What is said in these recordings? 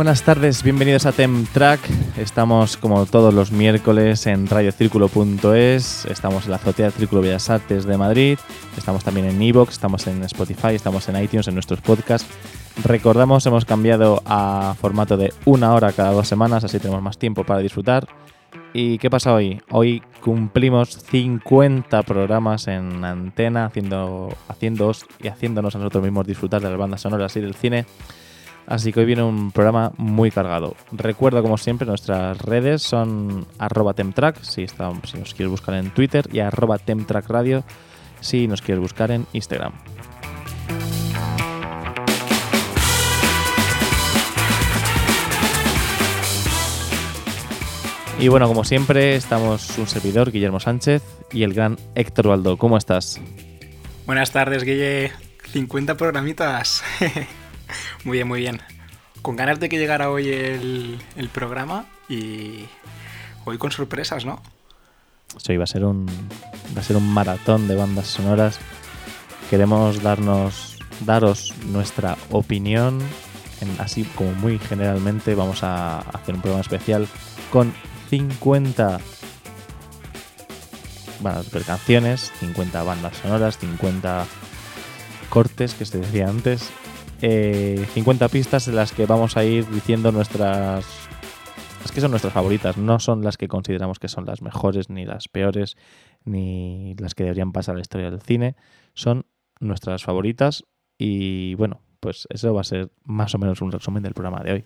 Buenas tardes, bienvenidos a Temtrack. Estamos como todos los miércoles en radiocírculo.es, estamos en la azotea del Círculo Bellas Artes de Madrid, estamos también en Evox, estamos en Spotify, estamos en iTunes, en nuestros podcasts. Recordamos, hemos cambiado a formato de una hora cada dos semanas, así tenemos más tiempo para disfrutar. ¿Y qué pasa hoy? Hoy cumplimos 50 programas en antena, haciendo, haciéndoos y haciéndonos a nosotros mismos disfrutar de las bandas sonoras y del cine. Así que hoy viene un programa muy cargado. Recuerda, como siempre, nuestras redes son arroba temtrack, si, si nos quieres buscar en Twitter, y arroba temtrackradio, si nos quieres buscar en Instagram. Y bueno, como siempre, estamos un servidor, Guillermo Sánchez, y el gran Héctor Baldo. ¿Cómo estás? Buenas tardes, Guille. 50 programitas. muy bien, muy bien. Con ganas de que llegara hoy el, programa y hoy con sorpresas, ¿no? Sí, va a ser un va a ser un maratón de bandas sonoras. Queremos darnos daros nuestra opinión, así como muy generalmente vamos a hacer un programa especial con 50 canciones, 50 bandas sonoras, 50 cortes que se decía antes, 50 eh, pistas en las que vamos a ir diciendo nuestras... Es que son nuestras favoritas, no son las que consideramos que son las mejores, ni las peores, ni las que deberían pasar a la historia del cine. Son nuestras favoritas y bueno, pues eso va a ser más o menos un resumen del programa de hoy.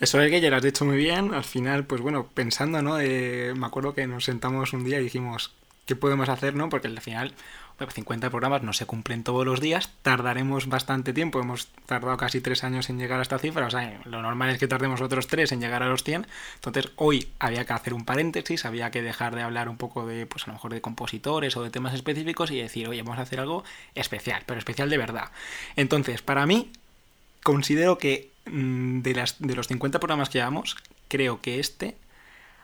Eso es que ya lo has dicho muy bien. Al final, pues bueno, pensando, ¿no? me acuerdo que nos sentamos un día y dijimos, ¿qué podemos hacer, no? Porque al final, 50 programas no se cumplen todos los días, tardaremos bastante tiempo, hemos tardado casi tres años en llegar a esta cifra, o sea, lo normal es que tardemos otros tres en llegar a los 100, entonces hoy había que hacer un paréntesis, había que dejar de hablar un poco de, pues a lo mejor de compositores o de temas específicos y decir, oye, vamos a hacer algo especial, pero especial de verdad. Entonces, para mí, considero que Mm, de, las, de los 50 programas que llevamos, creo que este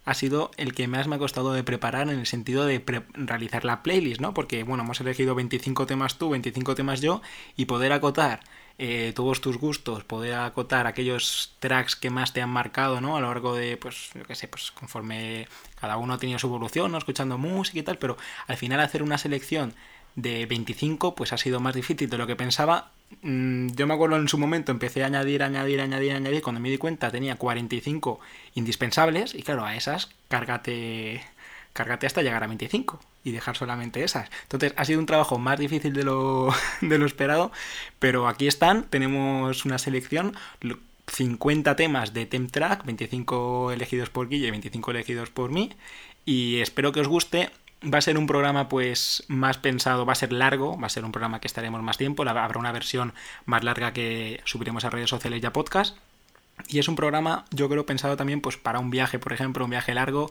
ha sido el que más me ha costado de preparar en el sentido de realizar la playlist, ¿no? Porque, bueno, hemos elegido 25 temas tú, 25 temas yo, y poder acotar eh, todos tus gustos, poder acotar aquellos tracks que más te han marcado, ¿no? A lo largo de, pues, yo qué sé, pues conforme cada uno ha tenido su evolución, ¿no? Escuchando música y tal, pero al final hacer una selección de 25, pues ha sido más difícil de lo que pensaba, Mm, yo me acuerdo en su momento empecé a añadir, añadir, añadir, añadir. Cuando me di cuenta tenía 45 indispensables y claro, a esas cárgate, cárgate hasta llegar a 25 y dejar solamente esas. Entonces ha sido un trabajo más difícil de lo, de lo esperado, pero aquí están, tenemos una selección. 50 temas de Temtrack, 25 elegidos por Guille y 25 elegidos por mí. Y espero que os guste. Va a ser un programa pues más pensado, va a ser largo, va a ser un programa que estaremos más tiempo, habrá una versión más larga que subiremos a redes sociales y a podcast. Y es un programa, yo creo, pensado también pues para un viaje, por ejemplo, un viaje largo.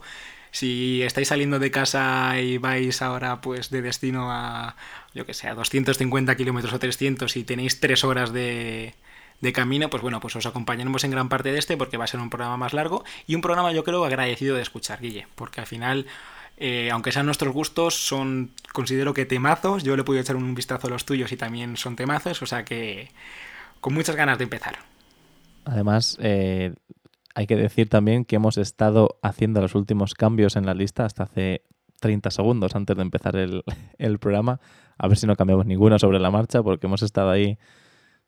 Si estáis saliendo de casa y vais ahora pues de destino a, yo que sé, a 250 kilómetros o 300 y tenéis tres horas de, de camino, pues bueno, pues os acompañaremos en gran parte de este porque va a ser un programa más largo y un programa yo creo agradecido de escuchar, Guille, porque al final eh, aunque sean nuestros gustos, son, considero que temazos. Yo le he podido echar un vistazo a los tuyos y también son temazos, o sea que con muchas ganas de empezar. Además, eh, hay que decir también que hemos estado haciendo los últimos cambios en la lista hasta hace 30 segundos antes de empezar el, el programa. A ver si no cambiamos ninguna sobre la marcha, porque hemos estado ahí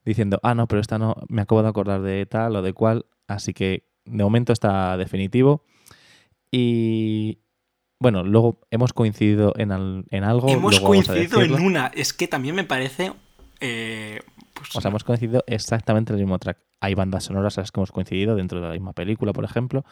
diciendo, ah, no, pero esta no, me acabo de acordar de tal o de cual. Así que de momento está definitivo. Y, bueno, luego hemos coincidido en, en algo. Hemos coincidido en una. Es que también me parece. Eh, pues o sea, hemos coincidido exactamente en el mismo track. Hay bandas sonoras a las que hemos coincidido dentro de la misma película, por ejemplo,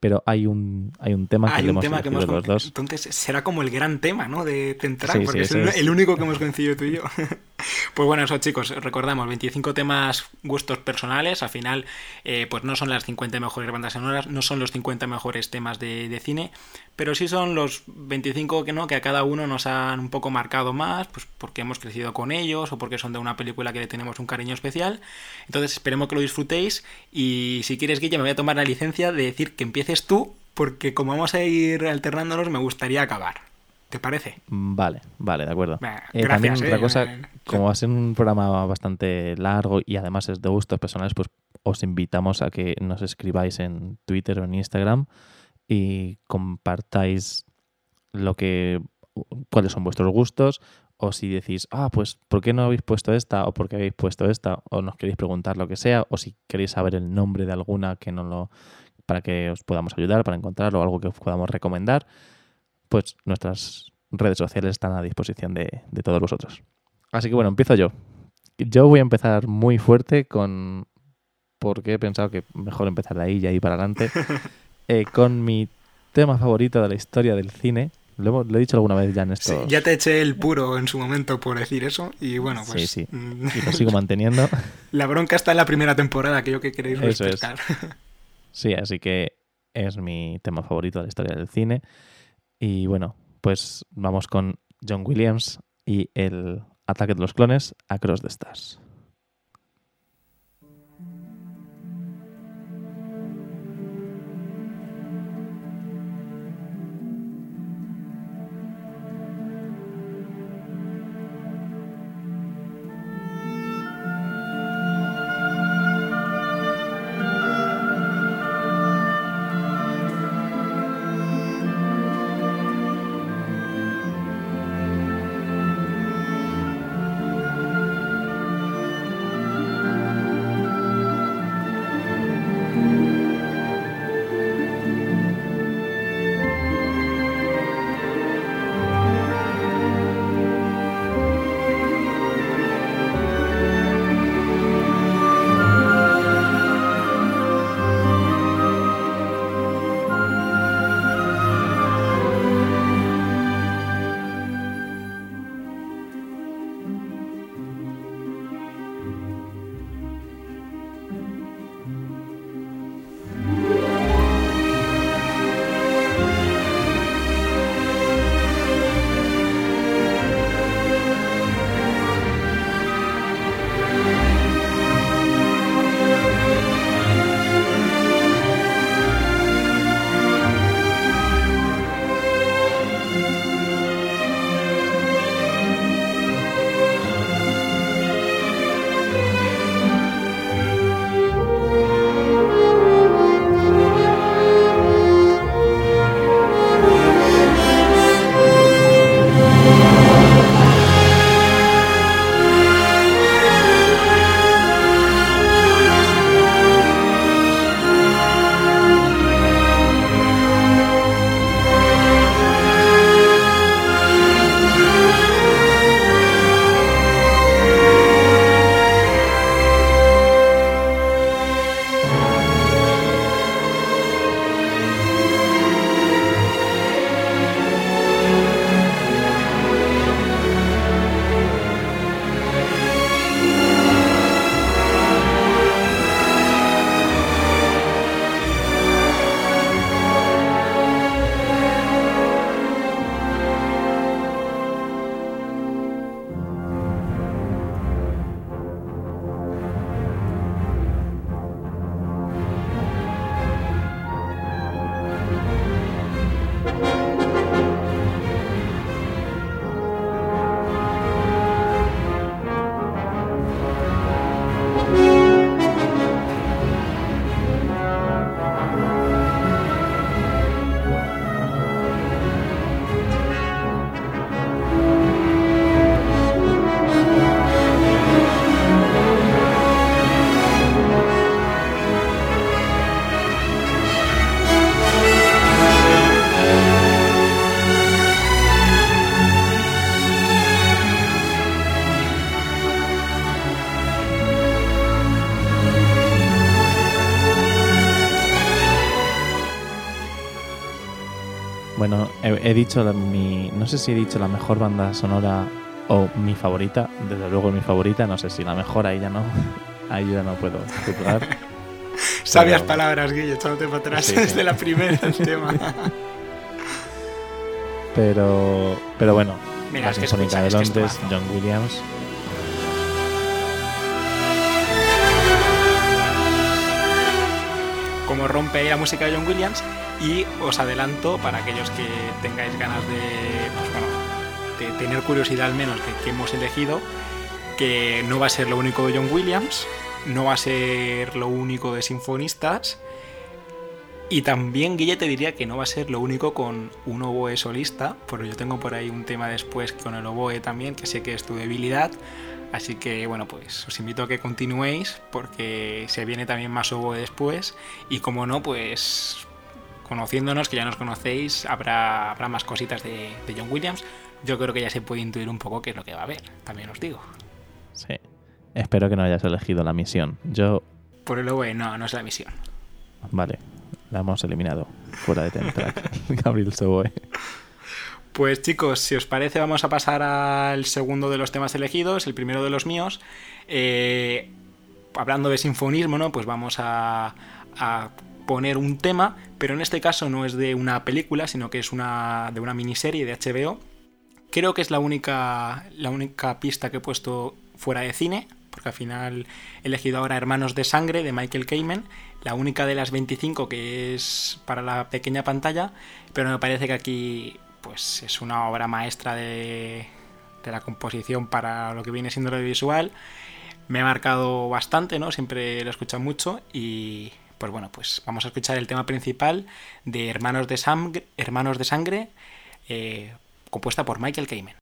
pero hay un, hay un tema que, hemos tema que los dos. Entonces será como el gran tema, ¿no? De Tentrack, porque es el, único que hemos coincidido tú y yo. pues bueno, eso chicos, recordamos, 25 temas gustos personales, al final eh, pues no son las 50 mejores bandas sonoras, no son los 50 mejores temas de, de, cine, pero sí son los 25 que no, que a cada uno nos han un poco marcado más, pues porque hemos crecido con ellos o porque son de una película que le tenemos un cariño especial. Entonces esperemos que lo disfrutéis y si quieres Guille me voy a tomar la licencia de decir que empiece tú, porque como vamos a ir alternándonos, me gustaría acabar. ¿Te parece? Vale, vale, de acuerdo. Eh, también otra eh, cosa, como va a ser un programa bastante largo y además es de gustos personales, pues os invitamos a que nos escribáis en Twitter o en Instagram y compartáis lo que cuáles son vuestros gustos o si decís, ah, pues ¿por qué no habéis puesto esta? o ¿por qué habéis puesto esta? o nos queréis preguntar lo que sea, o si queréis saber el nombre de alguna que no lo para que os podamos ayudar, para encontrarlo o algo que os podamos recomendar, pues nuestras redes sociales están a disposición de, de todos vosotros. Así que bueno, empiezo yo. Yo voy a empezar muy fuerte con... Porque he pensado que mejor empezar de ahí y ahí para adelante. Eh, con mi tema favorito de la historia del cine, lo, he dicho alguna vez ya en esto. ya te eché el puro en su momento por decir eso y bueno, pues... Sí, sí. Mm. Y lo sigo manteniendo. La bronca está en la primera temporada, aquello que queréis respetar. Sí, así que es mi tema favorito de la historia del cine. Y bueno, pues vamos con John Williams y el ataque de los clones Across the Stars. He dicho mi. No sé si he dicho la mejor banda sonora o mi favorita. Desde luego mi favorita. No sé si la mejor ahí ya no. Ahí ya no puedo titular. Sabias palabras, Guille, echándote para atrás desde la primera el tema. pero. Pero bueno. Mira, la Sinfónica de Londres, John Williams. Como rompe ahí la música de John Williams y os adelanto, para aquellos que tengáis ganas de, pues tener curiosidad al menos de qué hemos elegido, que no va a ser lo único de John Williams, no va a ser lo único de sinfonistas. Y también Guille te diría que no va a ser lo único con un oboe solista, pero yo tengo por ahí un tema después con el oboe también, que sé que es tu debilidad. Así que bueno, pues os invito a que continuéis porque se viene también más oboe después. Y como no, pues conociéndonos, que ya nos conocéis, habrá, habrá más cositas de, de John Williams. Yo creo que ya se puede intuir un poco qué es lo que va a haber, también os digo. Sí. Espero que no hayas elegido la misión. Yo. Por el oboe, no, no es la misión. Vale, la hemos eliminado. Fuera de Tentrack. Gabriel Soboe. Pues chicos, si os parece, vamos a pasar al segundo de los temas elegidos, el primero de los míos. Eh, hablando de sinfonismo, ¿no? Pues vamos a, a, poner un tema, pero en este caso no es de una película, sino que es una, de una miniserie de HBO. Creo que es la única, la única pista que he puesto fuera de cine, porque al final he elegido ahora Hermanos de Sangre de Michael Kamen, la única de las 25 que es para la pequeña pantalla, pero me parece que aquí pues es una obra maestra de, de la composición para lo que viene siendo lo visual. Me ha marcado bastante, ¿no? Siempre lo he escuchado mucho y pues bueno, pues vamos a escuchar el tema principal de Hermanos de Sangre, Hermanos de Sangre eh, compuesta por Michael Kamen.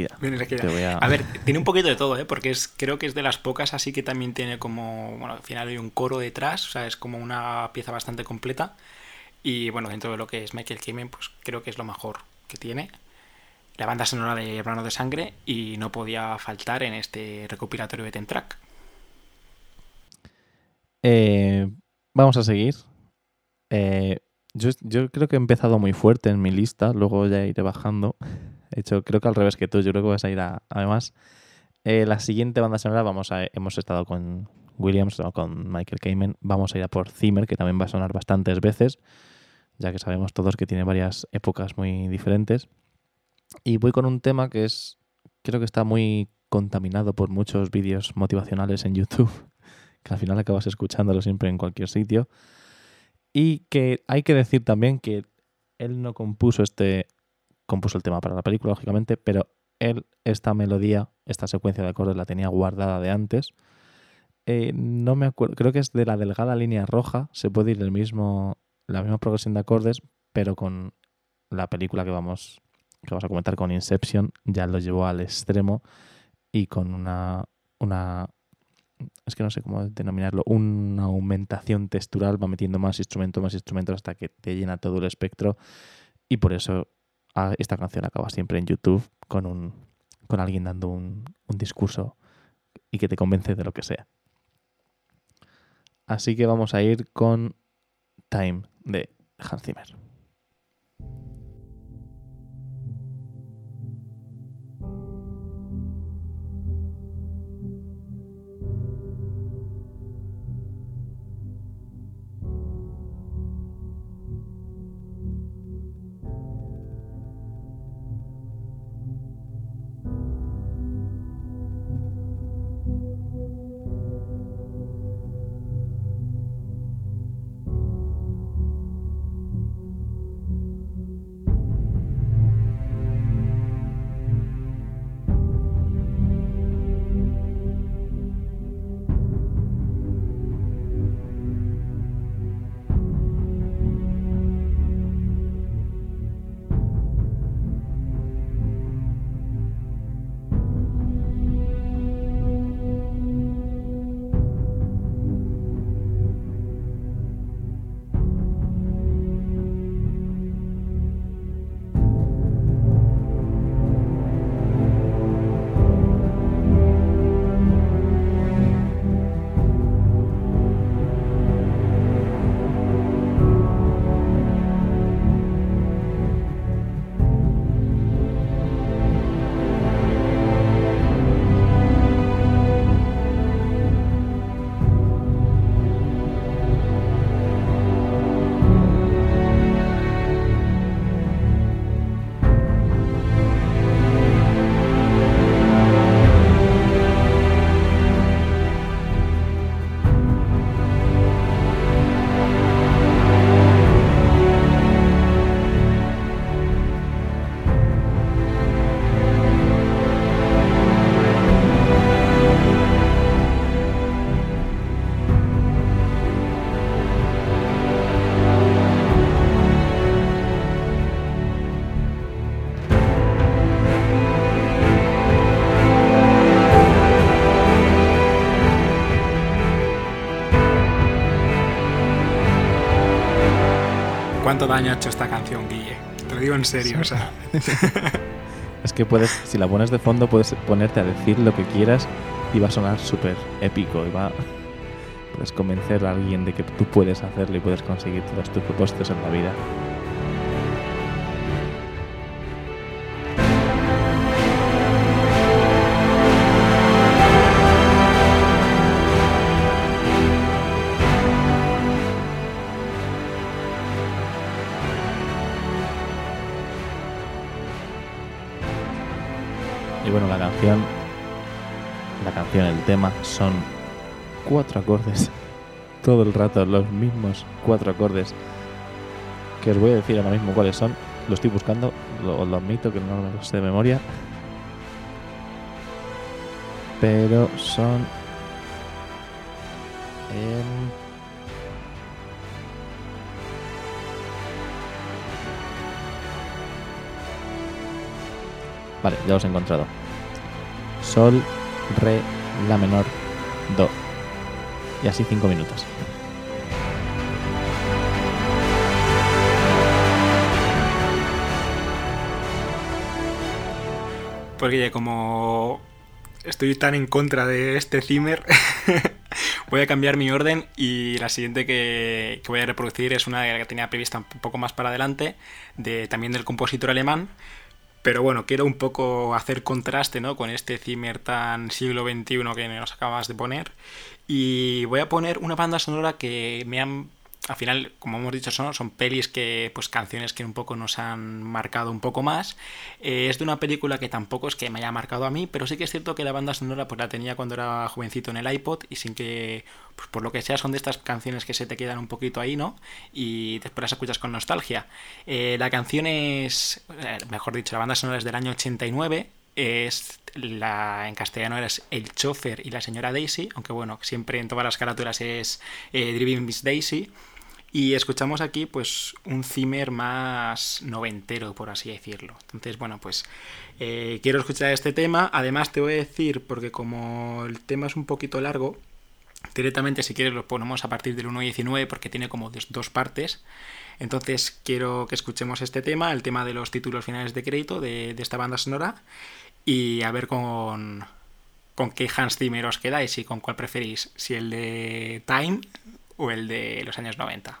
Elegida. Bien elegida. Te voy a- A ver, tiene un poquito de todo, ¿eh? Porque es, creo que es de las pocas así que también tiene como, bueno, al final hay un coro detrás, o sea, es como una pieza bastante completa. Y bueno, dentro de lo que es Michael Kamen, pues creo que es lo mejor que tiene. La banda sonora de Hermano de Sangre y no podía faltar en este recopilatorio de Ten Track. Eh, vamos a seguir. Eh, yo, yo creo que he empezado muy fuerte en mi lista, luego ya iré bajando. De hecho, creo que al revés que tú, yo creo que vas a ir a... Además, eh, la siguiente banda sonora vamos a... Hemos estado con Williams o con Michael Kamen. Vamos a ir a por Zimmer, que también va a sonar bastantes veces, ya que sabemos todos que tiene varias épocas muy diferentes. Y voy con un tema que es... Creo que está muy contaminado por muchos vídeos motivacionales en YouTube que al final acabas escuchándolo siempre en cualquier sitio. Y que hay que decir también que él no compuso este. Compuso el tema para la película, lógicamente, pero él, esta melodía, esta secuencia de acordes la tenía guardada de antes. Eh, no me acuerdo, creo que es de la delgada línea roja, se puede ir el mismo, la misma progresión de acordes, pero con la película que vamos, que vamos a comentar con Inception, ya lo llevó al extremo y con una, una es que no sé cómo denominarlo, una aumentación textural, va metiendo más instrumentos, más instrumentos hasta que te llena todo el espectro y por eso esta canción acaba siempre en YouTube con, un, con alguien dando un, un discurso y que te convence de lo que sea. Así que vamos a ir con Time de Hans Zimmer. ¿Cuánto daño ha hecho esta canción, Guille? Te lo digo en serio, o sea. es que puedes, si la pones de fondo, puedes ponerte a decir lo que quieras y va a sonar súper épico y va. Puedes convencer a alguien de que tú puedes hacerlo y puedes conseguir todos tus propósitos en la vida. Son cuatro acordes. Todo el rato los mismos cuatro acordes. Que os voy a decir ahora mismo cuáles son. Lo estoy buscando, lo, lo admito que no lo sé de memoria. Pero son... em, Vale, ya los he encontrado. Sol, Re, La menor, Do. Y así cinco minutos. Porque como estoy tan en contra de este Zimmer, voy a cambiar mi orden y la siguiente que, que voy a reproducir es una que tenía prevista un poco más para adelante, de, también del compositor alemán, pero bueno, quiero un poco hacer contraste ¿no? con este Zimmer tan siglo XXI que nos acabas de poner. Y voy a poner una banda sonora que me han al final, como hemos dicho, son, son pelis que, pues canciones que un poco nos han marcado un poco más. Eh, es de una película que tampoco es que me haya marcado a mí, pero sí que es cierto que la banda sonora pues la tenía cuando era jovencito en el iPod y sin que, pues por lo que sea, son de estas canciones que se te quedan un poquito ahí, ¿no? Y después las escuchas con nostalgia. Eh, la canción es, eh, mejor dicho, la banda sonora es del año 89 es la en castellano es el chofer y la señora Daisy, aunque bueno, siempre en todas las carátulas es eh, Driving Miss Daisy. Y escuchamos aquí pues un Zimmer más noventero, por así decirlo. Entonces, bueno, pues eh, quiero escuchar este tema. Además te voy a decir, porque como el tema es un poquito largo, directamente si quieres lo ponemos a partir del 1.19 porque tiene como dos partes. Entonces quiero que escuchemos este tema, el tema de los títulos finales de crédito de, esta banda sonora y a ver con, con qué Hans Zimmer os quedáis y con cuál preferís, si el de Time o el de los años 90.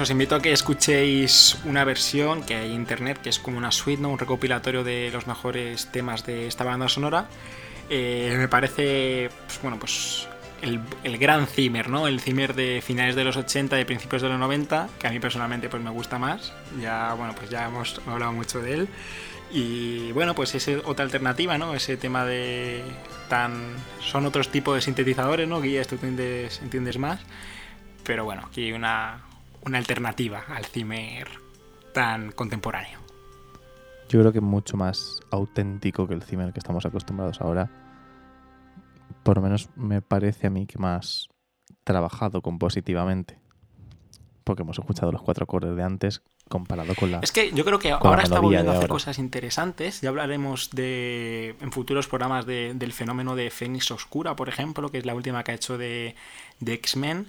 Os invito a que escuchéis una versión que hay en internet, que es como una suite, ¿no? un recopilatorio de los mejores temas de esta banda sonora. Eh, me parece, pues, bueno, pues el, gran Zimmer, ¿no? El Zimmer de finales de los 80 y principios de los 90, que a mí personalmente pues me gusta más. Ya, bueno, pues ya hemos hablado mucho de él. Y bueno, pues es otra alternativa, ¿no? Ese tema de tan... Son otros tipos de sintetizadores, ¿no? Guías, tú entiendes, entiendes más. Pero bueno, aquí una, una alternativa al Zimmer tan contemporáneo. Yo creo que mucho más auténtico que el Zimmer que estamos acostumbrados ahora. Por lo menos me parece a mí que más trabajado compositivamente. Porque hemos escuchado los cuatro acordes de antes comparado con la. Es que yo creo que ahora está volviendo a hacer cosas interesantes. Ya hablaremos de en futuros programas del fenómeno de Fénix Oscura, por ejemplo, que es la última que ha hecho de, de X-Men.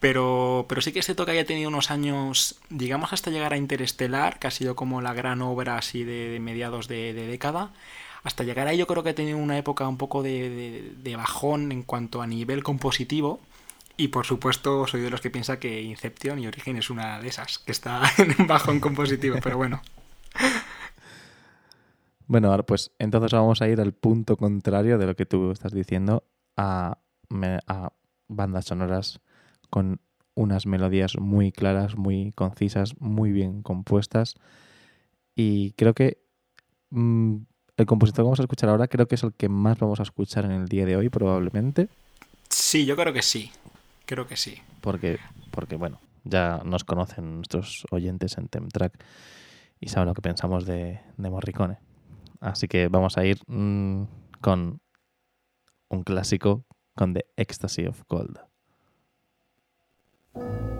Pero, pero sí que es cierto que haya tenido unos años, digamos, hasta llegar a Interestelar, que ha sido como la gran obra así de, mediados de, década. Hasta llegar ahí yo creo que ha tenido una época un poco de, bajón en cuanto a nivel compositivo. Y por supuesto soy de los que piensa que Inception y Origen es una de esas, que está en un bajón compositivo, pero bueno. Bueno, ahora pues entonces vamos a ir al punto contrario de lo que tú estás diciendo, a, a bandas sonoras con unas melodías muy claras, muy concisas, muy bien compuestas. Y creo que mm, el compositor que vamos a escuchar ahora creo que es el que más vamos a escuchar en el día de hoy, probablemente. Sí, yo creo que sí. Creo que sí. Porque, porque bueno, ya nos conocen nuestros oyentes en Temtrack y saben lo que pensamos de, de Morricone. Así que vamos a ir mm, con un clásico, con The Ecstasy of Gold. Thank you.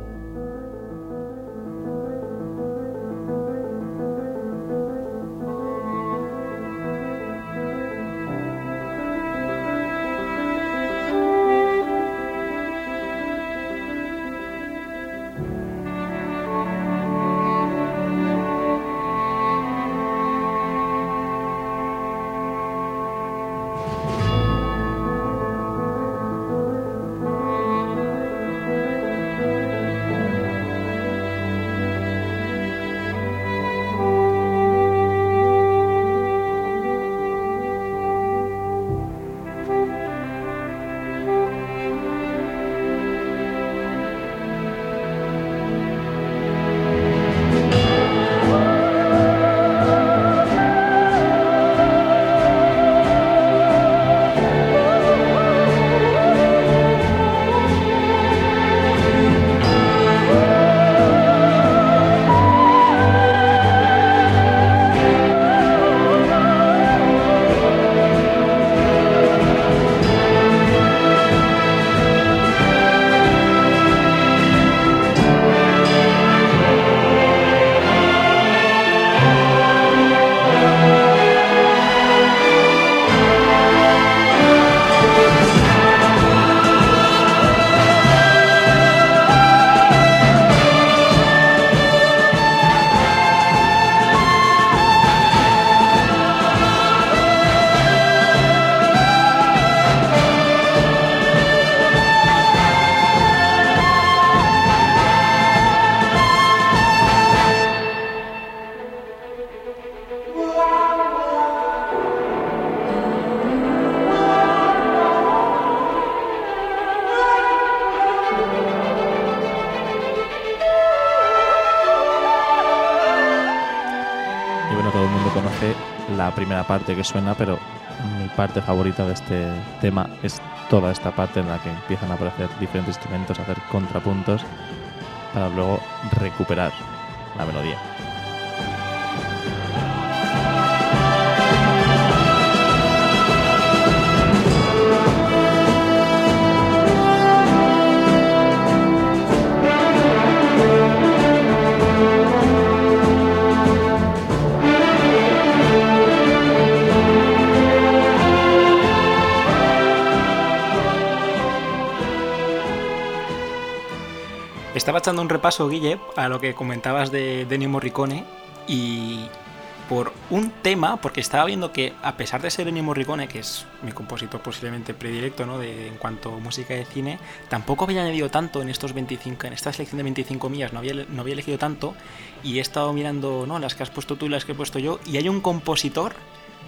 Suena, pero mi parte favorita de este tema es toda esta parte en la que empiezan a aparecer diferentes instrumentos, a hacer contrapuntos, para luego recuperar la melodía. Un repaso, Guille, a lo que comentabas de Ennio Morricone y por un tema, porque estaba viendo que a pesar de ser Ennio Morricone, que es mi compositor posiblemente predilecto ¿no? de, en cuanto a música de cine, tampoco había añadido tanto en estos 25, en esta selección de 25 millas, no había, no había elegido tanto y he estado mirando ¿no? las que has puesto tú y las que he puesto yo y hay un compositor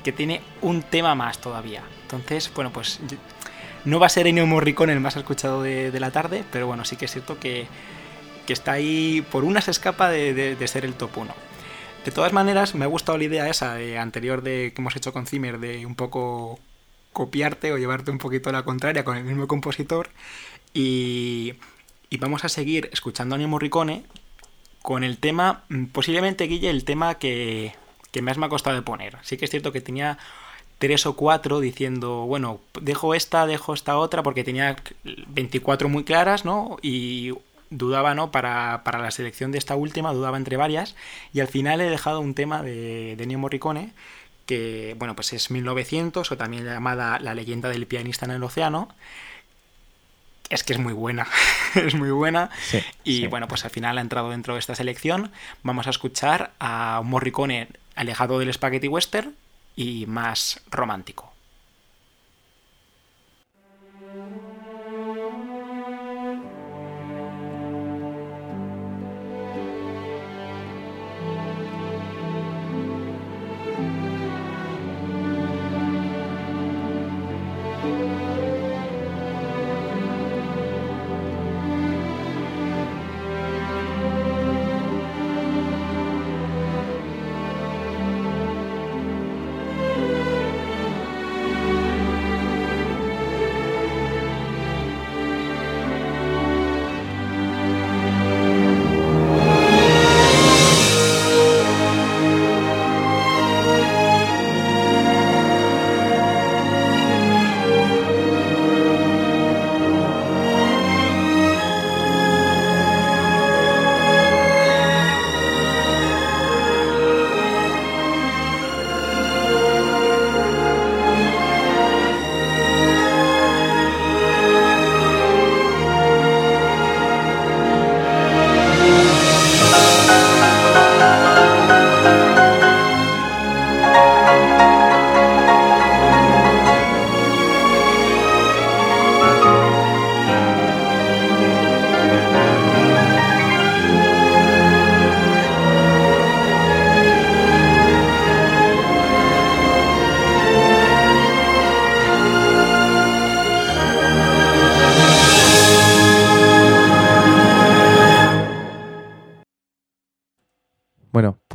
que tiene un tema más todavía. Entonces, bueno, pues no va a ser Ennio Morricone el más escuchado de la tarde, pero bueno, sí que es cierto que, que está ahí por una se escapa de, ser el top 1. De todas maneras, me ha gustado la idea esa de anterior de que hemos hecho con Zimmer de un poco copiarte o llevarte un poquito a la contraria con el mismo compositor y, y vamos a seguir escuchando a Ennio Morricone con el tema, posiblemente Guille, el tema que, que más me ha costado de poner. Sí que es cierto que tenía tres o cuatro diciendo, bueno, dejo esta, dejo esta otra, porque tenía 24 muy claras, ¿no? Y dudaba, ¿no? Para, para, la selección de esta última, dudaba entre varias, y al final he dejado un tema de, de Morricone, que, bueno, pues es 1900, o también llamada La leyenda del pianista en el océano. Es que es muy buena, es muy buena. Sí, y sí. bueno, pues al final ha entrado dentro de esta selección. Vamos a escuchar a un Morricone alejado del spaghetti western y más romántico.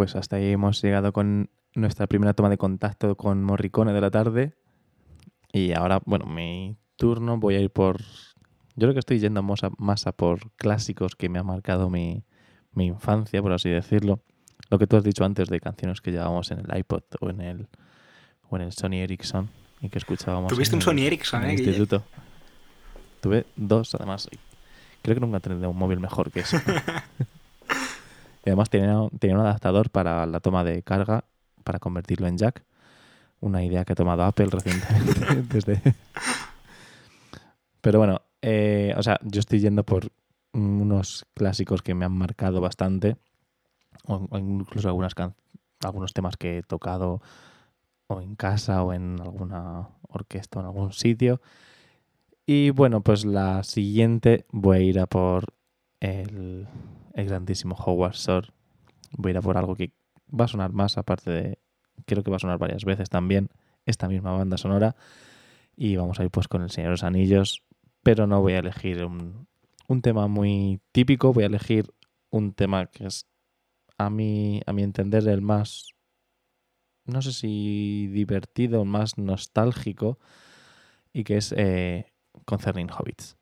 Pues hasta ahí hemos llegado con nuestra primera toma de contacto con Morricone de la tarde. Y ahora, bueno, mi turno voy a ir por... Yo creo que estoy yendo más a, más a por clásicos que me han marcado mi, mi, infancia, por así decirlo. Lo que tú has dicho antes de canciones que llevábamos en el iPod o en el, o en el Sony Ericsson y que escuchábamos. ¿Tuviste un el, Sony Ericsson, en el eh? instituto. Tuve dos, además. Creo que nunca tenido un móvil mejor que eso. Y además tenía, tenía, un adaptador para la toma de carga, para convertirlo en jack. Una idea que ha tomado Apple recientemente. Pero bueno, eh, o sea, yo estoy yendo por unos clásicos que me han marcado bastante. O, o incluso algunas algunos temas que he tocado o en casa o en alguna orquesta o en algún sitio. Y bueno, pues la siguiente voy a ir a por el el grandísimo Howard Shore. Voy a ir a por algo que va a sonar más, aparte de. Creo que va a sonar varias veces también, esta misma banda sonora. Y vamos a ir pues con El Señor de los Anillos, pero no voy a elegir un, tema muy típico, voy a elegir un tema que es, a mi, a mi entender, el más no sé si divertido, más nostálgico, y que es eh, Concerning Hobbits.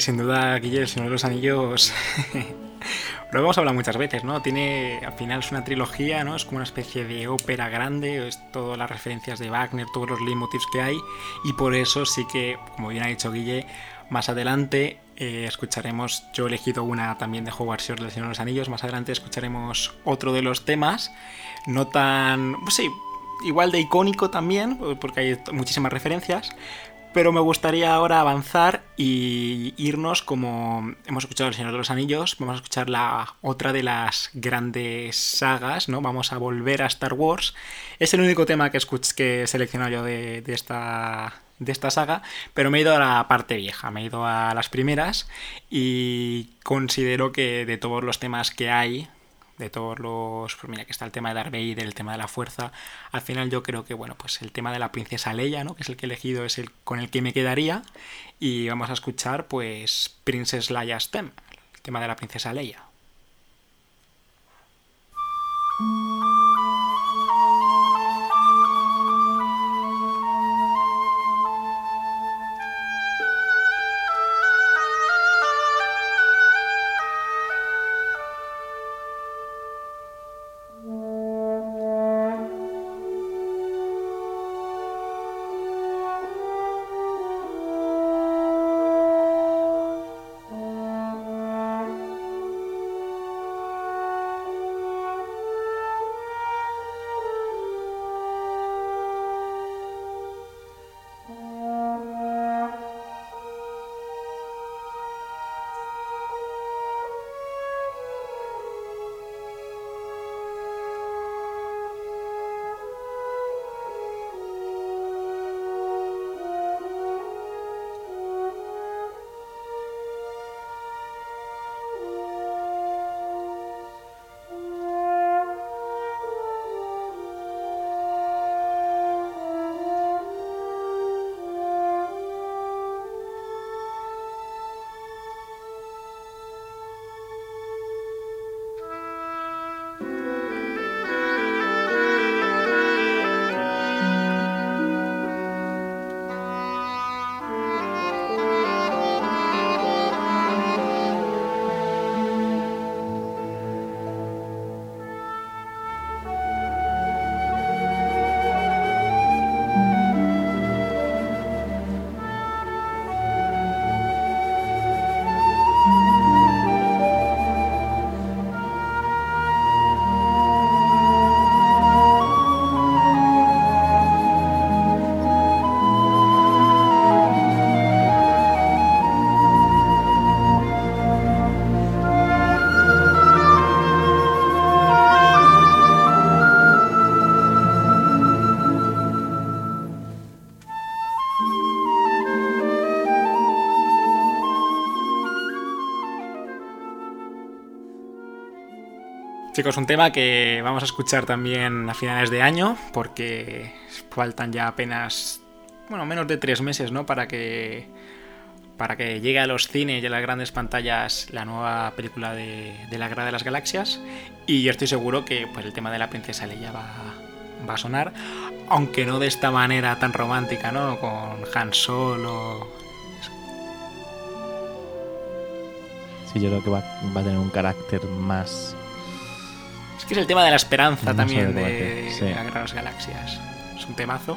Sin duda, Guillermo, el Señor de los Anillos. lo hemos hablado muchas veces, ¿no? Tiene, al final es una trilogía, ¿no? Es como una especie de ópera grande, es todas las referencias de Wagner, todos los leitmotivs que hay, y por eso sí que, como bien ha dicho Guille, más adelante eh, escucharemos, yo he elegido una también de Howard Shore del Señor de los Anillos, más adelante escucharemos otro de los temas, no tan, pues sí, igual de icónico también, porque hay muchísimas referencias, pero me gustaría ahora avanzar y irnos como hemos escuchado El Señor de los Anillos, vamos a escuchar la otra de las grandes sagas, ¿no? Vamos a volver a Star Wars. Es el único tema que, que he seleccionado yo de, esta, de esta saga, pero me he ido a la parte vieja, me he ido a las primeras y considero que de todos los temas que hay, de todos los. Pues mira, que está el tema de Darth Vader, el tema de la fuerza. Al final, yo creo que, bueno, pues el tema de la princesa Leia, ¿no? Que es el que he elegido, es el con el que me quedaría. Y vamos a escuchar, pues, Princess Leia's Theme, el tema de la princesa Leia. Chicos, un tema que vamos a escuchar también a finales de año, porque faltan ya apenas, bueno, menos de tres meses, ¿no? Para que, para que llegue a los cines y a las grandes pantallas la nueva película de, La Guerra de las Galaxias. Y yo estoy seguro que pues, el tema de la princesa Leia va, va a sonar, aunque no de esta manera tan romántica, ¿no? Con Han Solo. Sí, yo creo que va, va a tener un carácter más que es el tema de la esperanza también de, de las Galaxias. Es un temazo.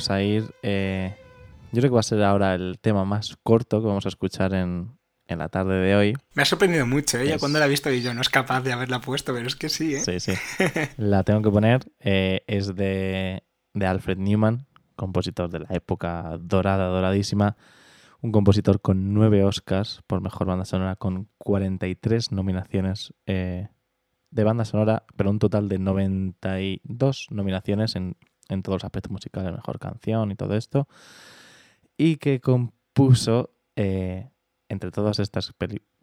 Vamos a ir. Eh, yo creo que va a ser ahora el tema más corto que vamos a escuchar en, la tarde de hoy. Me ha sorprendido mucho, ella ¿eh? cuando la he visto y yo no es capaz de haberla puesto, pero es que sí, ¿eh? Sí, sí. la tengo que poner. Eh, es de, de Alfred Newman, compositor de la época dorada, doradísima. Un compositor con nueve Oscars por mejor banda sonora, con 43 nominaciones de banda sonora, pero un total de 92 nominaciones en en todos los aspectos musicales, mejor canción y todo esto, y que compuso, eh, entre todas estas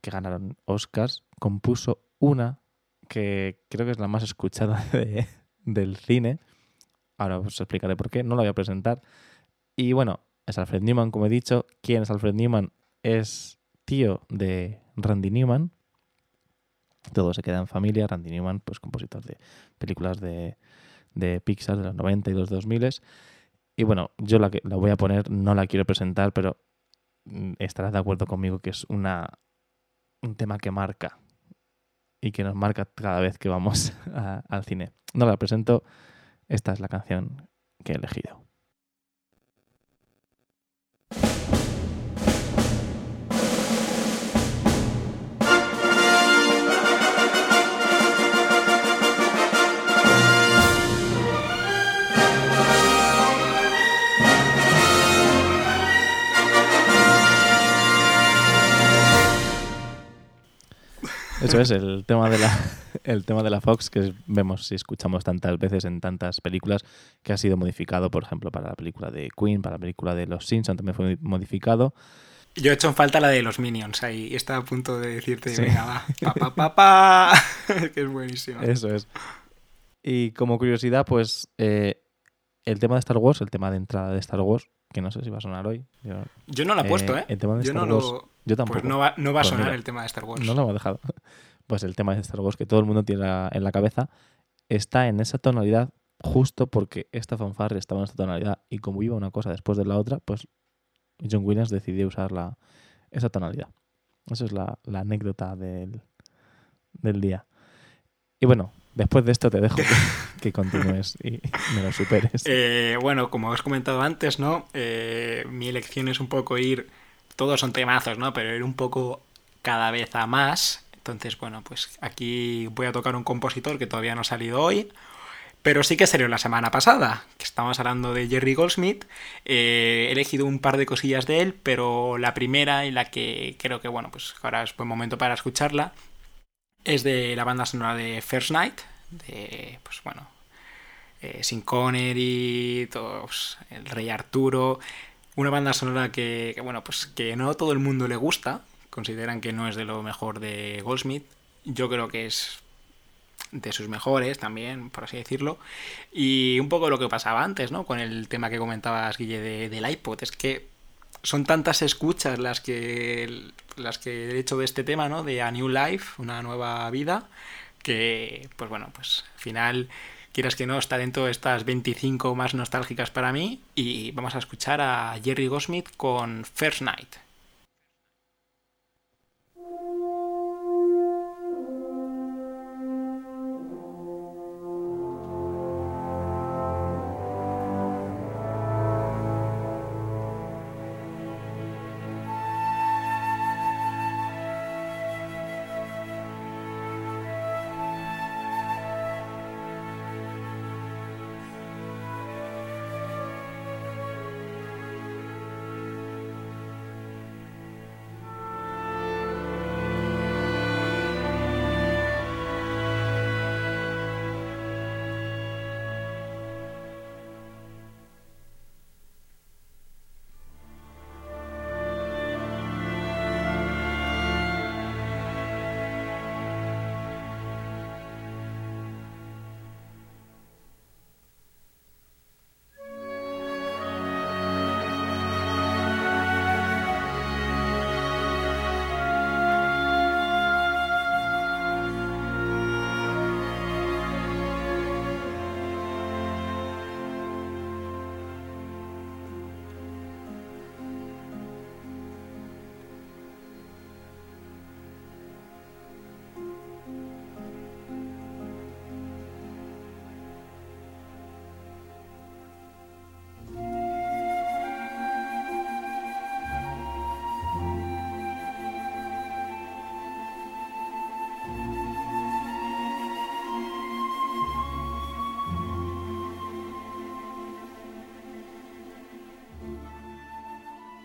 que ganaron Oscars, compuso una que creo que es la más escuchada del cine. Ahora os explicaré por qué, no la voy a presentar. Y bueno, es Alfred Newman, como he dicho. ¿Quién es Alfred Newman? Es tío de Randy Newman. Todo se queda en familia. Randy Newman, pues compositor de películas de, de Pixar de los 90 y los 2000. Y bueno, yo la, que, la voy a poner, no la quiero presentar, pero mm, estarás de acuerdo conmigo que es una, un tema que marca y que nos marca cada vez que vamos al cine. No la presento, esta es la canción que he elegido. Eso es, el tema de la, el tema de la Fox que vemos y escuchamos tantas veces en tantas películas que ha sido modificado, por ejemplo, para la película de Queen, para la película de Los Simpsons también fue modificado. Yo he hecho en falta la de los Minions ahí. Estaba a punto de decirte, venga, va, pa, pa, pa, que es buenísimo. Eso es. Y como curiosidad, pues eh, el tema de Star Wars, el tema de entrada de Star Wars, que no sé si va a sonar hoy. Yo, no lo he puesto, ¿eh? El tema de yo Star no Wars, lo... Yo tampoco. Pues no va, no va a Pues sonar mira, el tema de Star Wars. No lo hemos dejado. Pues el tema de Star Wars que todo el mundo tiene la- en la cabeza está en esa tonalidad justo porque esta fanfarre estaba en esta tonalidad y como iba una cosa después de la otra, pues John Williams decidió usar la, esa tonalidad. Esa es la, la anécdota del, del día. Y bueno, después de esto te dejo que, continúes y me lo superes. Eh, bueno, como he comentado antes, ¿no? Eh, mi elección es un poco ir. Todos son temazos, ¿no? Pero ir un poco cada vez a más. Entonces, bueno, pues aquí voy a tocar un compositor que todavía no ha salido hoy. Pero sí que salió la semana pasada, que estamos hablando de Jerry Goldsmith. Eh, he elegido un par de cosillas de él, pero la primera y la que creo que, bueno, pues ahora es buen momento para escucharla, es de la banda sonora de First Night, de, pues bueno, eh, Sin Connery, el Rey Arturo, una banda sonora que, bueno, pues que no todo el mundo le gusta, consideran que no es de lo mejor de Goldsmith, yo creo que es de sus mejores también, por así decirlo, y un poco lo que pasaba antes, ¿no? Con el tema que comentabas, Guille, de, del iPod, es que son tantas escuchas las que, las que he hecho de este tema, ¿no? De A New Life, una nueva vida, que, pues bueno, pues al final, quieras que no, está dentro de estas 25 más nostálgicas para mí. Y vamos a escuchar a Jerry Goldsmith con First Night.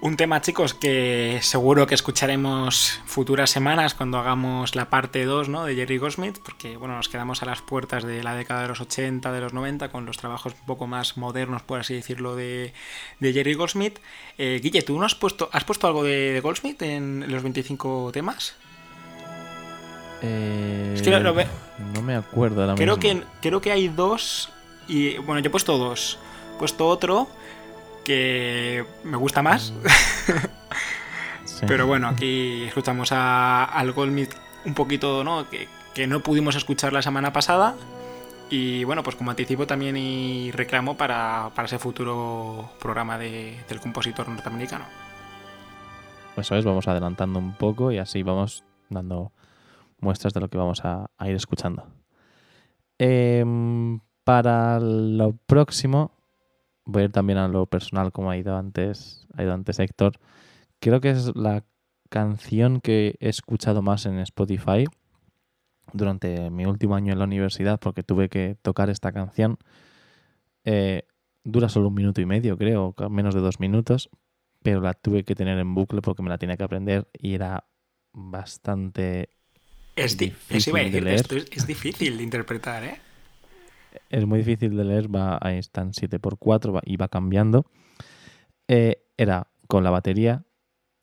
Un tema, chicos, que seguro que escucharemos futuras semanas cuando hagamos la parte 2 ¿no? de Jerry Goldsmith, porque bueno, nos quedamos a las puertas de la década de los 80, de los 90, con los trabajos un poco más modernos, por así decirlo, de, Jerry Goldsmith. Eh, Guille, ¿tú no has puesto, has puesto algo de, Goldsmith en los 25 temas? Eh, es que no me acuerdo ahora creo Que, creo que hay dos, y bueno, yo he puesto dos. He puesto otro que me gusta más. Pero bueno, aquí escuchamos a, al Goldsmith un poquito, ¿no? Que, no pudimos escuchar la semana pasada. Y bueno, pues como anticipo también y reclamo para, ese futuro programa del compositor norteamericano. Eso es, vamos adelantando un poco y así vamos dando muestras de lo que vamos a, ir escuchando. Em, para lo próximo, voy a ir también a lo personal como ha ido antes, ha ido antes Héctor. Creo que es la canción que he escuchado más en Spotify durante mi último año en la universidad porque tuve que tocar esta canción. Eh, dura solo un minuto y medio, creo, menos de dos minutos, pero la tuve que tener en bucle porque me la tenía que aprender y era bastante es difícil de leer. es difícil de interpretar, ¿eh? Es muy difícil de leer, va, ahí están 7x4 y va cambiando. Eh, era con la batería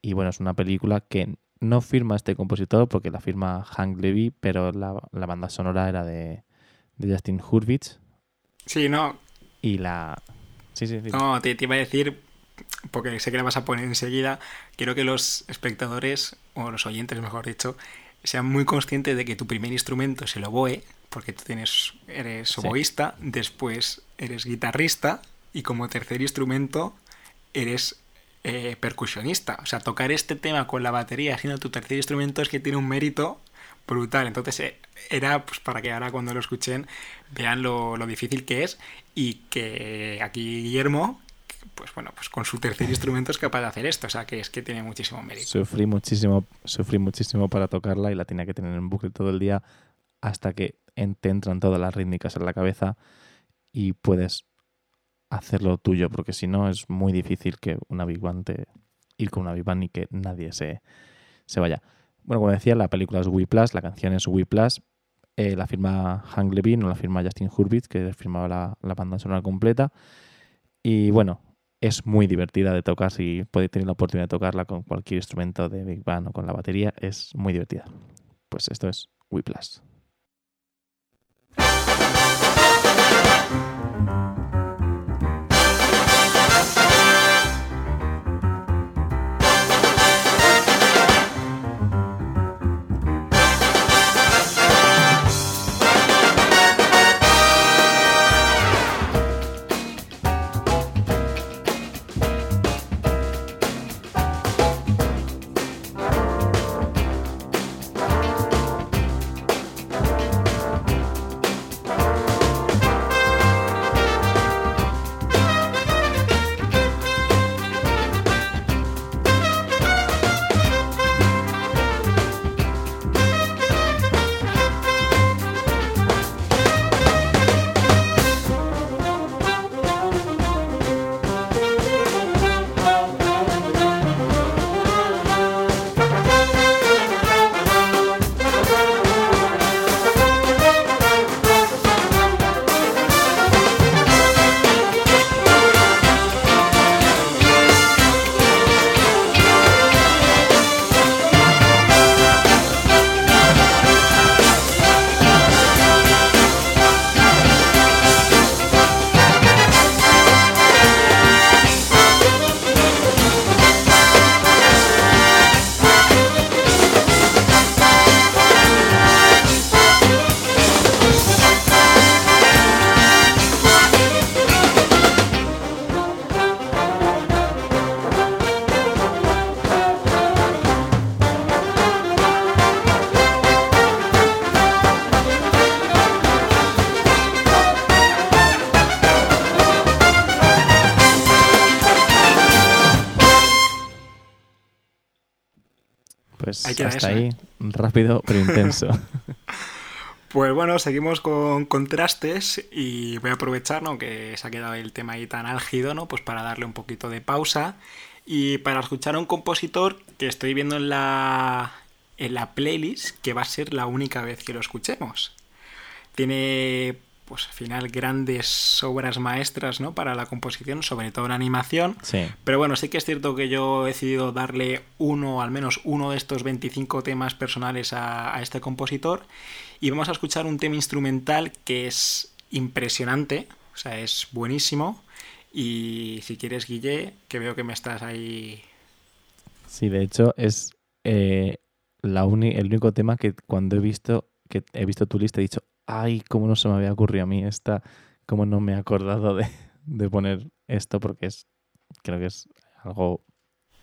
y bueno, es una película que no firma este compositor porque la firma Hank Levy, pero la, banda sonora era de, Justin Hurwitz. Sí, no. Y la... Sí, sí, sí. No, te, te iba a decir, porque sé que la vas a poner enseguida, quiero que los espectadores, o los oyentes mejor dicho, sean muy conscientes de que tu primer instrumento es el oboe, porque tú tienes, eres oboísta, después eres guitarrista y como tercer instrumento eres eh, percusionista. O sea, tocar este tema con la batería siendo tu tercer instrumento es que tiene un mérito brutal. Entonces eh, era pues para que ahora cuando lo escuchen vean lo, lo, difícil que es y que aquí Guillermo, pues bueno, pues con su tercer instrumento es capaz de hacer esto. O sea, que es que tiene muchísimo mérito. Sufrí muchísimo, sufrí muchísimo para tocarla y la tenía que tener en bucle todo el día hasta que te entran todas las rítmicas en la cabeza y puedes hacerlo tuyo, porque si no es muy difícil que una Big Band te, ir con una Big Band y que nadie se, se vaya. Bueno, como decía, la película es We Plus, la canción es We Plus, eh, la firma Hank Levine o la firma Justin Hurwitz, que firmaba la, la banda sonora completa. Y bueno, es muy divertida de tocar, si podéis tener la oportunidad de tocarla con cualquier instrumento de Big Band o con la batería, es muy divertida. Pues esto es We Hasta ahí, rápido pero intenso. Pues bueno, seguimos con contrastes y voy a aprovechar, ¿no? Que se ha quedado el tema ahí tan álgido, ¿no? Pues para darle un poquito de pausa y para escuchar a un compositor que estoy viendo en la, en la playlist, que va a ser la única vez que lo escuchemos. Tiene, pues al final, grandes obras maestras, ¿no? Para la composición, sobre todo en animación. Sí. Pero bueno, sí que es cierto que yo he decidido darle uno, al menos uno de estos 25 temas personales a, a este compositor. Y vamos a escuchar un tema instrumental que es impresionante, o sea, es buenísimo. Y si quieres, Guille, que veo que me estás ahí. Sí, de hecho es eh, la el único tema que cuando he visto que he visto tu lista he dicho, ay, cómo no se me había ocurrido a mí esta, cómo no me he acordado de, de poner esto porque es creo que es algo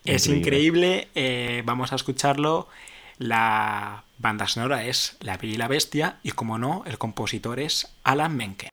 Es increíble, eh, vamos a escucharlo. La banda sonora es La Bella y la Bestia y como no, el compositor es Alan Menken.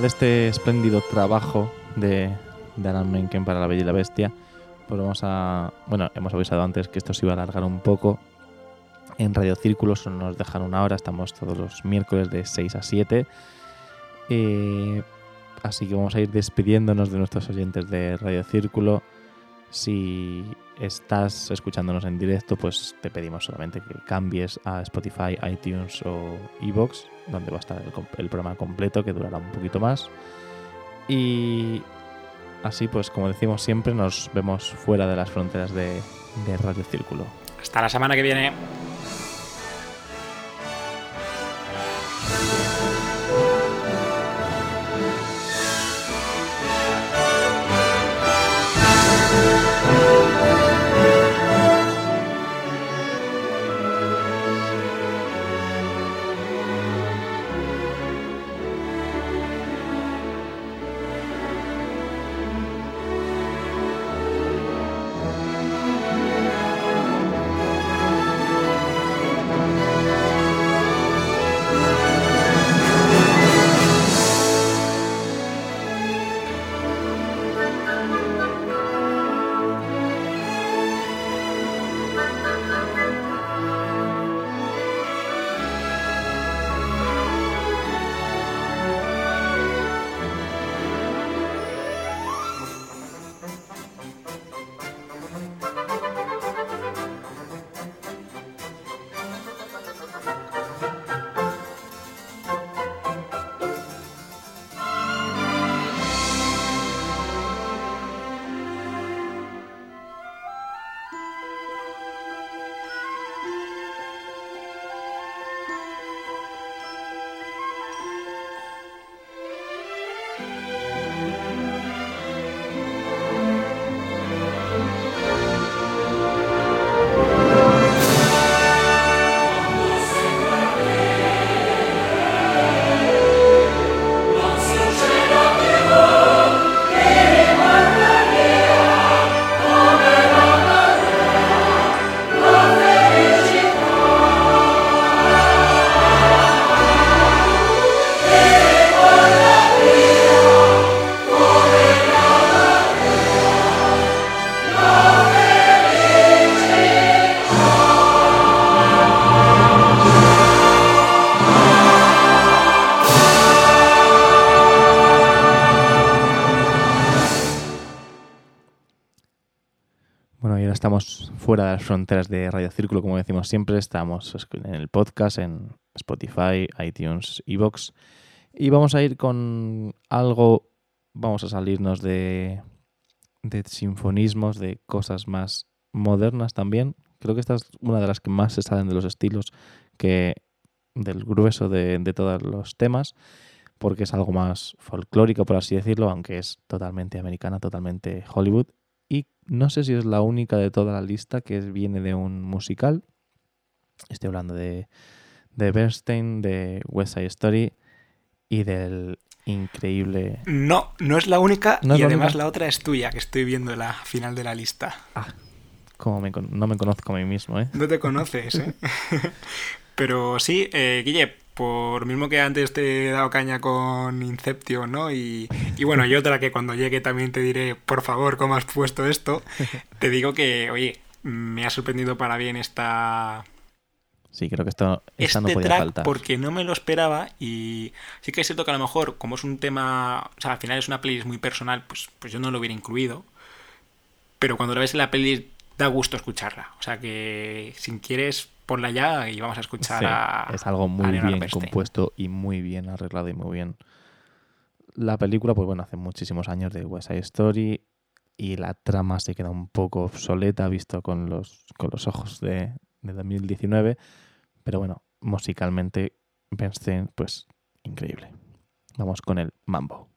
De este espléndido trabajo de, de Alan Menken para La Bella y la Bestia, pues vamos a. Bueno, hemos avisado antes que esto se iba a alargar un poco. En Radio Círculo solo nos dejan una hora, estamos todos los miércoles de 6 a 7. Eh, así que vamos a ir despidiéndonos de nuestros oyentes de Radio Círculo. Si estás escuchándonos en directo, pues te pedimos solamente que cambies a Spotify, iTunes o Evox, donde va a estar el, programa completo, que durará un poquito más. Y así, pues como decimos siempre, nos vemos fuera de las fronteras de Radio Círculo. Hasta la semana que viene. Fronteras de Radio Círculo, como decimos siempre. Estamos en el podcast, en Spotify, iTunes, Evox. Y vamos a ir con algo, vamos a salirnos de, de sinfonismos, de cosas más modernas también. Creo que esta es una de las que más se salen de los estilos que del grueso de, de todos los temas, porque es algo más folclórico, por así decirlo, aunque es totalmente americana, totalmente Hollywood. Y no sé si es la única de toda la lista que viene de un musical. Estoy hablando de, de Bernstein, de West Side Story y del increíble. No, no es la única y además la otra es tuya, que estoy viendo la final de la lista. Ah, como no me conozco a mí mismo, ¿eh? No te conoces, ¿eh? Pero sí, eh, Guille, por mismo que antes te he dado caña con Inception, ¿no? Y, y, bueno, y otra que cuando llegue también te diré, por favor, ¿cómo has puesto esto? Te digo que, oye, me ha sorprendido para bien esta... Sí, creo que esto esta este no podía track faltar. porque no me lo esperaba y sí que es cierto que a lo mejor, como es un tema, o sea, al final es una playlist muy personal, pues, pues yo no lo hubiera incluido. Pero cuando la ves en la playlist da gusto escucharla. O sea que si quieres ponla ya y vamos a escuchar Sí, a. es algo muy bien compuesto y muy bien arreglado y muy bien. La película, pues bueno, hace muchísimos años de West Side Story y la trama se queda un poco obsoleta visto con los, con los ojos de, de 2019. Pero bueno, musicalmente Bernstein, pues increíble. Vamos con el mambo.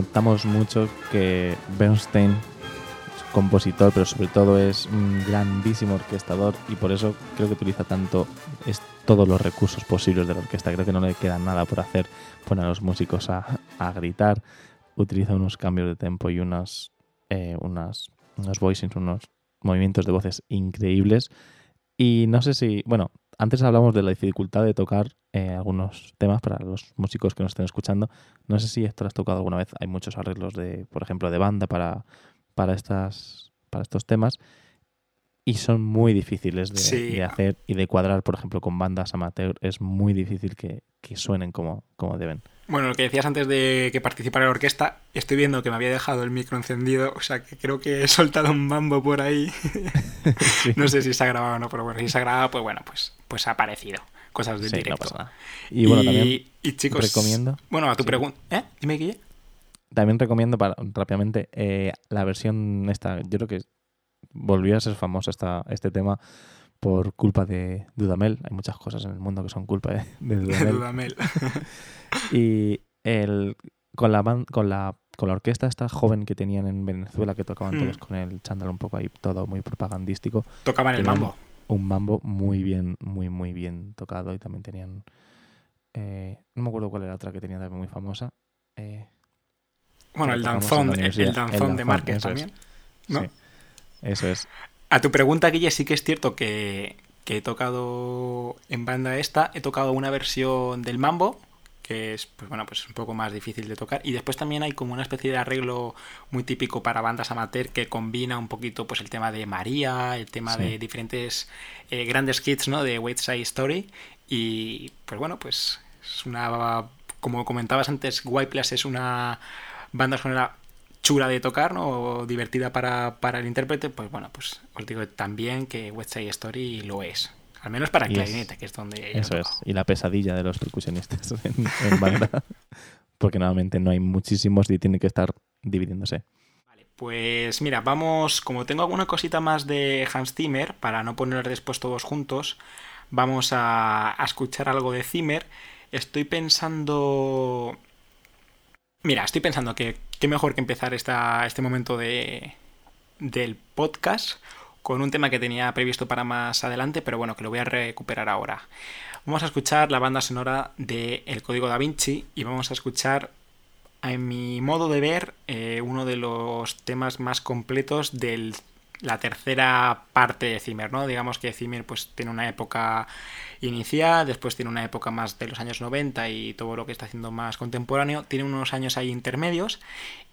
Notamos mucho que Bernstein es compositor, pero sobre todo es un grandísimo orquestador y por eso creo que utiliza tanto es todos los recursos posibles de la orquesta. Creo que no le queda nada por hacer. Pone a los músicos a, a gritar, utiliza unos cambios de tempo y unas, eh, unas, unos voicings, unos movimientos de voces increíbles. Y no sé si, bueno, antes hablamos de la dificultad de tocar eh, algunos temas para los músicos que nos estén escuchando. No sé si esto lo has tocado alguna vez. Hay muchos arreglos de, por ejemplo, de banda para, para estas, para estos temas. Y son muy difíciles de, Sí. de hacer y de cuadrar, por ejemplo, con bandas amateur. Es muy difícil que, que suenen como, como deben. Bueno, lo que decías antes de que participara la orquesta, estoy viendo que me había dejado el micro encendido, o sea que creo que he soltado un mambo por ahí. No sé si se ha grabado o no, pero bueno, si se ha grabado, pues bueno, pues, pues ha aparecido. Cosas Sí, no directo. pasa nada. Y bueno, también y chicos, recomiendo- Bueno, a tu Sí. pregunta. ¿Eh? Dime, Guille. También recomiendo para, rápidamente eh, la versión esta. Yo creo que volvió a ser famoso esta, este tema por culpa de Dudamel. Hay muchas cosas en el mundo que son culpa de, de Dudamel. Dudamel. y el, con, la, con, la, con la orquesta esta joven que tenían en Venezuela, que tocaban Hmm. todos con el chándal un poco ahí, todo muy propagandístico. Tocaban el mambo. un mambo muy bien, muy, muy bien tocado y también tenían... eh, no me acuerdo cuál era la otra que tenía también muy famosa. eh, Bueno, el danzón, el, danzón de Márquez también. ¿no? Sí, eso es. A tu pregunta, Guille, sí que es cierto que, que he tocado en banda esta, he tocado una versión del mambo, que es, pues bueno, pues un poco más difícil de tocar. Y después también hay como una especie de arreglo muy típico para bandas amateur que combina un poquito pues el tema de María, el tema Sí. de diferentes eh, grandes hits, ¿no? De West Side Story. Y pues bueno, pues es una, como comentabas antes, White Plus es una banda sonora chula de tocar, ¿no? O divertida para, para el intérprete, pues bueno, pues os digo también que West Side Story lo es. Al menos para el Y es- clarinete, que es donde Eso es. Y la pesadilla de los percusionistas en, en banda. Porque normalmente no hay muchísimos y tiene que estar dividiéndose. Vale, pues mira, vamos, como tengo alguna cosita más de Hans Zimmer, para no poner después todos juntos, vamos a, a escuchar algo de Zimmer. Estoy pensando... Mira, estoy pensando que qué mejor que empezar esta, este momento de, del podcast con un tema que tenía previsto para más adelante, pero bueno, que lo voy a recuperar ahora. Vamos a escuchar la banda sonora de El Código da Vinci y vamos a escuchar en mi modo de ver, eh, uno de los temas más completos de la tercera parte de Zimmer, ¿no? Digamos que Zimmer pues tiene una época inicial, después tiene una época más de los años 90 y todo lo que está haciendo más contemporáneo, tiene unos años ahí intermedios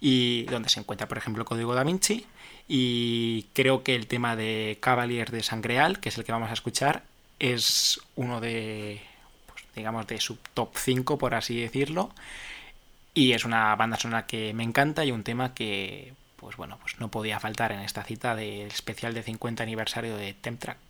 y donde se encuentra, por ejemplo, Código da Vinci y creo que el tema de Cavalier de Sangreal, que es el que vamos a escuchar, es uno de, pues, digamos, de su top 5, por así decirlo. Y es una banda sonora que me encanta y un tema que, pues bueno, pues no podía faltar en esta cita del especial de 50 aniversario de Temtrack.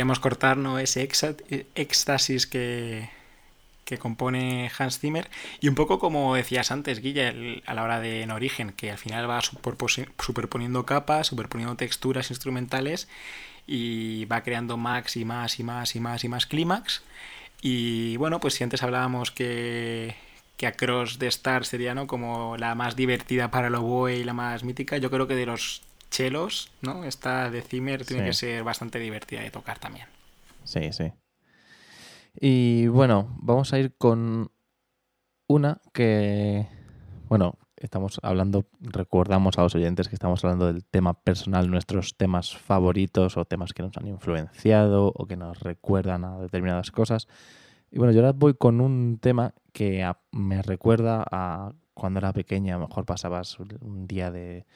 Queremos cortar ese éxtasis que, que compone Hans Zimmer y un poco como decías antes, Guilla, a la hora de en origen, que al final va superponiendo capas, superponiendo texturas instrumentales y va creando más y más y más y más y más clímax. Y bueno, pues si antes hablábamos que, que Across the Stars sería ¿no? como la más divertida para el oboe y la más mítica, yo creo que de los chelos, ¿no? Esta de Zimmer tiene que ser bastante divertida de tocar también. Sí, sí. Y bueno, vamos a ir con una que, bueno, estamos hablando, recordamos a los oyentes que estamos hablando del tema personal, nuestros temas favoritos o temas que nos han influenciado o que nos recuerdan a determinadas cosas. Y bueno, yo ahora voy con un tema que me recuerda a cuando era pequeña, a lo mejor pasabas un día de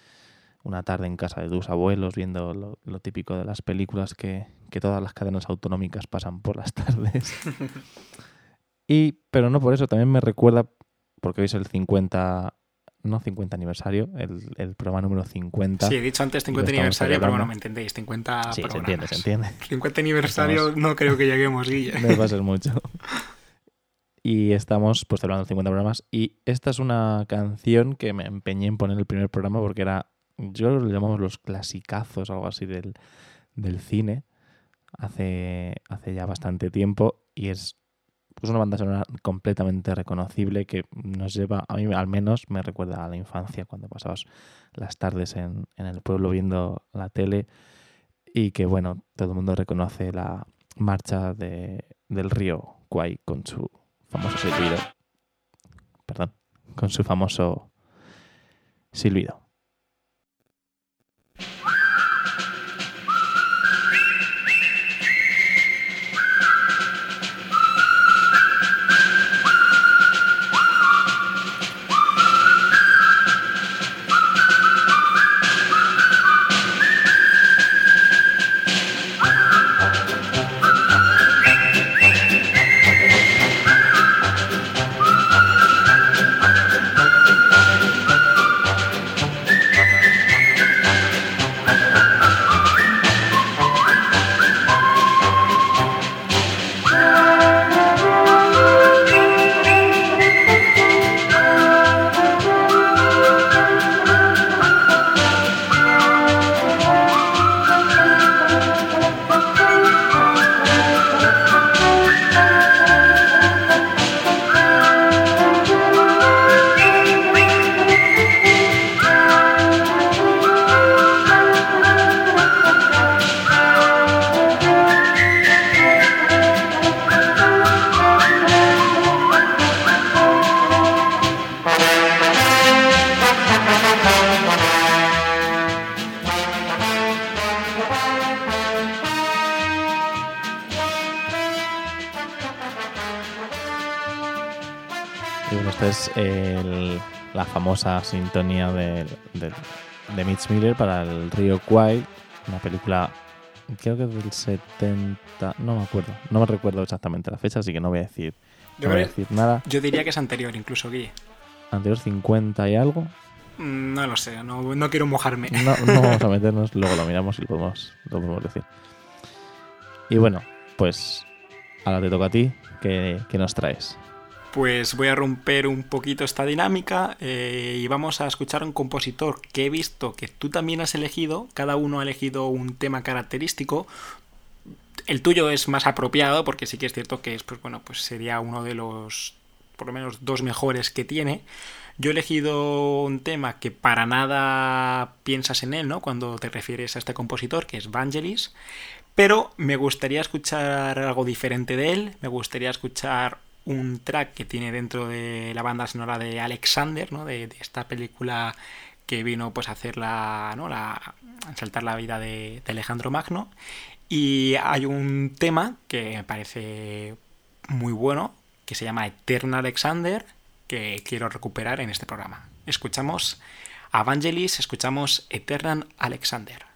una tarde en casa de tus abuelos viendo lo, típico de las películas que, todas las cadenas autonómicas pasan por las tardes. y, pero no por eso, también me recuerda, porque hoy es el 50, no 50 aniversario, el, programa número 50. Sí, he dicho antes 50 aniversario, pero bueno, me entendéis, 50 sí, se entiende, se entiende. 50 aniversario no creo que lleguemos, Guille. No va a ser mucho. Y estamos pues celebrando 50 programas. Y esta es una canción que me empeñé en poner el primer programa porque era yo lo llamamos los clasicazos, algo así del, cine, hace, hace ya bastante tiempo y es pues una banda sonora completamente reconocible que nos lleva, a mí al menos me recuerda a la infancia cuando pasabas las tardes en, en el pueblo viendo la tele y que bueno, todo el mundo reconoce la marcha de, del río Kwai con su famoso silbido. Perdón, con su famoso silbido. Famosa sintonía de, de, Mitch Miller para el Río Kwai, una película creo que del 70, no me acuerdo, no me recuerdo exactamente la fecha, así que no voy a decir, no voy a decir nada. Yo diría que es anterior, incluso Guille. ¿Anterior 50 y algo? Mm, no lo sé, no, no quiero mojarme. No, no, vamos a meternos, luego lo miramos y lo podemos, lo podemos decir. Y bueno, pues ahora te toca a ti, ¿qué, qué nos traes? Pues voy a romper un poquito esta dinámica eh, y vamos a escuchar a un compositor que he visto que tú también has elegido, cada uno ha elegido un tema característico. El tuyo es más apropiado porque sí que es cierto que es, pues bueno, pues sería uno de los, por lo menos dos mejores que tiene. Yo he elegido un tema que para nada piensas en él, ¿no? Cuando te refieres a este compositor, que es Vangelis. Pero me gustaría escuchar algo diferente de él. Me gustaría escuchar un track que tiene dentro de la banda sonora de Alexander, ¿no? de, esta película que vino pues a hacer la, ¿no? la saltar la vida de, de, Alejandro Magno y hay un tema que me parece muy bueno que se llama Eternal Alexander que quiero recuperar en este programa. Escuchamos Evangelis, escuchamos Eternal Alexander.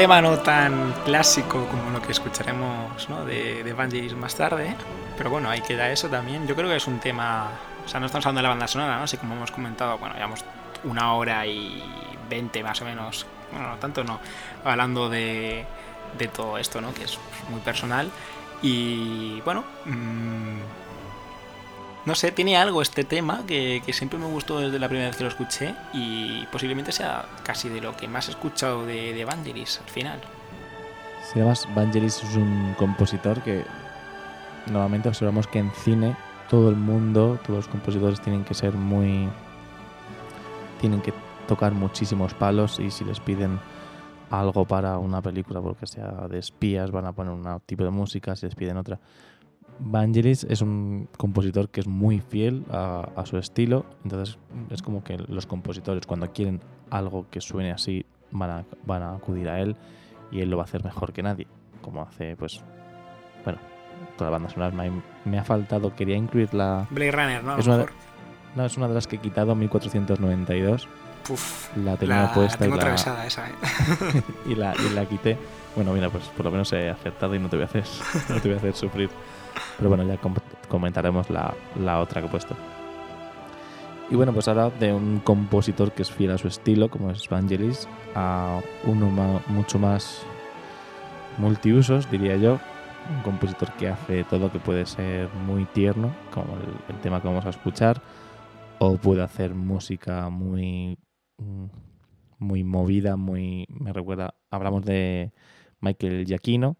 Tema no tan clásico como lo que escucharemos ¿no? de, de Vangelis más tarde, pero bueno, ahí queda eso también. Yo creo que es un tema, o sea, no estamos hablando de la banda sonora, ¿no? Así como hemos comentado, bueno, llevamos una hora y veinte más o menos, bueno, no tanto no, hablando de, de todo esto, ¿no? Que es muy personal. Y bueno, mmm, no sé, tiene algo este tema que, que, siempre me gustó desde la primera vez que lo escuché y posiblemente sea casi de lo que más he escuchado de, de al final. Si además Vangelis es un compositor que normalmente observamos que en cine todo el mundo, todos los compositores tienen que ser muy... tienen que tocar muchísimos palos y si les piden algo para una película, porque sea de espías, van a poner un tipo de música, si les piden otra. Vangelis es un compositor que es muy fiel a, a, su estilo, entonces es como que los compositores cuando quieren algo que suene así van a, van a acudir a él y él lo va a hacer mejor que nadie, como hace pues, bueno, toda la banda sonora. Me, me ha faltado, quería incluir la... Blade Runner, ¿no? Es una, no, es una de las que he quitado, 1492. Uf, la tenía la, puesta tengo y, la, atravesada esa, ¿eh? y, la, y la quité. Bueno, mira, pues por lo menos he acertado y no te voy a hacer, no te voy a hacer sufrir. Pero bueno, ya com comentaremos la, la, otra que he puesto. Y bueno, pues ahora de un compositor que es fiel a su estilo, como es Vangelis, a uno mucho más multiusos, diría yo. Un compositor que hace todo que puede ser muy tierno, como el, el tema que vamos a escuchar, o puede hacer música muy, muy movida, muy. Me recuerda. Hablamos de Michael Giacchino,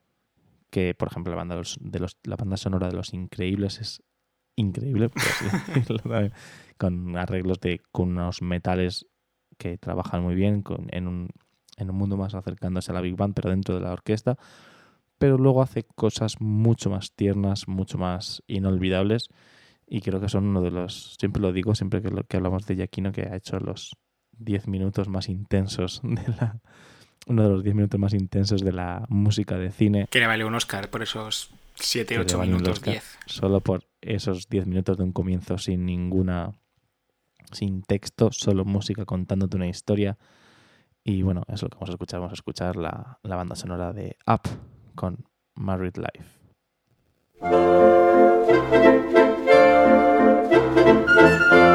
que por ejemplo la banda de los, de los, la banda sonora de Los Increíbles es increíble, con arreglos de con unos metales que trabajan muy bien con, en, un, en un mundo más acercándose a la Big Band, pero dentro de la orquesta. Pero luego hace cosas mucho más tiernas, mucho más inolvidables. Y creo que son uno de los, siempre lo digo, siempre que, lo, que hablamos de Giacchino, que ha hecho los 10 minutos más intensos de la, uno de los 10 minutos más intensos de la música de cine. Que le vale un Oscar por esos 7, 8 minutos, 10. Solo por esos 10 minutos de un comienzo sin ninguna. sin texto, solo música contándote una historia. Y bueno, es lo que vamos a escuchar. Vamos a escuchar la, la banda sonora de Up con Married Life.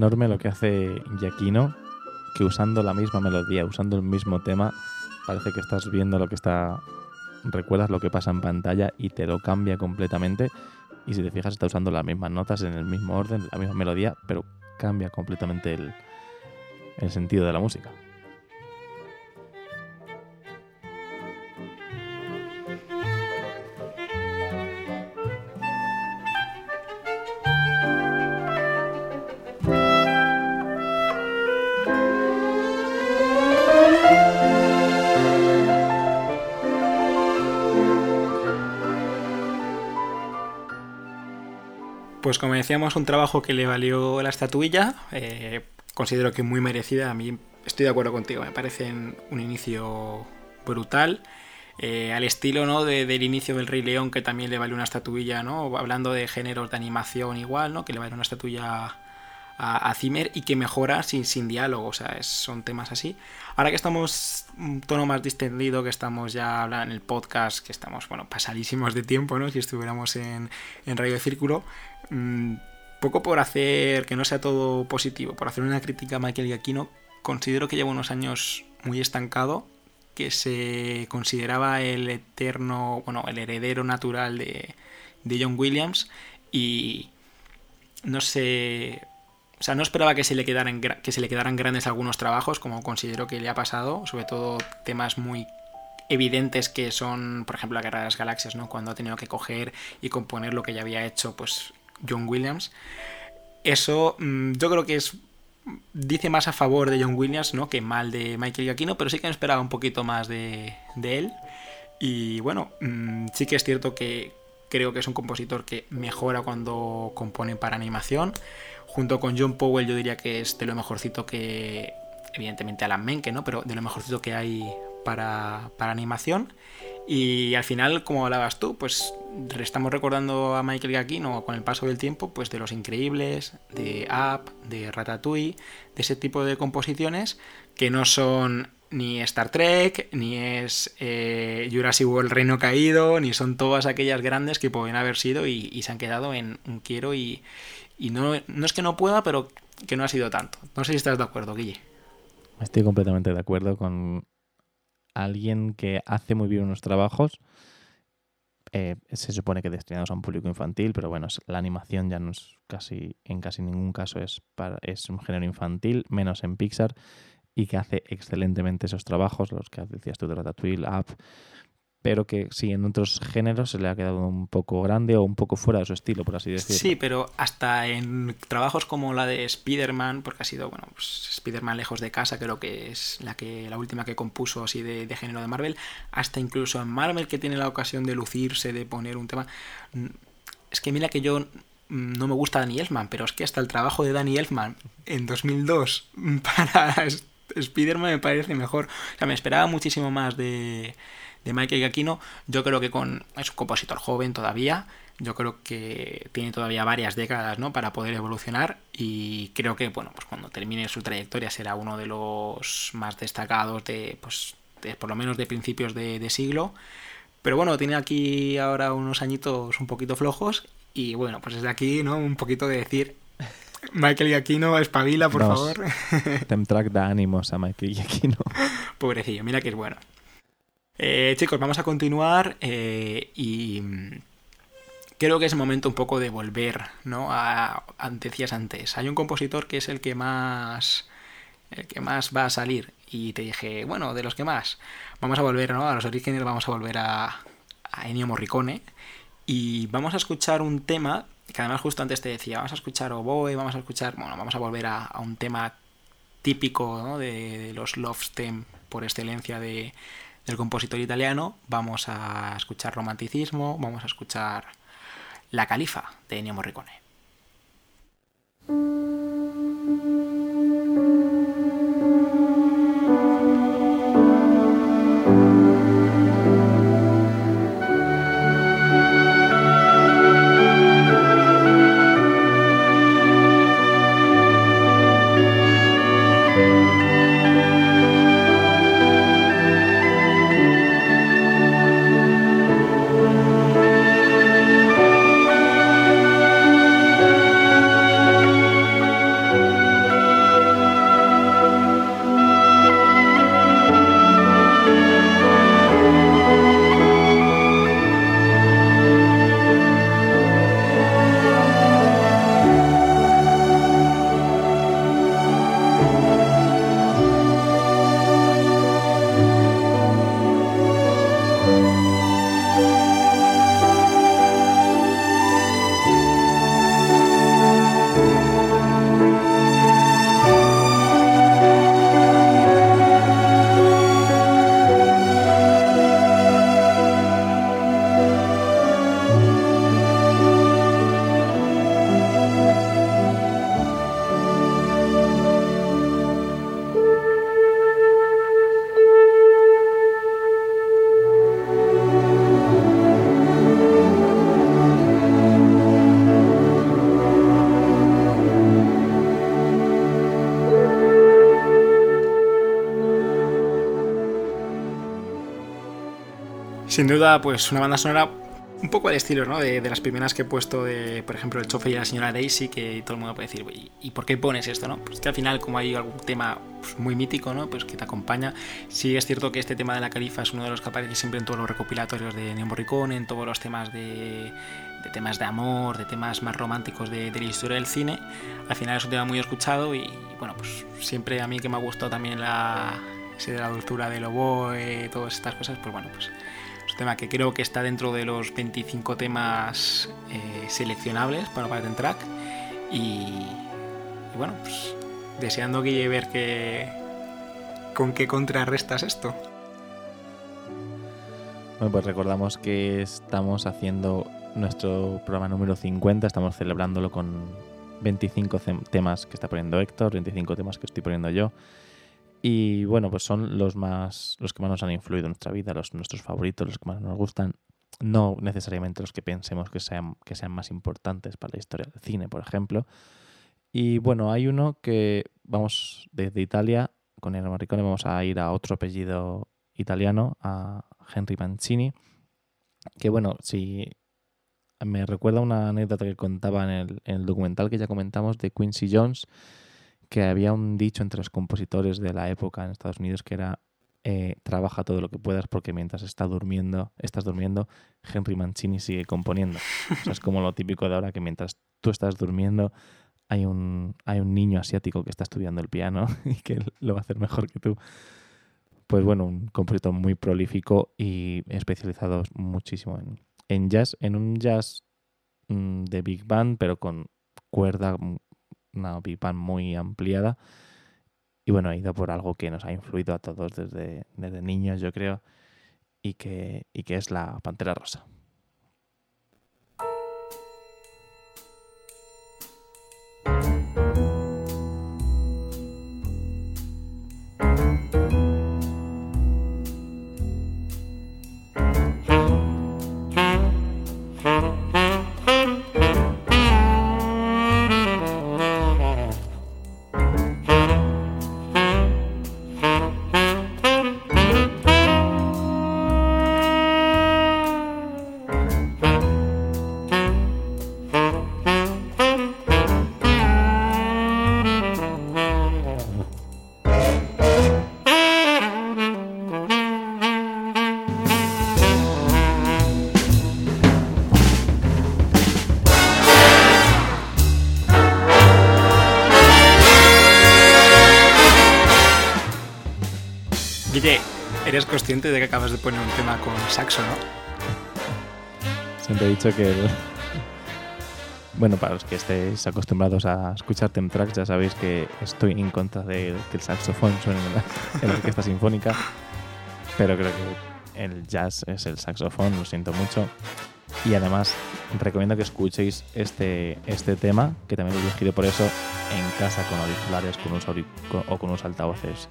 enorme lo que hace Giacchino, que usando la misma melodía, usando el mismo tema, parece que estás viendo lo que está. Recuerdas lo que pasa en pantalla y te lo cambia completamente. Y si te fijas, está usando las mismas notas en el mismo orden, la misma melodía, pero cambia completamente el, el sentido de la música. Pues como decíamos, un trabajo que le valió la estatuilla, eh, considero que muy merecida, a mí estoy de acuerdo contigo, me parece un inicio brutal. Eh, al estilo ¿no? del inicio del Rey León, que también le vale una estatuilla, ¿no? hablando de géneros de animación igual, ¿no? que le vale una estatuilla a, Zimmer y que mejora sin, sin diálogo, o sea, son temas así. Ahora que estamos un tono más distendido, que estamos ya en el podcast, que estamos, bueno, pasadísimos de tiempo, ¿no? Si estuviéramos en, en Radio Círculo, mm, poco por hacer que no sea todo positivo, por hacer una crítica a Michael Giacchino, considero que lleva unos años muy estancado, que se consideraba el eterno, bueno, el heredero natural de, de John Williams y no sé, o sea, no esperaba que se le quedaran, que se le quedaran grandes algunos trabajos, como considero que le ha pasado, sobre todo temas muy evidentes que son, por ejemplo, la Guerra de las Galaxias, ¿no? Cuando ha tenido que coger y componer lo que ya había hecho, pues, John Williams. Eso mm, yo creo que es dice más a favor de John Williams, ¿no? Que mal de Michael Giacchino, pero sí que me esperaba un poquito más de, de él. Y bueno, mm, sí que es cierto que creo que es un compositor que mejora cuando compone para animación. Junto con John Powell yo diría que es de lo mejorcito que, evidentemente Alan Menke, ¿no? Pero de lo mejorcito que hay para, para animación. Y al final, como hablabas tú, pues estamos recordando a Michael Giacchino con el paso del tiempo, pues de Los Increíbles, de Up, de Ratatouille, de ese tipo de composiciones que no son ni Star Trek, ni es eh, Jurassic World Reino Caído, ni son todas aquellas grandes que pueden haber sido y se han quedado en un quiero y, y no, no es que no pueda, pero que no ha sido tanto. No sé si estás de acuerdo, Guille. Estoy completamente de acuerdo con alguien que hace muy bien unos trabajos. Eh, se supone que destinados a un público infantil, pero bueno, la animación ya no es casi, en casi ningún caso es, para, es un género infantil, menos en Pixar, y que hace excelentemente esos trabajos, los que decías tú de Ratatouille, pero que sí, en otros géneros se le ha quedado un poco grande o un poco fuera de su estilo, por así decirlo. Sí, pero hasta en trabajos como la de Spider-Man, porque ha sido, bueno, pues Spider-Man lejos de casa, creo que es la que la última que compuso así de, género de Marvel, hasta incluso en Marvel que tiene la ocasión de lucirse, de poner un tema... Mm, es que mira que yo no me gusta Danny Elfman, pero es que hasta el trabajo de Danny Elfman en 2002 para Spider-Man me parece mejor. O sea, me esperaba muchísimo más de de Michael Giacchino, yo creo que con es un compositor joven todavía, yo creo que tiene todavía varias décadas ¿no? para poder evolucionar y creo que bueno, pues cuando termine su trayectoria será uno de los más destacados de, pues, por lo menos de principios de, siglo. Pero bueno, tiene aquí ahora unos añitos un poquito flojos y bueno, pues desde aquí, ¿no? Un poquito de decir, Michael Giacchino, espabila, por favor. Temtrack da ánimos a Michael Giacchino. Pobrecillo, mira que es bueno. Eh, chicos, vamos a continuar eh, y creo que es momento un poco de volver, ¿no? A, decías antes, hay un compositor que es el que más, el que más va a salir y te dije, bueno, de los que más, vamos a volver, ¿no? A los orígenes vamos a volver a, Ennio Morricone y vamos a escuchar un tema que además justo antes te decía, vamos a escuchar Oboe, vamos a escuchar, bueno, vamos a volver a, un tema típico de, de, los love stem por excelencia de, del compositor italiano, vamos a escuchar romanticismo, vamos a escuchar La Califa de Ennio Morricone. Sin duda, pues una banda sonora un poco al estilo, ¿no? De, las primeras que he puesto de, por ejemplo, el chofe y la señora Daisy, que todo el mundo puede decir, ¿y por qué pones esto, no? Pues que al final, como hay algún tema pues, muy mítico, ¿no? Pues que te acompaña. Sí es cierto que este tema de la califa es uno de los que aparece siempre en todos los recopilatorios de Neo Morricone, en todos los temas de, de temas de amor, de temas más románticos de, la historia del cine. Al final es un tema muy escuchado y, bueno, pues siempre a mí que me ha gustado también la, de la dulzura del oboe, todas estas cosas, pues bueno, pues tema que creo que está dentro de los 25 temas eh, seleccionables para Patent Track. Y, bueno, pues deseando que ver que, con qué contrarrestas esto. Bueno, pues recordamos que estamos haciendo nuestro programa número 50, estamos celebrándolo con 25 temas que está poniendo Héctor, 25 temas que estoy poniendo yo. Y bueno, pues son los más los que más nos han influido en nuestra vida, los nuestros favoritos, los que más nos gustan. No necesariamente los que pensemos que sean, que sean más importantes para la historia del cine, por ejemplo. Y bueno, hay uno que vamos desde Italia, con el Maricone vamos a ir a otro apellido italiano, a Henry Mancini, que bueno, si me recuerda una anécdota que contaba en el, en el documental que ya comentamos de Quincy Jones, que había un dicho entre los compositores de la época en Estados Unidos que era eh, trabaja todo lo que puedas porque mientras está durmiendo, estás durmiendo, Henry Mancini sigue componiendo. es como lo típico de ahora que mientras tú estás durmiendo hay un, hay un niño asiático que está estudiando el piano y que lo va a hacer mejor que tú. Pues bueno, un compositor muy prolífico y especializado muchísimo en, en jazz, en un jazz mm, de big band, pero con cuerda una pipa muy ampliada. Y bueno, ha ido por algo que nos ha influido a todos desde, desde niños, yo creo, y que, y que es la Pantera Rosa. Un tema con saxo, ¿no? Siempre he dicho que Bueno, para los que estéis acostumbrados a escuchar Tem Tracks, ya sabéis que estoy en contra de que el saxofón suene en la, orquesta sinfónica, pero creo que el jazz es el saxofón, lo siento mucho. Y además, recomiendo que escuchéis este, este tema, que también he elegido por eso, en casa con auriculares con o con unos altavoces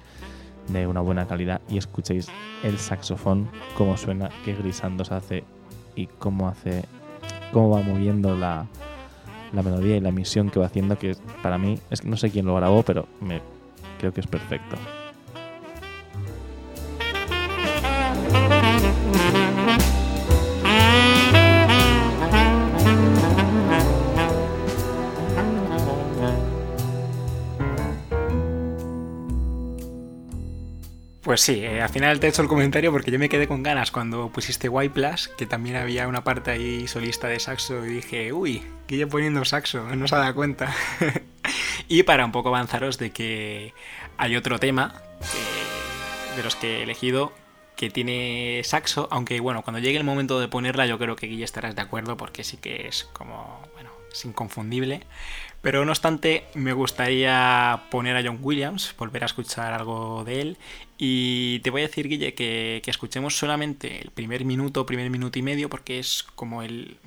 de una buena calidad y escuchéis el saxofón, cómo suena, qué grisando se hace y cómo hace, cómo va moviendo la, la melodía y la emisión que va haciendo, que para mí, es no sé quién lo grabó, pero me, creo que es perfecto. Pues sí, eh, al final te he hecho el comentario porque yo me quedé con ganas cuando pusiste White Plus, que también había una parte ahí solista de saxo, y dije, uy, yo poniendo saxo, no se ha dado cuenta. y para un poco avanzaros de que hay otro tema de los que he elegido que tiene saxo, aunque bueno, cuando llegue el momento de ponerla yo creo que ya estarás de acuerdo porque sí que es como, bueno, es inconfundible. Pero no obstante, me gustaría poner a John Williams, volver a escuchar algo de él. Y te voy a decir, Guille, que, escuchemos solamente el primer minuto, primer minuto y medio, porque es como el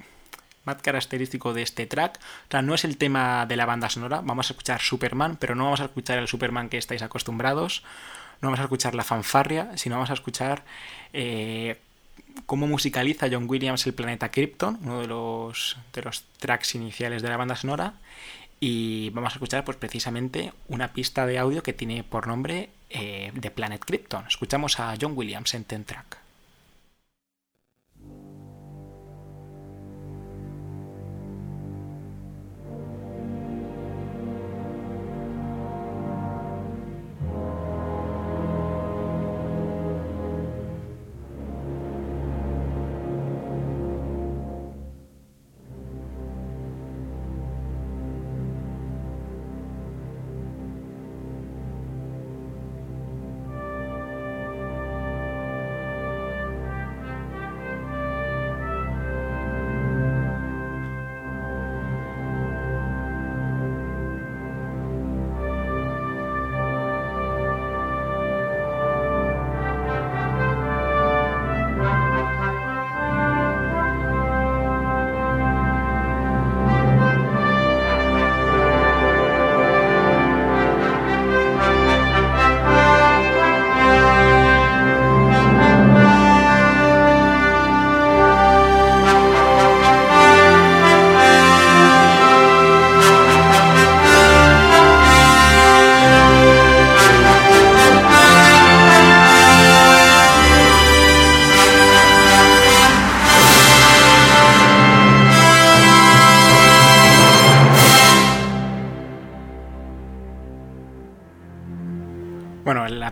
más característico de este track. O sea, no es el tema de la banda sonora, vamos a escuchar Superman, pero no vamos a escuchar el Superman que estáis acostumbrados. No vamos a escuchar la fanfarria, sino vamos a escuchar eh, cómo musicaliza John Williams el planeta Krypton, uno de los, de los tracks iniciales de la banda sonora y vamos a escuchar pues precisamente una pista de audio que tiene por nombre eh, The Planet Krypton. Escuchamos a John Williams en Ten Track.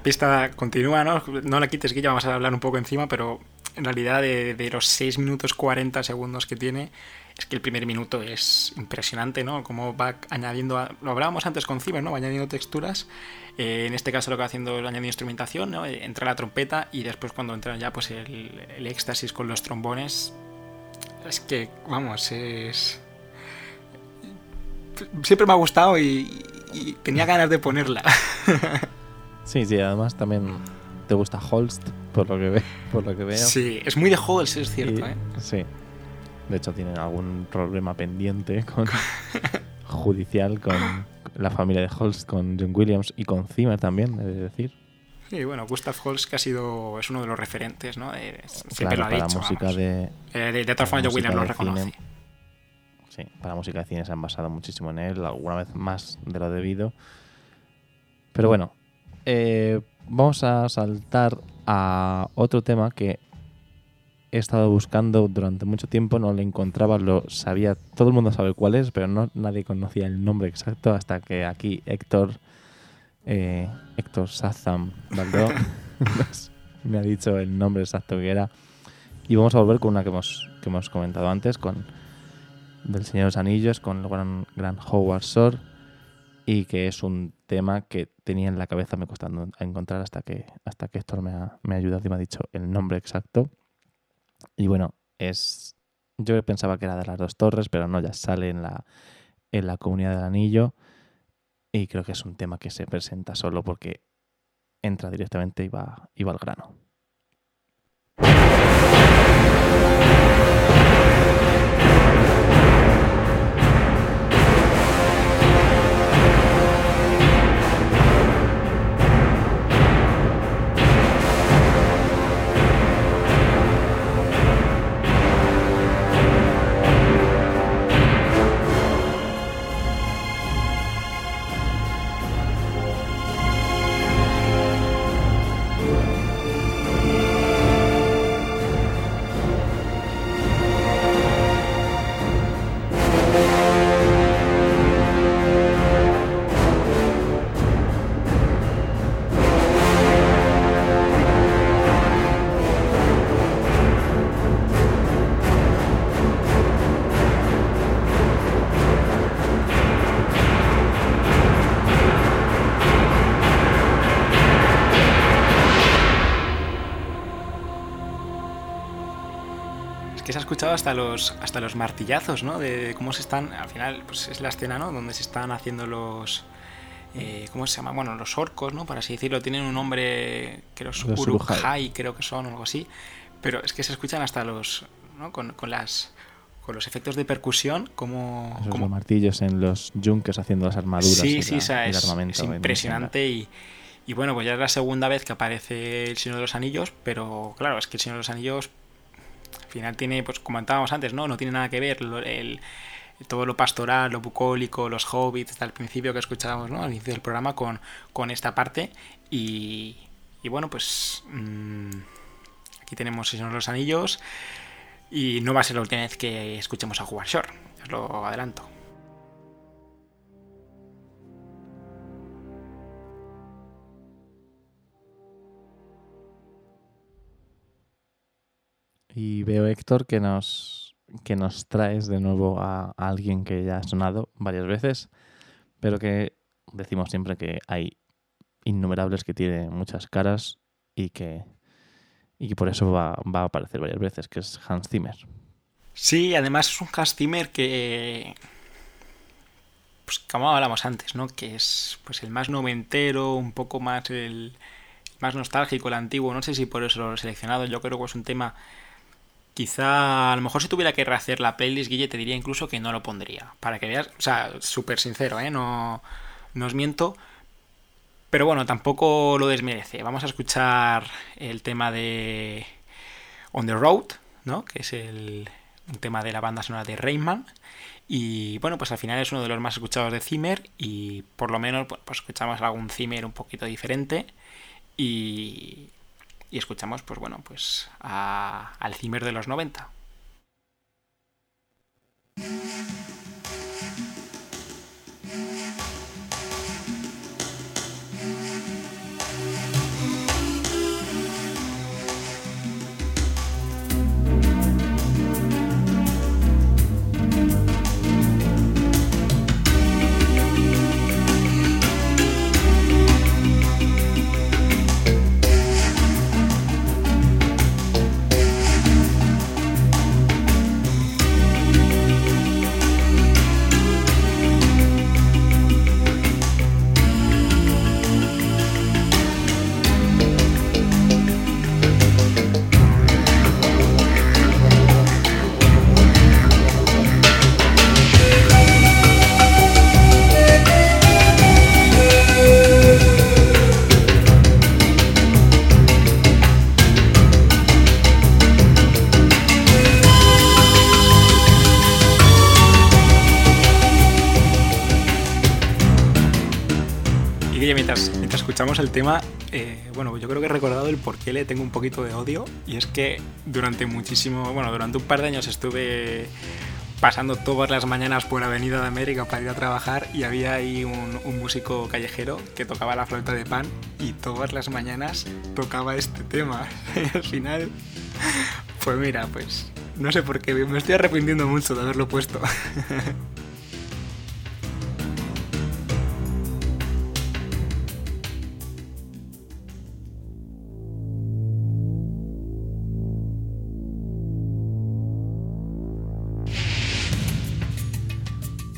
Pista continúa, ¿no? No la quites, ya vamos a hablar un poco encima, pero en realidad de, los 6 minutos 40 segundos que tiene, es que el primer minuto es impresionante, ¿no? Como va añadiendo, lo hablábamos antes con Ciber, ¿no? Va añadiendo texturas. Eh, en este caso lo que va haciendo es añadiendo instrumentación, ¿no? Eh, entra la trompeta y después cuando entra ya pues el, éxtasis con los trombones, es que, vamos, es... Siempre me ha gustado y tenía ganas de ponerla. sí, sí, además también te gusta Holst, por lo que, ve, por lo que veo. Sí, es muy de Holst, es cierto, Y- ¿eh? Sí. De hecho, tienen algún problema pendiente con judicial con la familia de Holst, con John Williams y con Zimmer también, he de decir. Sí, bueno, Gustav Holst que ha sido, es uno de los referentes, ¿no? Eh, Claro, siempre lo ha para dicho, música vamos. de. Eh, de, todas formas, John Williams lo reconoce. cine. Sí, para música de cine se han basado muchísimo en él, alguna vez más de lo debido. Pero bueno, eh, vamos a saltar a otro tema que he estado buscando durante mucho tiempo, no lo encontraba, lo sabía, todo el mundo sabe cuál es, pero no nadie conocía el nombre exacto hasta que aquí Héctor, eh, Héctor Sazam me ha dicho el nombre exacto que era. Y vamos a volver con una que hemos, que hemos comentado antes, con del Señor de los Anillos, con el gran, gran Howard Shore, y que es un tema que tenía en la cabeza, me costando encontrar hasta que, hasta que Héctor me ha, me ha ayudado y me ha dicho el nombre exacto. Y bueno, es. Yo pensaba que era de las dos torres, pero no, ya sale en la, en la comunidad del anillo. Y creo que es un tema que se presenta solo porque entra directamente y va, y va al grano. Que se ha escuchado hasta los, hasta los martillazos, ¿no? De, de cómo se están. Al final, pues es la escena, ¿no? Donde se están haciendo los. eh, ¿Cómo se llama? Bueno, los orcos, ¿no? Por así decirlo. Tienen un nombre. Que los Los Uruk-hai, Uruk-hai. creo que son, o algo así. Pero es que se escuchan hasta los. ¿no? Con, con las. Con los efectos de percusión, como. Esos como los martillos en los junkers haciendo las armaduras Sí, y, sí, la- o sea, y el es, armamento. es impresionante y, y bueno, pues ya es la segunda vez que aparece el Señor de los Anillos, pero claro, es que el Señor de los Anillos al final tiene, pues comentábamos antes, ¿no? No tiene nada que ver el, todo lo pastoral, lo bucólico, los hobbits, hasta el principio que escuchábamos, ¿no? Al inicio del programa con, con esta parte y, y bueno, pues mm, aquí tenemos los Anillos y no va a ser la última vez que escuchemos a Howard Shore, os lo adelanto. Y veo, Héctor, que nos, que nos traes de nuevo a, alguien que ya ha sonado varias veces, pero que decimos siempre que hay innumerables que tiene muchas caras y que, y que por eso va, va a aparecer varias veces, que es Hans Zimmer. Sí, además es un Hans Zimmer que. Pues como hablamos antes, ¿no? Que es pues el más noventero, un poco más el más nostálgico, el antiguo. No sé si por eso lo he seleccionado. Yo creo que es un tema. Quizá, a lo mejor si tuviera que rehacer la playlist, Guille, te diría incluso que no lo pondría. Para que veas, o sea, súper sincero, ¿eh? No, no os miento. Pero bueno, tampoco lo desmerece. Vamos a escuchar el tema de On the Road, ¿no? Que es el, un tema de la banda sonora de Rayman. Y bueno, pues al final es uno de los más escuchados de Zimmer y por lo menos pues, pues escuchamos algún Zimmer un poquito diferente y, y escuchamos pues bueno, pues a- al Zimmer de los 90. Mientras, mientras escuchamos el tema, eh, bueno, yo creo que he recordado el por qué le tengo un poquito de odio. Y es que durante muchísimo, bueno, durante un par de años estuve pasando todas las mañanas por Avenida de América para ir a trabajar y había ahí un, músico callejero que tocaba la flauta de pan y todas las mañanas tocaba este tema. Al final, pues mira, pues no sé por qué, me estoy arrepintiendo mucho de haberlo puesto.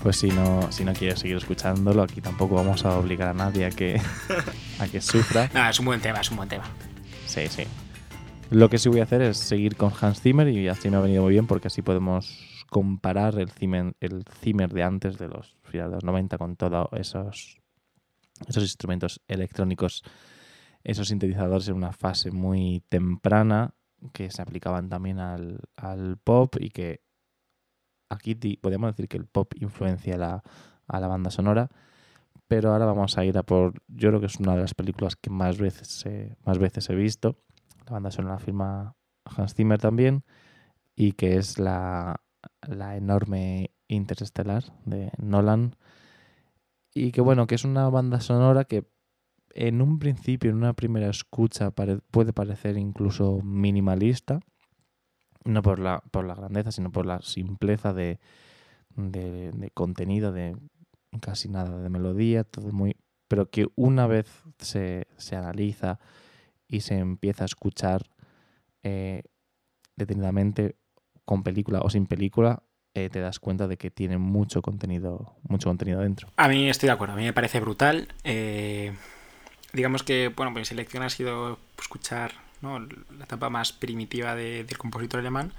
Pues si no, si no quieres seguir escuchándolo, aquí tampoco vamos a obligar a nadie a que, a que sufra. No, es un buen tema, es un buen tema. Sí, sí. Lo que sí voy a hacer es seguir con Hans Zimmer y así me ha venido muy bien porque así podemos comparar el Zimmer, el Zimmer de antes de los, de los 90 con todos esos, esos instrumentos electrónicos, esos sintetizadores en una fase muy temprana que se aplicaban también al, al pop y que aquí podríamos decir que el pop influencia la, a la banda sonora, pero ahora vamos a ir a por, yo creo que es una de las películas que más veces, más veces he visto, la banda sonora firma Hans Zimmer también, y que es la, la enorme Interstellar de Nolan, y que bueno, que es una banda sonora que en un principio, en una primera escucha, puede parecer incluso minimalista, no por la, por la grandeza, sino por la simpleza de, de, de, contenido, de casi nada de melodía, todo muy. Pero que una vez se, se analiza y se empieza a escuchar eh, detenidamente con película o sin película, eh, te das cuenta de que tiene mucho contenido, mucho contenido dentro. A mí estoy de acuerdo, a mí me parece brutal. Eh, digamos que, bueno, mi selección ha sido escuchar ¿no? la etapa más primitiva de, del compositor alemán,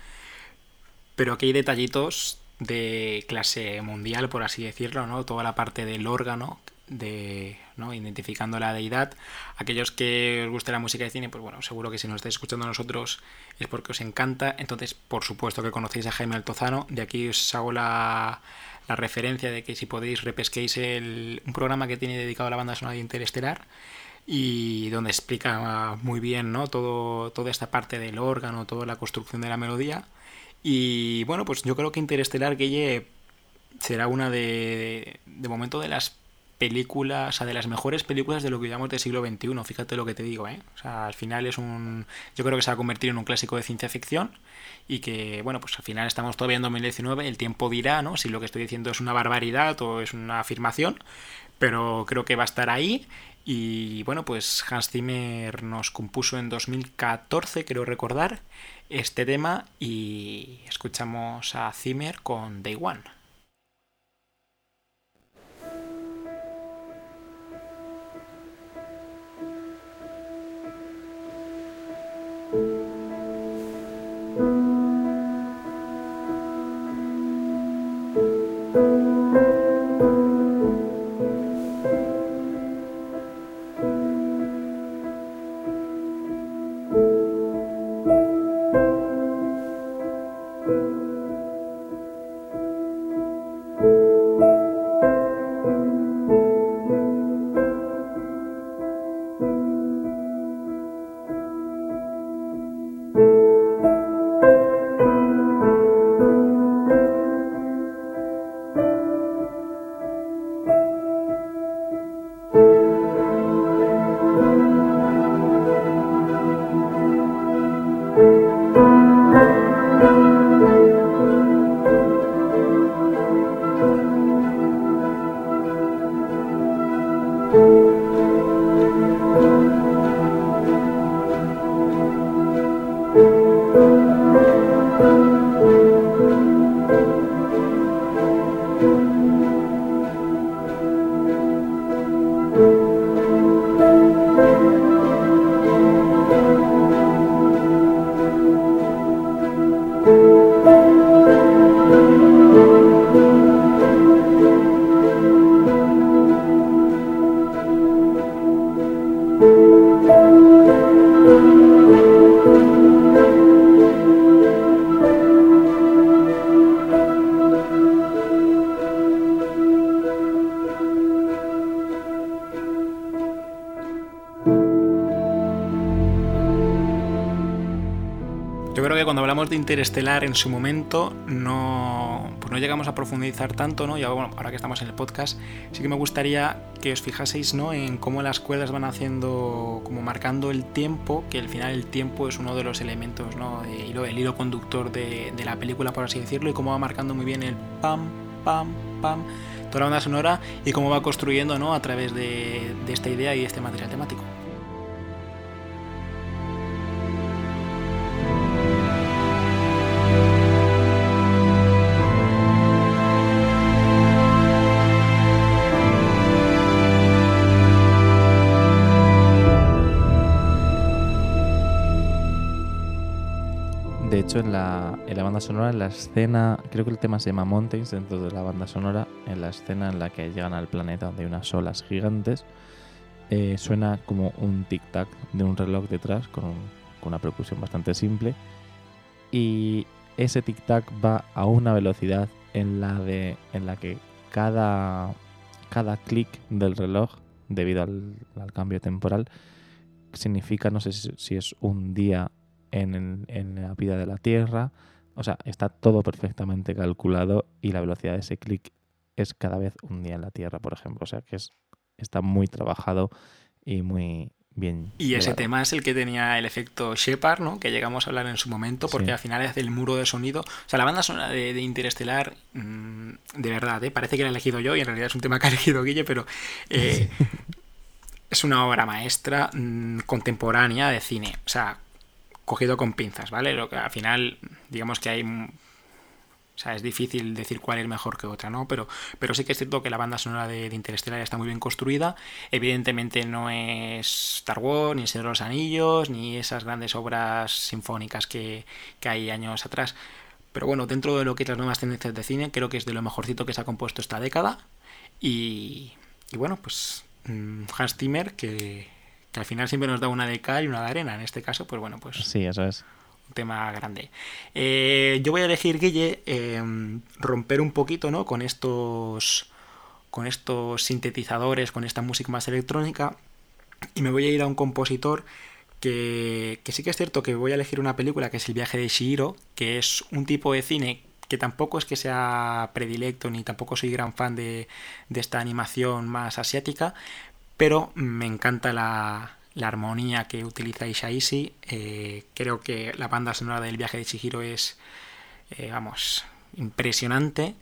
pero aquí hay detallitos de clase mundial, por así decirlo, ¿no? Toda la parte del órgano, de ¿no? identificando la deidad. Aquellos que os guste la música de cine, pues bueno, seguro que si nos estáis escuchando a nosotros es porque os encanta. Entonces, por supuesto que conocéis a Jaime Altozano. De aquí os hago la, la referencia de que si podéis repesquéis el, un programa que tiene dedicado a la banda sonora de Interestelar y donde explica muy bien ¿no? Todo, toda esta parte del órgano, toda la construcción de la melodía. Y bueno, pues yo creo que Interestelar, que será una de, de momento de las películas, o sea, de las mejores películas de lo que llamamos del siglo XXI, fíjate lo que te digo, ¿eh? O sea, al final es un... Yo creo que se va a convertir en un clásico de ciencia ficción y que, bueno, pues al final estamos todavía en 2019, el tiempo dirá, ¿no? Si lo que estoy diciendo es una barbaridad o es una afirmación, pero creo que va a estar ahí y bueno, pues Hans Zimmer nos compuso en 2014, creo recordar, este tema y escuchamos a Zimmer con Day One. Interestelar en su momento, no, pues no llegamos a profundizar tanto, ¿no? Y ahora, ahora que estamos en el podcast, sí que me gustaría que os fijaseis, ¿no? En cómo las cuerdas van haciendo, como marcando el tiempo, que al final el tiempo es uno de los elementos, ¿no? Hilo, el hilo conductor de, de la película, por así decirlo, y cómo va marcando muy bien el pam, pam, pam, toda la banda sonora y cómo va construyendo, ¿no? A través de, de esta idea y este material en la, en la banda sonora, en la escena, creo que el tema se llama Mountains dentro de la banda sonora, en la escena en la que llegan al planeta hay unas olas gigantes, eh, suena como un tic-tac de un reloj detrás con, con una percusión bastante simple. Y ese tic-tac va a una velocidad en la, de, en la que cada, cada clic del reloj, debido al, al cambio temporal, significa, no sé si es un día en, la vida de la Tierra. O sea, está todo perfectamente calculado y la velocidad de ese clic es cada vez un día en la Tierra, por ejemplo. O sea, que es, está muy trabajado y muy bien. Y ese tema es el que tenía el efecto Shepard, ¿no? Que llegamos a hablar en su momento, porque Sí. al final hace el muro de sonido. O sea, la banda sonora de, de Interestelar, mm, de verdad, ¿eh? parece que la he elegido yo y en realidad es un tema que ha elegido Guille, pero eh, es una obra maestra mm, contemporánea de cine. O sea, cogido con pinzas, ¿vale? Lo que al final, digamos que hay. O sea, es difícil decir cuál es mejor que otra, ¿no? Pero, pero sí que es cierto que la banda sonora de, de Interstellar está muy bien construida. Evidentemente no es Star Wars, ni El Señor de los Anillos, ni esas grandes obras sinfónicas que, que hay años atrás. Pero bueno, dentro de lo que es las nuevas tendencias de cine, creo que es de lo mejorcito que se ha compuesto esta década. Y, y bueno, pues mm, Hans Zimmer, que, que al final siempre nos da una de cal y una de arena. En este caso, pues bueno, pues Sí, eso es. un tema grande. Eh, yo voy a elegir, Guille, eh, romper un poquito, ¿no? Con estos. Con estos sintetizadores, con esta música más electrónica. Y me voy a ir a un compositor que, que sí que es cierto que voy a elegir una película que es El viaje de Shihiro, que es un tipo de cine que tampoco es que sea predilecto ni tampoco soy gran fan de, de esta animación más asiática, pero me encanta la, la armonía que utiliza Ishaishi. Eh, creo que la banda sonora del viaje de Chihiro es, eh, vamos, impresionante.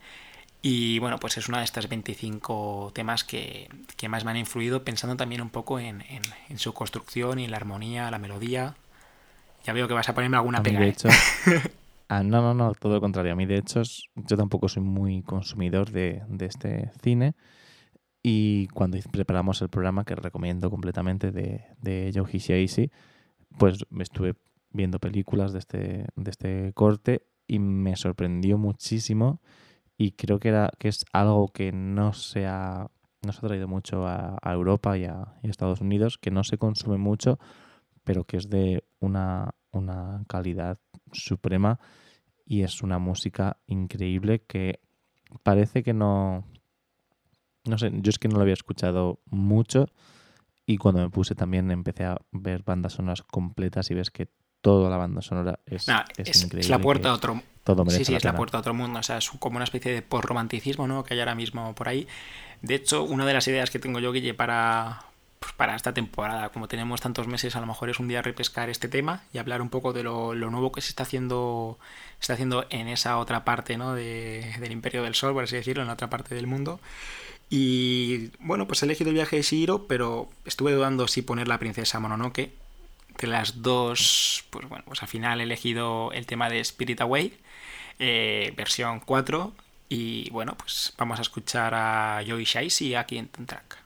Y bueno, pues es una de estas 25 temas que, que más me han influido, pensando también un poco en, en- en su construcción y en la armonía, la melodía. Ya veo que vas a ponerme alguna A mí, pega. de ¿eh? hecho, ah, no, no, no, todo lo contrario. A mí, de hecho, yo tampoco soy muy consumidor de, de este cine. Y cuando preparamos el programa, que recomiendo completamente de, de Yoji Shaishi, pues estuve viendo películas de este, de este corte y me sorprendió muchísimo. Y creo que, era, que es algo que no se ha, no ha traído mucho a, a Europa y a, y a Estados Unidos, que no se consume mucho, pero que es de una, una calidad suprema y es una música increíble que parece que no... No sé, yo es que no lo había escuchado mucho y cuando me puse también empecé a ver bandas sonoras completas y ves que toda la banda sonora es, es es, la puerta a otro, todo Sí, sí, la es la puerta a otro mundo. O sea, es como una especie de post-romanticismo, ¿no? Que hay ahora mismo por ahí. De hecho, una de las ideas que tengo yo, Guille, para, pues para esta temporada, como tenemos tantos meses, a lo mejor es un día repescar este tema y hablar un poco de lo, lo nuevo que se está haciendo se está haciendo en esa otra parte, ¿no? De- del Imperio del Sol, por así decirlo, en la otra parte del mundo. Y bueno, pues he elegido el viaje de Shihiro, pero estuve dudando si poner la princesa Mononoke. De las dos, pues bueno, pues al final he elegido el tema de Spirit Away, eh, versión 4. Y bueno, pues vamos a escuchar a Joey Shaishi aquí en Track.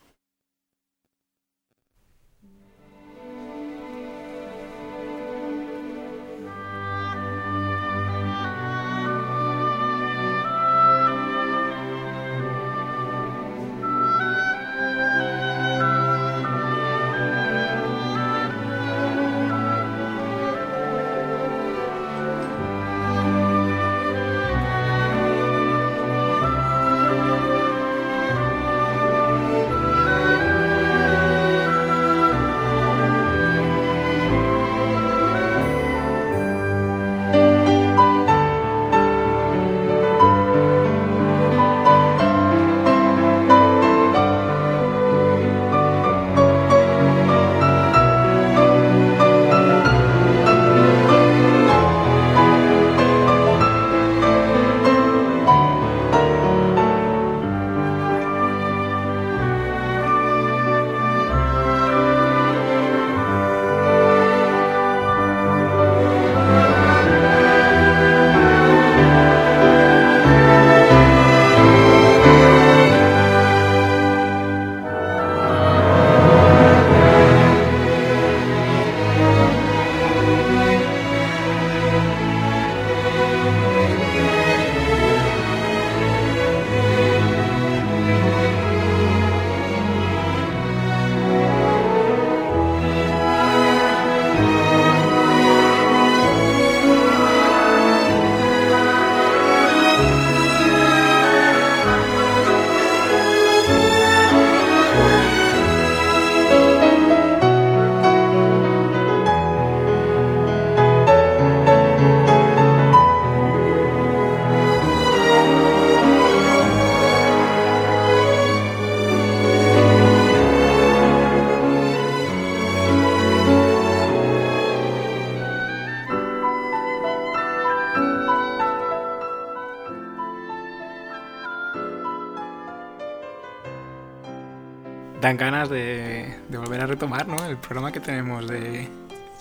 Dan ganas de, volver a retomar ¿no? el programa que tenemos de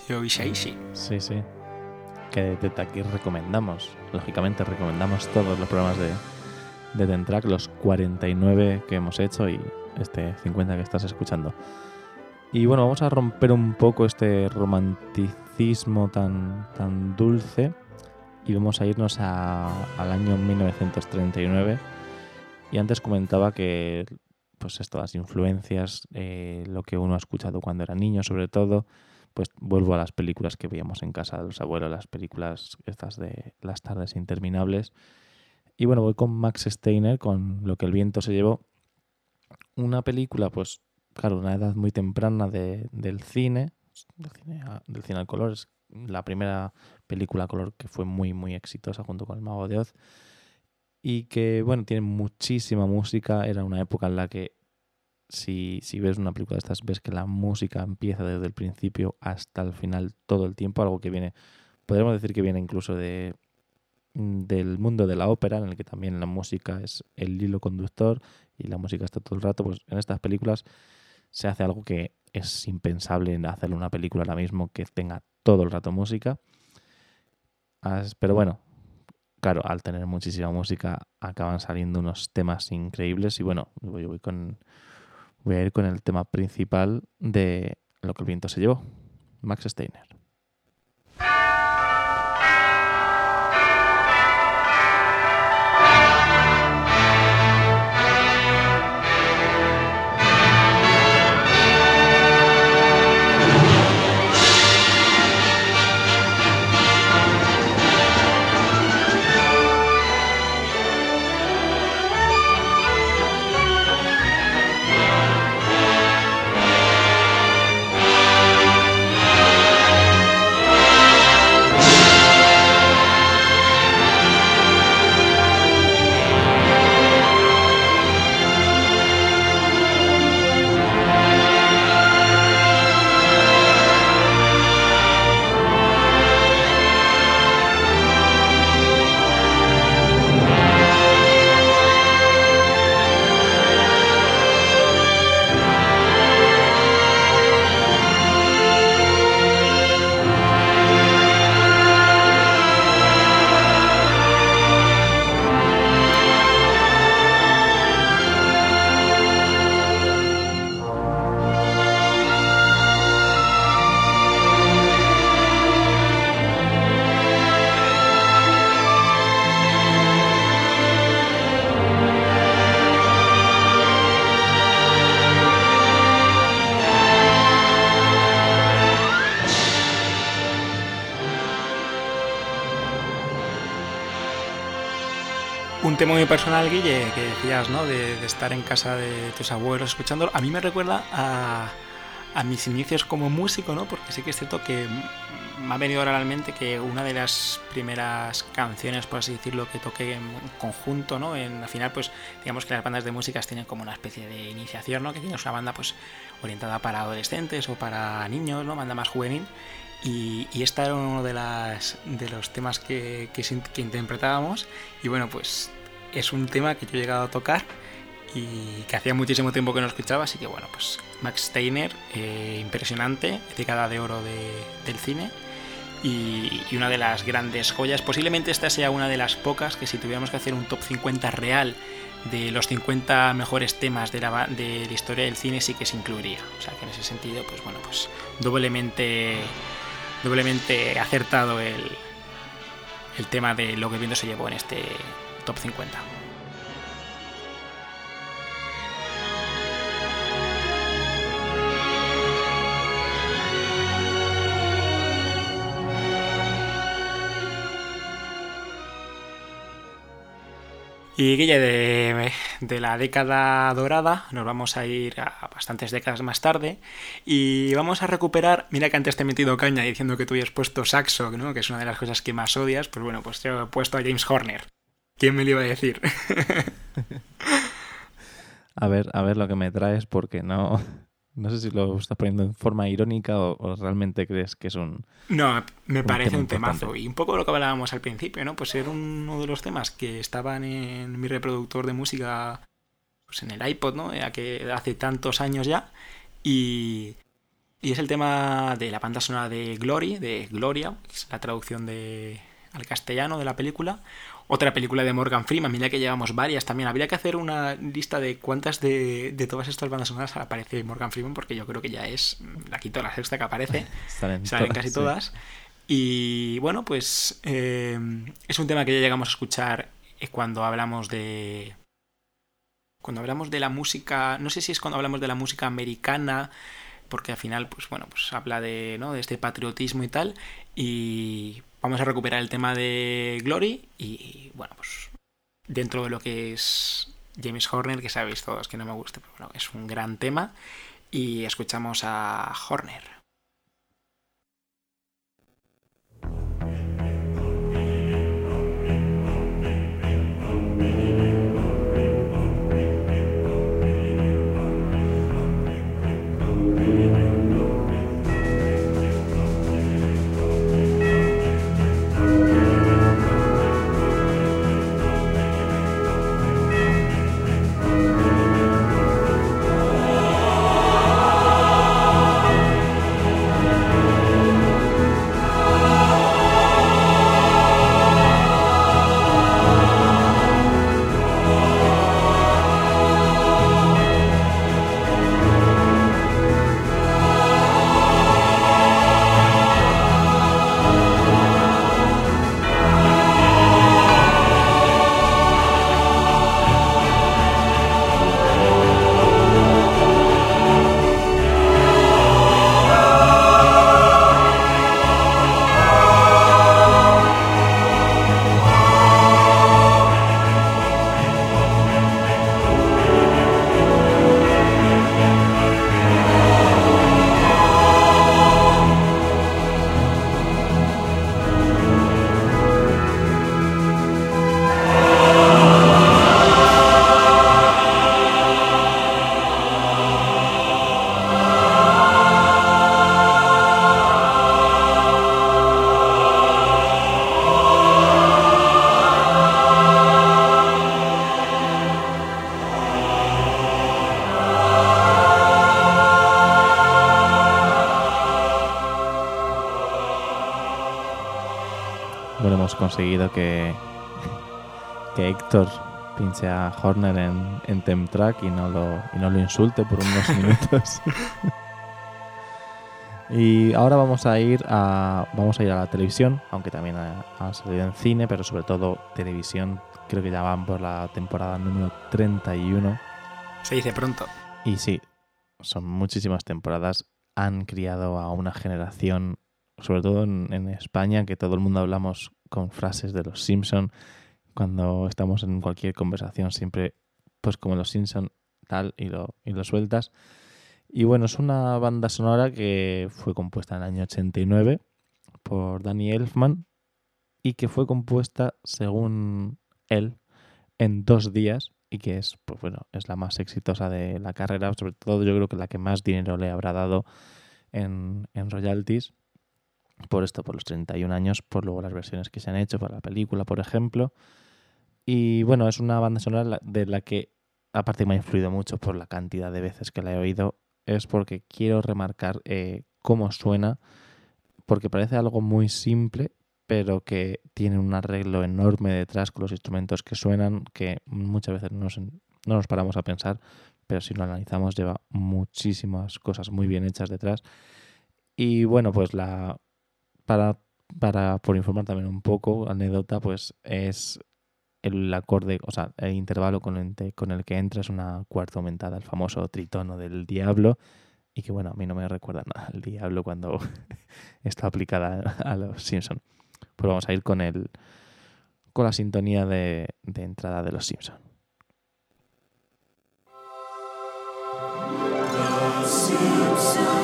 Yoishaishi. Sí, sí. Que desde aquí recomendamos, lógicamente recomendamos todos los programas de, de Dentrack, los 49 que hemos hecho y este 50 que estás escuchando. Y bueno, vamos a romper un poco este romanticismo tan, tan dulce y vamos a irnos al año 1939. Y antes comentaba que pues esto, las influencias, eh, lo que uno ha escuchado cuando era niño sobre todo, pues vuelvo a las películas que veíamos en casa de los abuelos, las películas estas de las tardes interminables. Y bueno, voy con Max Steiner, con Lo que el viento se llevó. Una película, pues claro, una edad muy temprana de, del cine, del cine, del cine al color, es la primera película color que fue muy, muy exitosa junto con El Mago de Oz. Y que, bueno, tiene muchísima música. Era una época en la que si, si ves una película de estas, ves que la música empieza desde el principio hasta el final todo el tiempo, algo que viene, podríamos decir que viene incluso de, del mundo de la ópera, en el que también la música es el hilo conductor y la música está todo el rato, pues en estas películas se hace algo que es impensable en hacerle una película ahora mismo que tenga todo el rato música. Pero bueno, claro, al tener muchísima música acaban saliendo unos temas increíbles y bueno, voy, con, voy a ir con el tema principal de Lo que el viento se llevó, Max Steiner. Un tema muy personal, Guille, que decías, ¿no? De, estar en casa de tus abuelos escuchándolo. A mí me recuerda a, a, mis inicios como músico, ¿no? Porque sí que es cierto que me ha venido realmente que una de las primeras canciones, por así decirlo, que toqué en conjunto, ¿no? En, al final, pues digamos que las bandas de música tienen como una especie de iniciación, ¿no? Que tienes una banda pues orientada para adolescentes o para niños, ¿no? Banda más juvenil. Y, y esta era uno de, las, de los temas que, que, que interpretábamos. Y bueno, pues es un tema que yo he llegado a tocar y que hacía muchísimo tiempo que no escuchaba, así que bueno, pues Max Steiner, eh, impresionante, década de oro del cine y, una de las grandes joyas. Posiblemente esta sea una de las pocas que si tuviéramos que hacer un top 50 real de los 50 mejores temas de la, de la historia del cine sí que se incluiría. O sea que en ese sentido, pues bueno, pues doblemente, doblemente acertado el, el tema de lo que viendo se llevó en este top 50. Y Guille, de, de, la década dorada nos vamos a ir a bastantes décadas más tarde y vamos a recuperar, mira que antes te he metido caña diciendo que tú habías puesto saxo, que es una de las cosas que más odias, pues bueno, pues te he puesto a James Horner. ¿Quién me lo iba a decir? a ver, a ver lo que me traes, porque no, no sé si lo estás poniendo en forma irónica o, realmente crees que es un. No, me parece un temazo. Y un poco lo que hablábamos al principio, ¿no? Pues era uno de los temas que estaban en mi reproductor de música pues en el iPod, ¿no? que hace tantos años ya. Y, y es el tema de la banda sonora de Glory, de Gloria, es la traducción de, al castellano de la película. Otra película de Morgan Freeman, mira que llevamos varias también. Habría que hacer una lista de cuántas de, de todas estas bandas sonoras aparece Morgan Freeman, porque yo creo que ya es la quinta o la sexta que aparece. Salen, casi todas. Y bueno, pues eh, es un tema que ya llegamos a escuchar cuando hablamos de. Cuando hablamos de la música. No sé si es cuando hablamos de la música americana porque al final, pues bueno, pues habla de, ¿no? de este patriotismo y tal. Y vamos a recuperar el tema de Glory y bueno, pues dentro de lo que es James Horner, que sabéis todos que no me gusta, pero bueno, es un gran tema. Y escuchamos a Horner. Conseguido que, que Héctor pinche a Horner en, en Temtrack y no lo, y no lo insulte por unos minutos. y ahora vamos a ir a vamos a ir a la televisión, aunque también ha, salido en cine, pero sobre todo televisión. Creo que ya van por la temporada número 31. Se dice pronto. Y sí, son muchísimas temporadas. Han criado a una generación, sobre todo en, en España, que todo el mundo hablamos con frases de los Simpson cuando estamos en cualquier conversación siempre pues como los Simpson tal y lo, y lo sueltas. Y bueno es una banda sonora que fue compuesta en el año 89 por Danny Elfman y que fue compuesta según él en dos días y que es pues bueno es la más exitosa de la carrera sobre todo yo creo que la que más dinero le habrá dado en, en royalties por esto, por los 31 años, por luego las versiones que se han hecho para la película, por ejemplo. Y bueno, es una banda sonora de la que, aparte me ha influido mucho por la cantidad de veces que la he oído, es porque quiero remarcar eh, cómo suena, porque parece algo muy simple, pero que tiene un arreglo enorme detrás con los instrumentos que suenan, que muchas veces no nos paramos a pensar, pero si lo analizamos lleva muchísimas cosas muy bien hechas detrás. Y bueno, pues la, para, para, por informar también un poco, anécdota, pues es el acorde, o sea, el intervalo con el, con el que entra es una cuarta aumentada, el famoso tritono del diablo, y que bueno, a mí no me recuerda nada al diablo cuando está aplicada a los Simpsons. Pues vamos a ir con el con la sintonía de, de entrada de los Simpsons. Los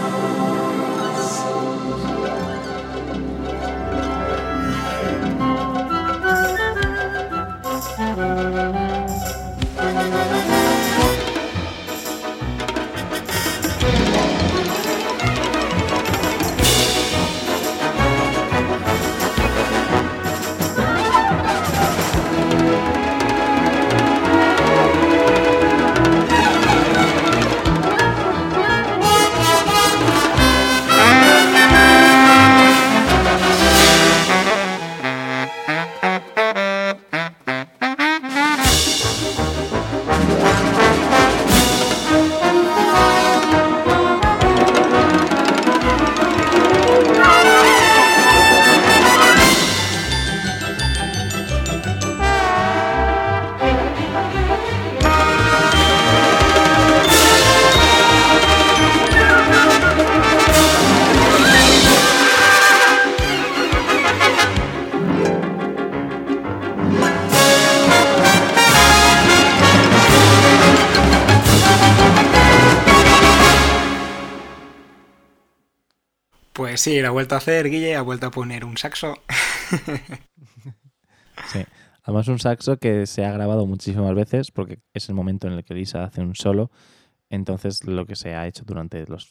sí, lo ha vuelto a hacer, Guille, ha vuelto a poner un saxo. sí. Además, un saxo que se ha grabado muchísimas veces porque es el momento en el que Lisa hace un solo. Entonces, lo que se ha hecho durante los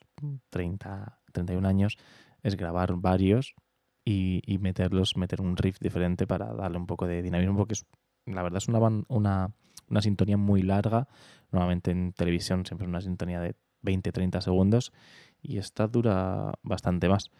30, 31 años es grabar varios y, meterlos, meter un riff diferente para darle un poco de dinamismo, porque es, la verdad es una, una, una sintonía muy larga. Normalmente en televisión siempre es una sintonía de 20-30 segundos y esta dura bastante más.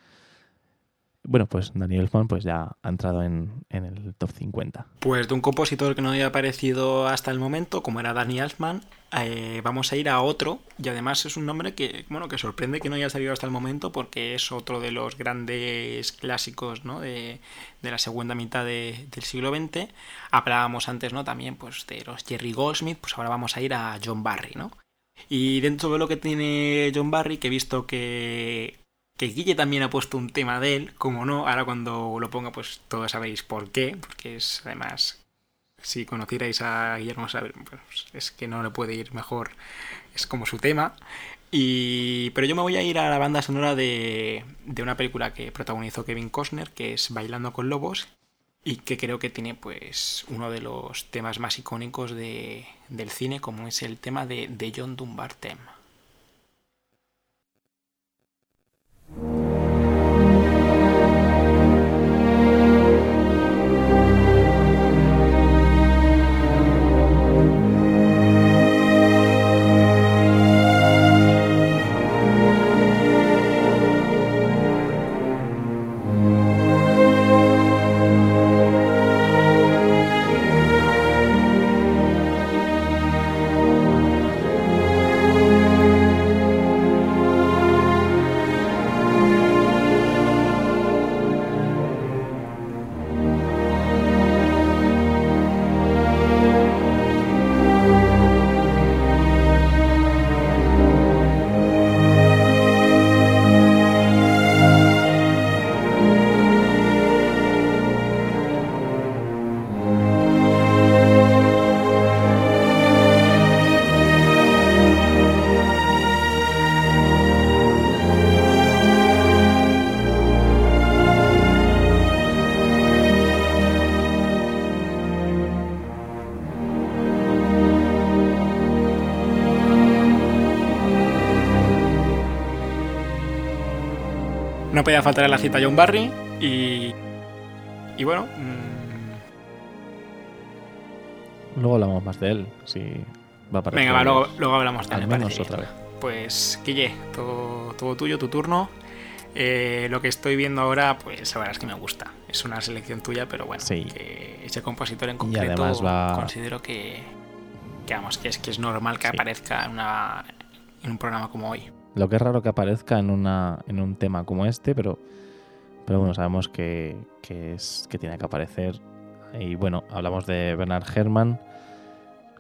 Bueno, pues Daniel Elfman pues ya ha entrado en, el top 50. Pues de un compositor que no había aparecido hasta el momento, como era Danny Elfman, eh, vamos a ir a otro, y además es un nombre que, bueno, que sorprende que no haya salido hasta el momento, porque es otro de los grandes clásicos ¿no? de, la segunda mitad del siglo XX. Hablábamos antes ¿no? también pues, de los Jerry Goldsmith, pues ahora vamos a ir a John Barry, ¿no? Y dentro de lo que tiene John Barry, que he visto que que Guille también ha puesto un tema de él, como no, ahora cuando lo ponga pues todos sabéis por qué, porque es además, si conocierais a Guillermo pues, es que no le puede ir mejor, es como su tema. Y, pero yo me voy a ir a la banda sonora de, de una película que protagonizó Kevin Costner, que es Bailando con Lobos, y que creo que tiene pues uno de los temas más icónicos de, del cine, como es el tema de, de John Dunbar podía faltar en la cita John Barry y, y bueno... Mm. Luego hablamos más de él, si va para Venga, luego, luego, hablamos de él. menos otra vez. Pues, Guille, todo, todo tuyo, tu turno. Eh, lo que estoy viendo ahora, pues la verdad es que me gusta. Es una selección tuya, pero bueno, ese compositor en concreto considero que, que, vamos, que es, que es normal que aparezca en, una, en un programa como hoy. Lo que es raro que aparezca en, una, en un tema como este, pero, pero bueno, sabemos que, es, que tiene que aparecer. Y bueno, hablamos de Bernard Herrmann.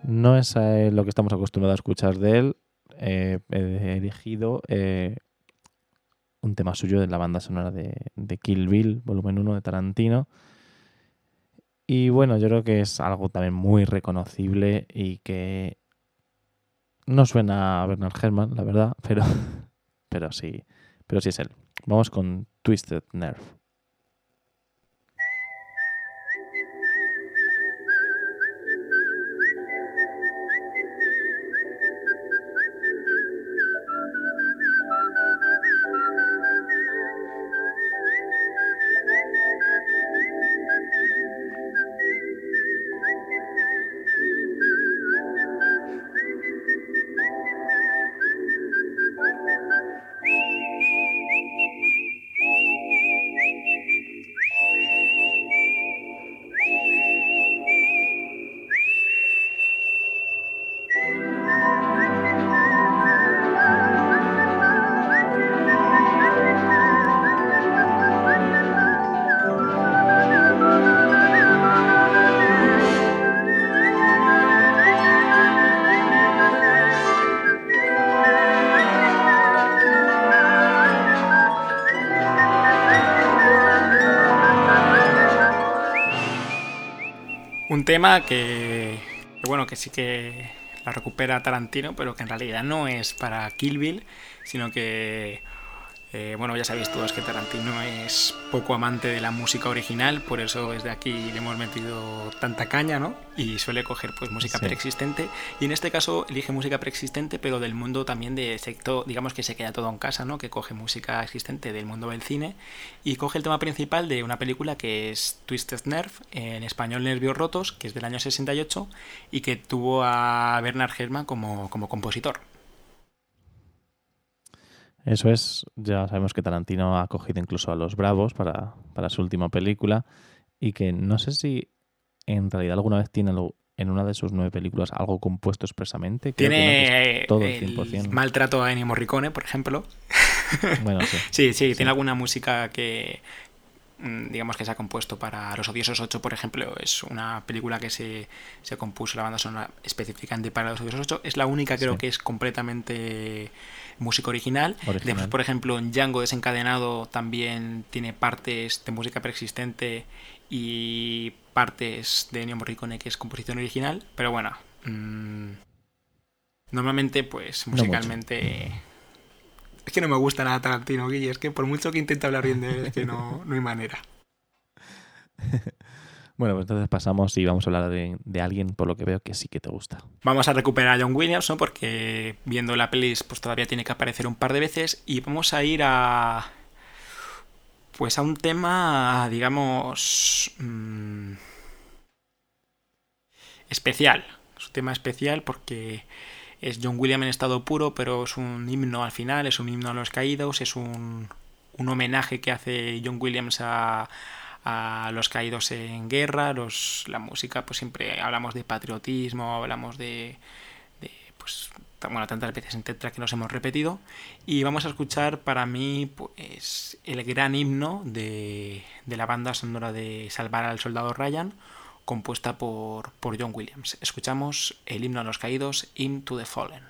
No es lo que estamos acostumbrados a escuchar de él. Eh, he elegido eh, un tema suyo de la banda sonora de, de, Kill Bill, volumen 1 de Tarantino. Y bueno, yo creo que es algo también muy reconocible y que no suena a Bernard Herrmann, la verdad, pero, pero sí, pero sí es él. Vamos con Twisted Nerve. Tema que, bueno, que sí que la recupera Tarantino, pero que en realidad no es para Kill Bill, sino que Eh, bueno, ya sabéis todos que Tarantino es poco amante de la música original, por eso desde aquí le hemos metido tanta caña, ¿no? Y suele coger pues música preexistente. Y en este caso elige música preexistente, pero del mundo también de sector, digamos que se queda todo en casa, ¿no? Que coge música existente del mundo del cine y coge el tema principal de una película que es Twisted Nerve, en español Nervios Rotos, que es del año 68 y que tuvo a Bernard Herrmann como, como compositor. Eso es, ya sabemos que Tarantino ha cogido incluso a los Bravos para, su última película y que no sé si en realidad alguna vez tiene en una de sus nueve películas algo compuesto expresamente. tiene todo el, maltrato a Ennio Morricone, por ejemplo. Bueno, sí. sí, sí, tiene alguna música que digamos que se ha compuesto para Los Odiosos 8, por ejemplo, es una película que se, se compuso la banda sonora específicamente para Los Odiosos 8. Es la única creo que es completamente música original. Después, por ejemplo, en Django desencadenado también tiene partes de música preexistente y partes de Ennio Morricone que es composición original, pero bueno, mm, normalmente pues musicalmente... es que no me gusta nada Tarantino, Guille, es que por mucho que intente hablar bien de él, es que no, no hay manera. Bueno, pues entonces pasamos y vamos a hablar de, alguien por lo que veo que sí que te gusta. Vamos a recuperar a John Williams, ¿no? Porque viendo la peli pues todavía tiene que aparecer un par de veces y vamos a ir a... Pues a un tema, digamos... Mm, especial. Es un tema especial porque es John Williams en estado puro, pero es un himno al final, es un himno a los caídos, es un, un homenaje que hace John Williams a a los caídos en guerra, los, la música, pues siempre hablamos de patriotismo, hablamos de, de pues, bueno, tantas veces en Tetra que nos hemos repetido. Y vamos a escuchar para mí pues, el gran himno de, de la banda sonora de Salvar al Soldado Ryan, compuesta por, por John Williams. Escuchamos el himno a los caídos, Into the Fallen.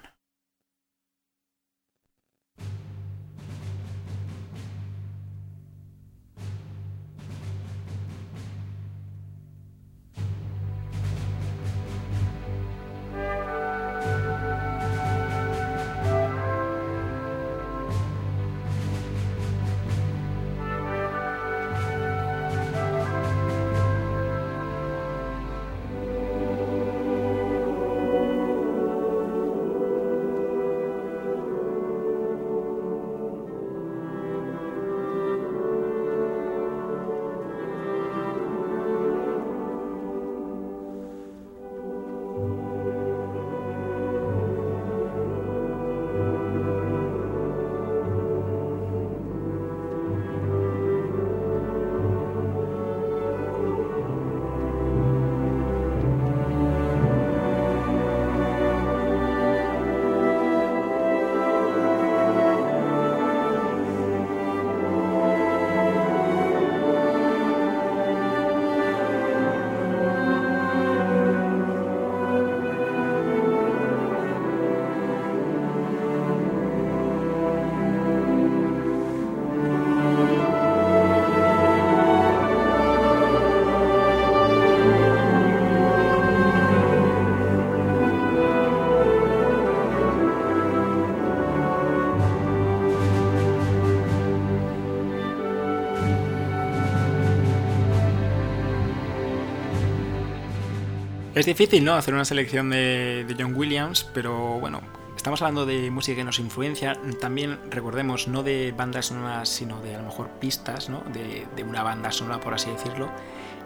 Es difícil, ¿no? Hacer una selección de, John Williams, pero bueno, estamos hablando de música que nos influencia. También recordemos, no de bandas sonoras, sino de a lo mejor pistas, ¿no? De, una banda sonora, por así decirlo.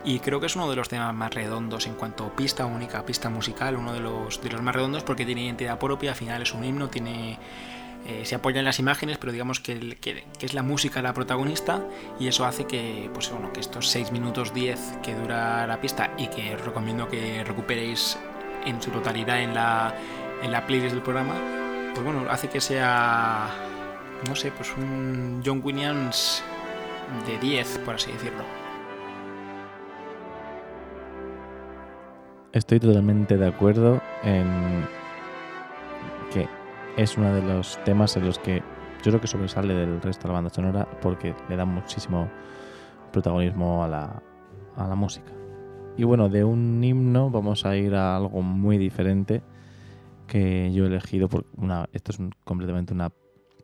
Y creo que es uno de los temas más redondos en cuanto a pista única, pista musical, uno de los más redondos porque tiene identidad propia, al final es un himno, tiene eh, se apoya en las imágenes, pero digamos que, es la música la protagonista y eso hace que, pues, bueno, que estos 6 minutos 10 que dura la pista y que os recomiendo que recuperéis en su totalidad en la, en la playlist del programa, pues bueno, hace que sea, no sé, pues un John Williams de 10, por así decirlo. Estoy totalmente de acuerdo en es uno de los temas en los que yo creo que sobresale del resto de la banda sonora porque le da muchísimo protagonismo a la, a la música. Y bueno, de un himno vamos a ir a algo muy diferente que yo he elegido por una esto es completamente una,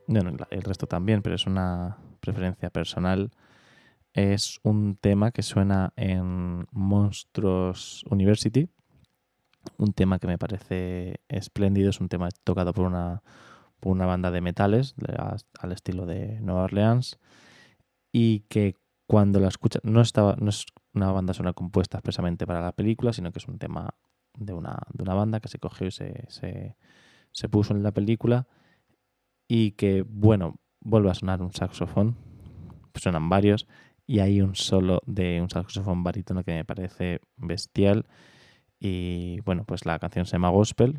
bueno, el resto también, pero es una preferencia personal, es un tema que suena en Monstruos University, un tema que me parece espléndido, es un tema tocado por una, por una banda de metales al estilo de Nueva Orleans y que cuando la escuchas, no, estaba, no es una banda sonora compuesta expresamente para la película, sino que es un tema de una, de una banda que se cogió y se, se, puso en la película y que, bueno, vuelve a sonar un saxofón, suenan varios, y hay un solo de un saxofón barítono que me parece bestial. Y bueno, pues la canción se llama Gospel,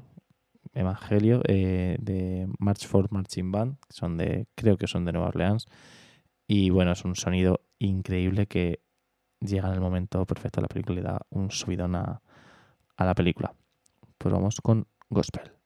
Evangelio, eh, de March for Marching Band, son de, creo que son de Nueva Orleans. Y bueno, es un sonido increíble que llega en el momento perfecto de la película y da un subidón a, a la película. Pues vamos con Gospel.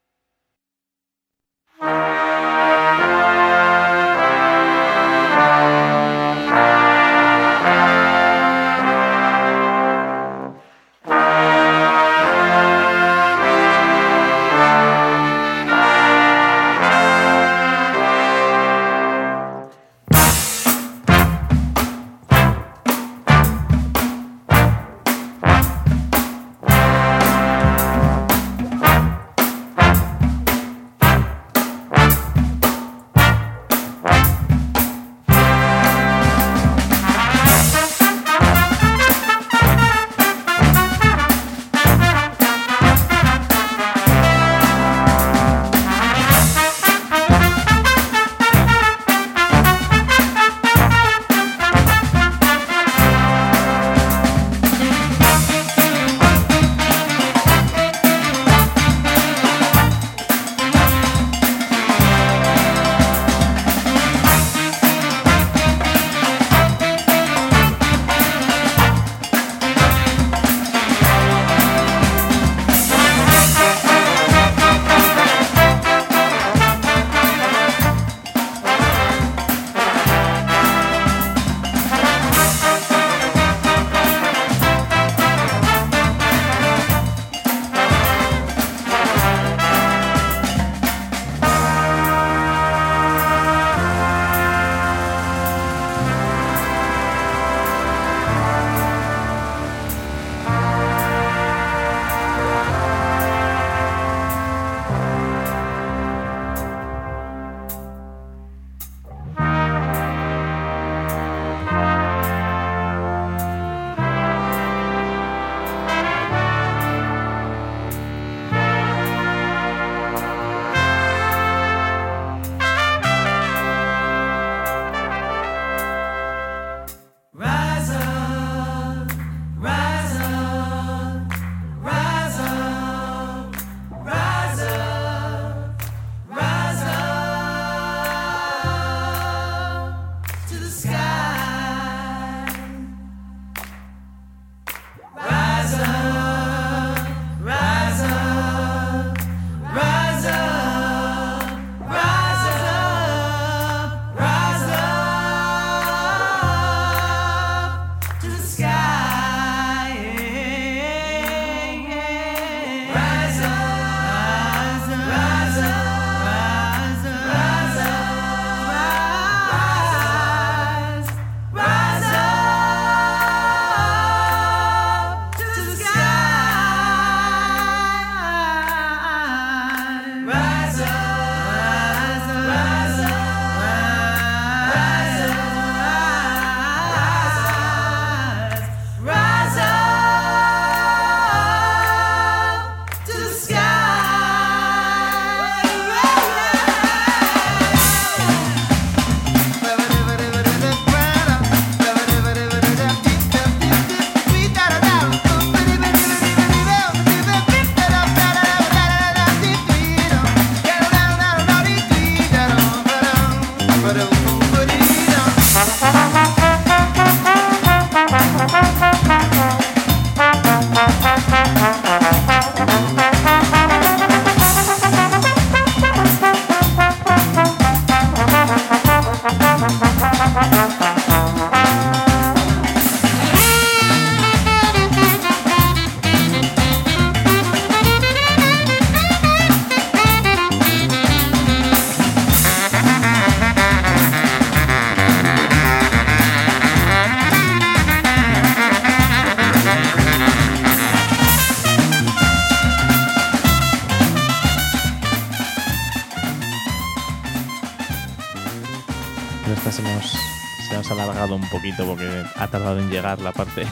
Poquito porque ha tardado en llegar la parte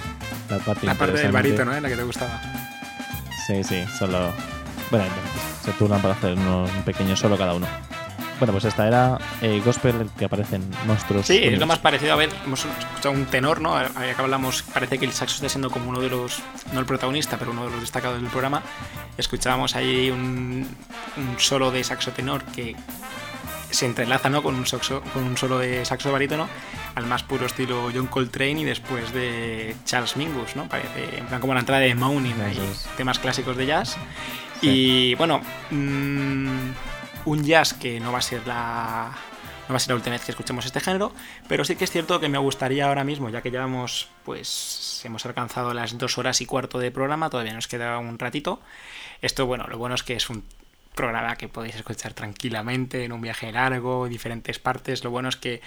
La parte, la parte del barito, ¿no? La que te gustaba. Sí, sí, solo... Bueno, se turnan para hacer unos, un pequeño solo cada uno. Bueno, pues esta era eh, Gospel, el que aparecen monstruos. Sí, es lo más parecido. A ver, hemos escuchado un tenor, ¿no? Que hablamos, parece que el saxo está siendo como uno de los, no el protagonista, pero uno de los destacados del programa. Escuchábamos ahí un, un solo de saxo tenor que se entrelaza ¿no? con, un saxo, con un solo de saxo barítono al más puro estilo John Coltrane y después de Charles Mingus, ¿no? Parece en plan como la entrada de Moaning, temas clásicos de jazz. Y bueno, mm, un jazz que no va a ser la no va a ser la última vez que escuchemos este género, pero sí que es cierto que me gustaría ahora mismo, ya que llevamos, pues, hemos alcanzado las dos horas y cuarto de programa, todavía nos queda un ratito. Esto, bueno, lo bueno es que es un programa que podéis escuchar tranquilamente en un viaje largo, diferentes partes. Lo bueno es que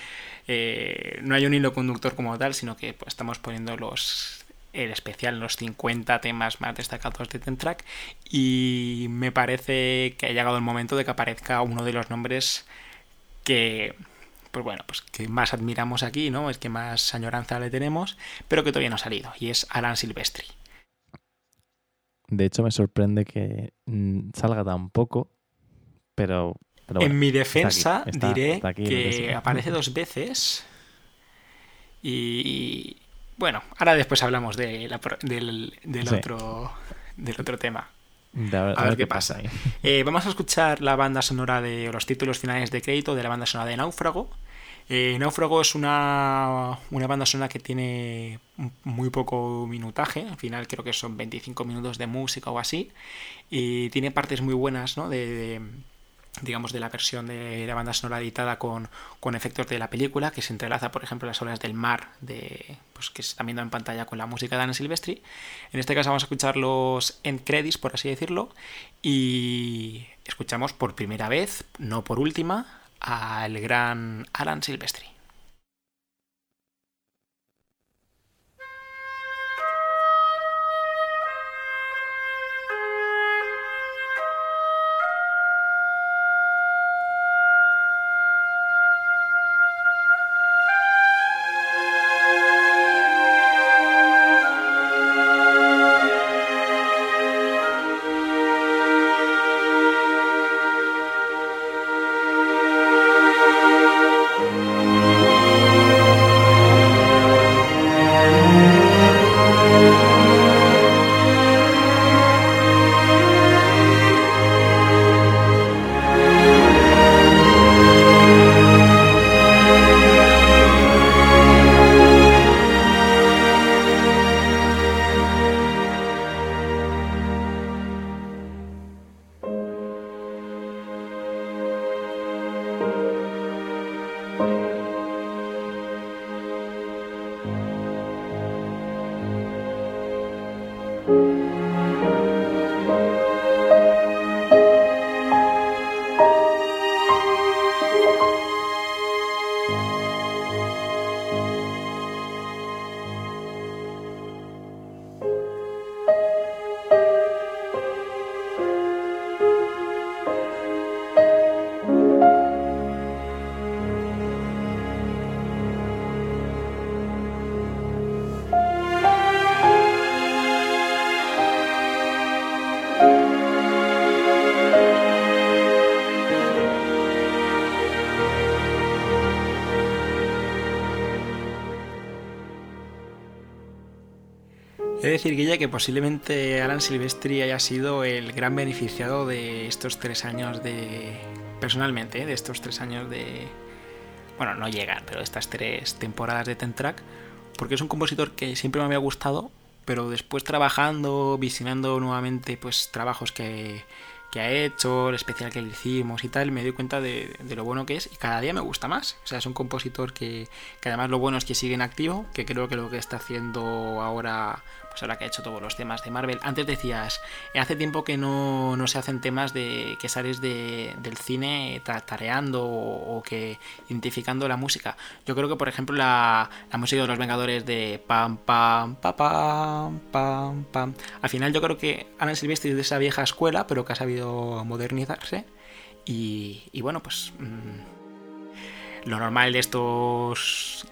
eh, no hay un hilo conductor como tal, sino que pues, estamos poniendo los el especial los 50 temas más destacados de Tentrack y me parece que ha llegado el momento de que aparezca uno de los nombres que pues bueno, pues que más admiramos aquí, ¿no? Es que más añoranza le tenemos, pero que todavía no ha salido y es Alan Silvestri. De hecho, me sorprende que mm, salga tan poco, pero... en mi defensa diré que aparece dos veces y... Bueno, ahora después hablamos de del, otro, del otro tema. a, ver, qué pasa. Eh, vamos a escuchar la banda sonora de los títulos finales de crédito de la banda sonora de Náufrago. Eh, Náufrago es una, banda sonora que tiene muy poco minutaje, al final creo que son 25 minutos de música o así, y tiene partes muy buenas ¿no? de, digamos, de la versión de la banda sonora editada con, efectos de la película, que se entrelaza, por ejemplo, las olas del mar, de, pues, que se está viendo en pantalla con la música de Ana Silvestri. En este caso vamos a escuchar los end credits, por así decirlo, y escuchamos por primera vez, no por última, al gran Alan Silvestri. Decir, que posiblemente Alan Silvestri haya sido el gran beneficiado de estos tres años de. Personalmente, ¿eh? de estos tres años de. Bueno, no llegan, pero estas tres temporadas de Ten Track, porque es un compositor que siempre me había gustado, pero después trabajando, visionando nuevamente pues trabajos que, que ha hecho, el especial que le hicimos y tal, me doy cuenta de, lo bueno que es y cada día me gusta más. O sea, es un compositor que, que, además lo bueno es que sigue en activo, que creo que lo que está haciendo ahora pues ahora que ha hecho todos los temas de Marvel. Antes decías, hace tiempo que no, se hacen temas de que sales del cine tareando o, que identificando la música. Yo creo que, por ejemplo, la, música de los Vengadores de pam, pam, pam, pam, pam, pam. Al final yo creo que Alan Silvestri es de esa vieja escuela, pero que ha sabido modernizarse. Y, bueno, pues... Mm, lo normal de estos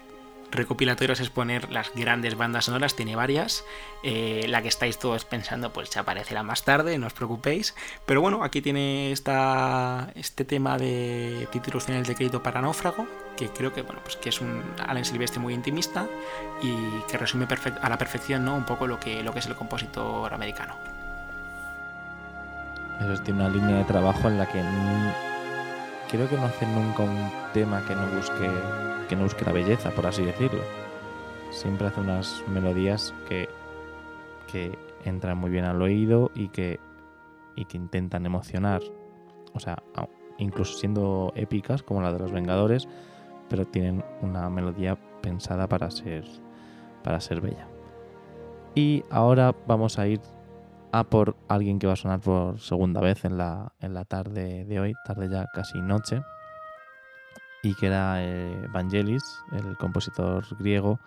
recopilatorios es poner las grandes bandas sonoras, tiene varias. Eh, la que estáis todos pensando, pues se aparecerá más tarde, no os preocupéis. Pero bueno, aquí tiene esta, este tema de títulos finales de crédito para Náufrago, que creo que, bueno, pues que es un Alan Silvestre muy intimista y que resume a la perfección ¿no? un poco lo que, lo que es el compositor americano. Eso tiene una línea de trabajo en la que creo que no hace nunca un tema que no busque que no busque la belleza, por así decirlo. Siempre hace unas melodías que, que entran muy bien al oído y que, y que intentan emocionar. O sea, incluso siendo épicas como la de los Vengadores, pero tienen una melodía pensada para ser, para ser bella. Y ahora vamos a ir a por alguien que va a sonar por segunda vez en la, en la tarde de hoy, tarde ya casi noche, y que era eh, Vangelis, el compositor griego,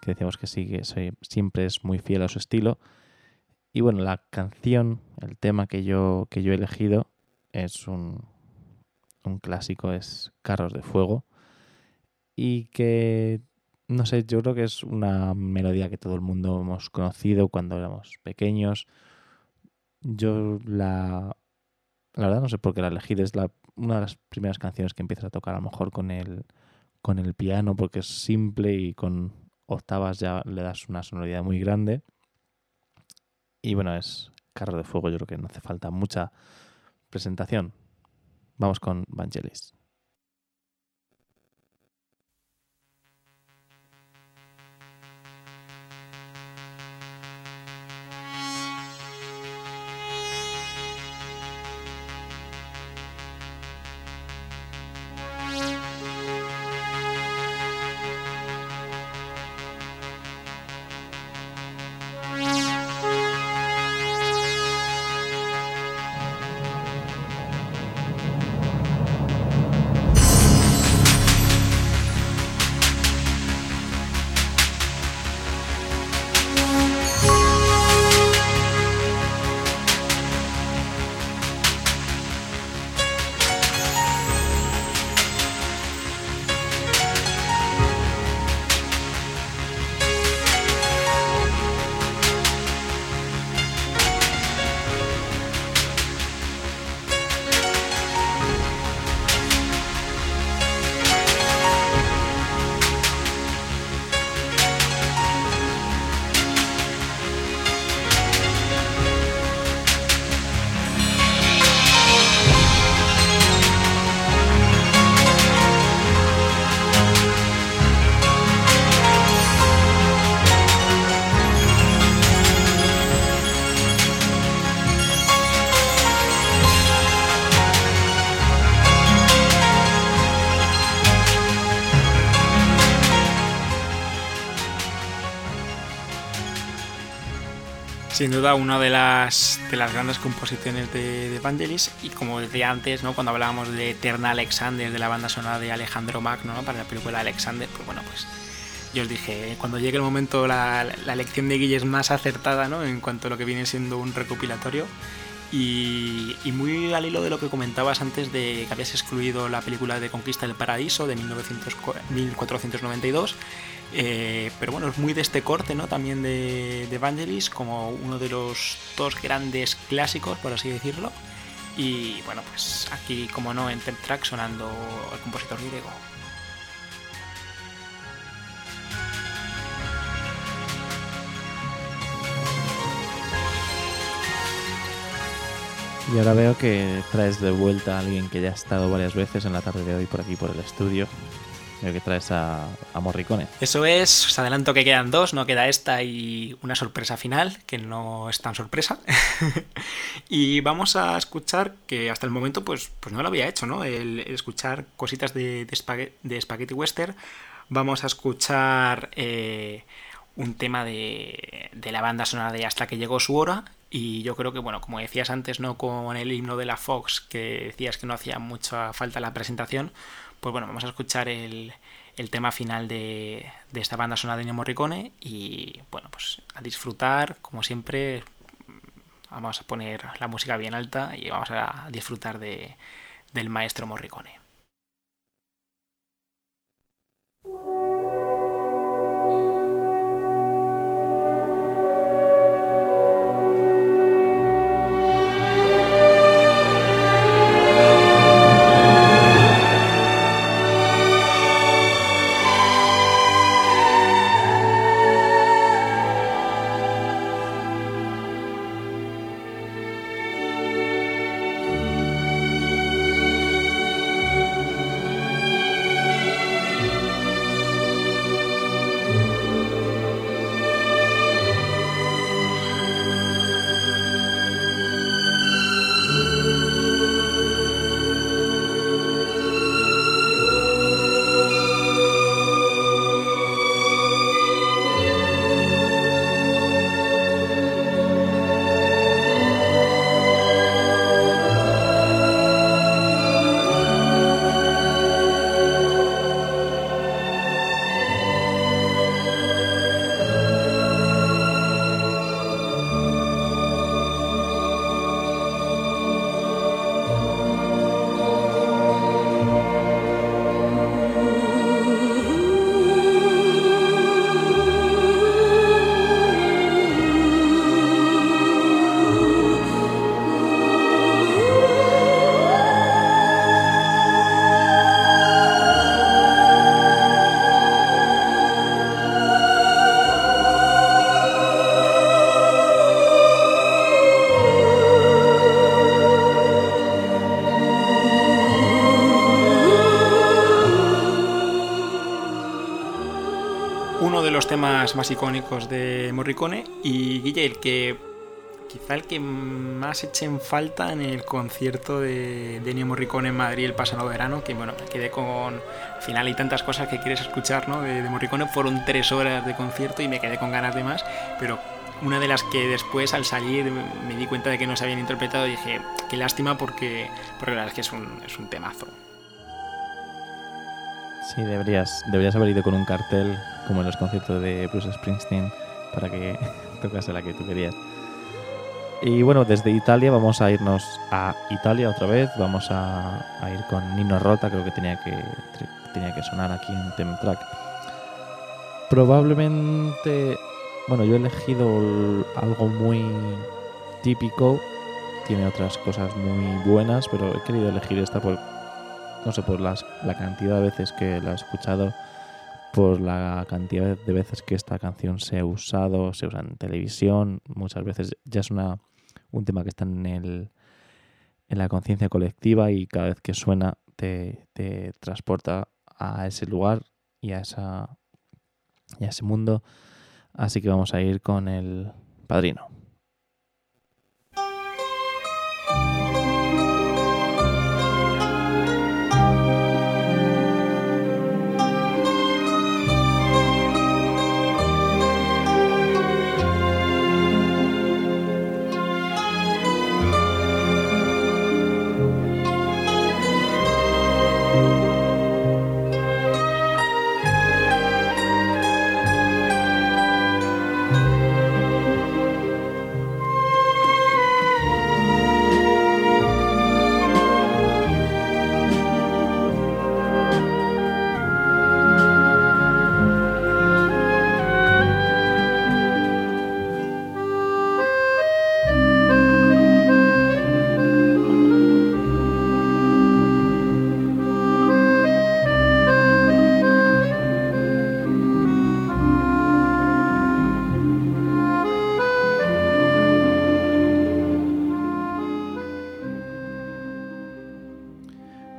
que decíamos que sigue, siempre es muy fiel a su estilo. Y bueno, la canción, el tema que yo, que yo he elegido es un, un clásico, es Carros de Fuego, y que, no sé, yo creo que es una melodía que todo el mundo hemos conocido cuando éramos pequeños. Yo la, la verdad no sé por qué la elegí, es la una de las primeras canciones que empiezas a tocar a lo mejor con el, con el piano porque es simple y con octavas ya le das una sonoridad muy grande. Y bueno, es Carro de Fuego, yo creo que no hace falta mucha presentación. Vamos con Vangelis. Sin duda una de las, de las grandes composiciones de, de Vangelis y como decía antes, ¿no? cuando hablábamos de Eterna Alexander, de la banda sonora de Alejandro Magno ¿no? para la película Alexander, pues bueno, pues yo os dije, cuando llegue el momento la, la elección de Guille es más acertada ¿no? en cuanto a lo que viene siendo un recopilatorio y, y, muy al hilo de lo que comentabas antes de que habías excluido la película de Conquista del Paraíso de 1900, 1492 eh, pero bueno, es muy de este corte, ¿no? También de, de Vangelis, como uno de los dos grandes clásicos, por así decirlo. Y bueno, pues aquí, como no, en Temp Track sonando el compositor griego. Y ahora veo que traes de vuelta a alguien que ya ha estado varias veces en la tarde de hoy por aquí por el estudio, que traes a, a, Morricone. Eso es, os adelanto que quedan dos, no queda esta y una sorpresa final, que no es tan sorpresa. y vamos a escuchar, que hasta el momento pues, pues no lo había hecho, ¿no? El, escuchar cositas de, de, de, Spaghetti Western. Vamos a escuchar eh, un tema de, de la banda sonora de Hasta que llegó su hora, y yo creo que, bueno, como decías antes, ¿no? Con el himno de la Fox, que decías que no hacía mucha falta la presentación, pues bueno, vamos a escuchar el, el tema final de, de, esta banda sonora de Morricone y bueno, pues a disfrutar, como siempre, vamos a poner la música bien alta y vamos a disfrutar de, del maestro Morricone. Temas más icónicos de Morricone. Y Guille, el que quizá el que más eche en falta en el concierto de, de Ennio Morricone en Madrid el pasado verano, que bueno, me quedé con... Al final hay tantas cosas que quieres escuchar, ¿no? De, de Morricone, fueron tres horas de concierto y me quedé con ganas de más, pero una de las que después al salir me di cuenta de que no se habían interpretado y dije, qué lástima porque, porque la verdad es que es un, es un temazo. Sí, deberías, deberías haber ido con un cartel como en los conciertos de Bruce Springsteen para que tocase la que tú querías. Y bueno, desde Italia vamos a irnos a Italia otra vez. Vamos a, ir con Nino Rota, creo que tenía que, tenía que sonar aquí en Temtrack. Probablemente, bueno, yo he elegido algo muy típico. Tiene otras cosas muy buenas, pero he querido elegir esta por, no sé, por las, la cantidad de veces que la he escuchado, por la cantidad de veces que esta canción se ha usado, se usa en televisión, muchas veces ya es una, un tema que está en, el, en la conciencia colectiva y cada vez que suena te, te, transporta a ese lugar y a, esa, y a ese mundo. Así que vamos a ir con el padrino.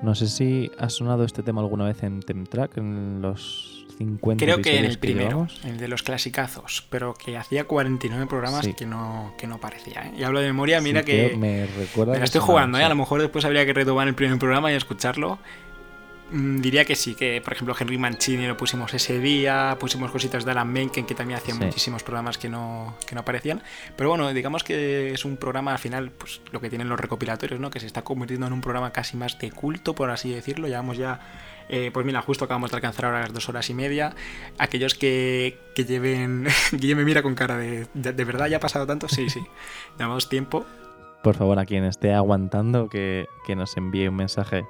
No sé si ha sonado este tema alguna vez en Temtrack, en los 50 Creo que en el primero, el de los clasicazos, pero que hacía 49 programas sí. que, no, que no parecía. ¿eh? Y hablo de memoria, mira sí, que, me recuerda. Me la estoy jugando, ¿eh? a lo mejor después habría que retomar el primer programa y escucharlo. Mm, diría que sí, que por ejemplo Henry Mancini lo pusimos ese día, pusimos cositas de Alan Menken que también hacía sí. muchísimos programas que no, que no aparecían. Pero bueno, digamos que es un programa al final, pues lo que tienen los recopilatorios, ¿no? Que se está convirtiendo en un programa casi más de culto, por así decirlo. Llevamos ya, eh, pues mira, justo acabamos de alcanzar ahora las dos horas y media. Aquellos que, que lleven, Guille me mira con cara de, de, de verdad ya ha pasado tanto, sí, sí, llevamos tiempo. Por favor, a quien esté aguantando, que, que nos envíe un mensaje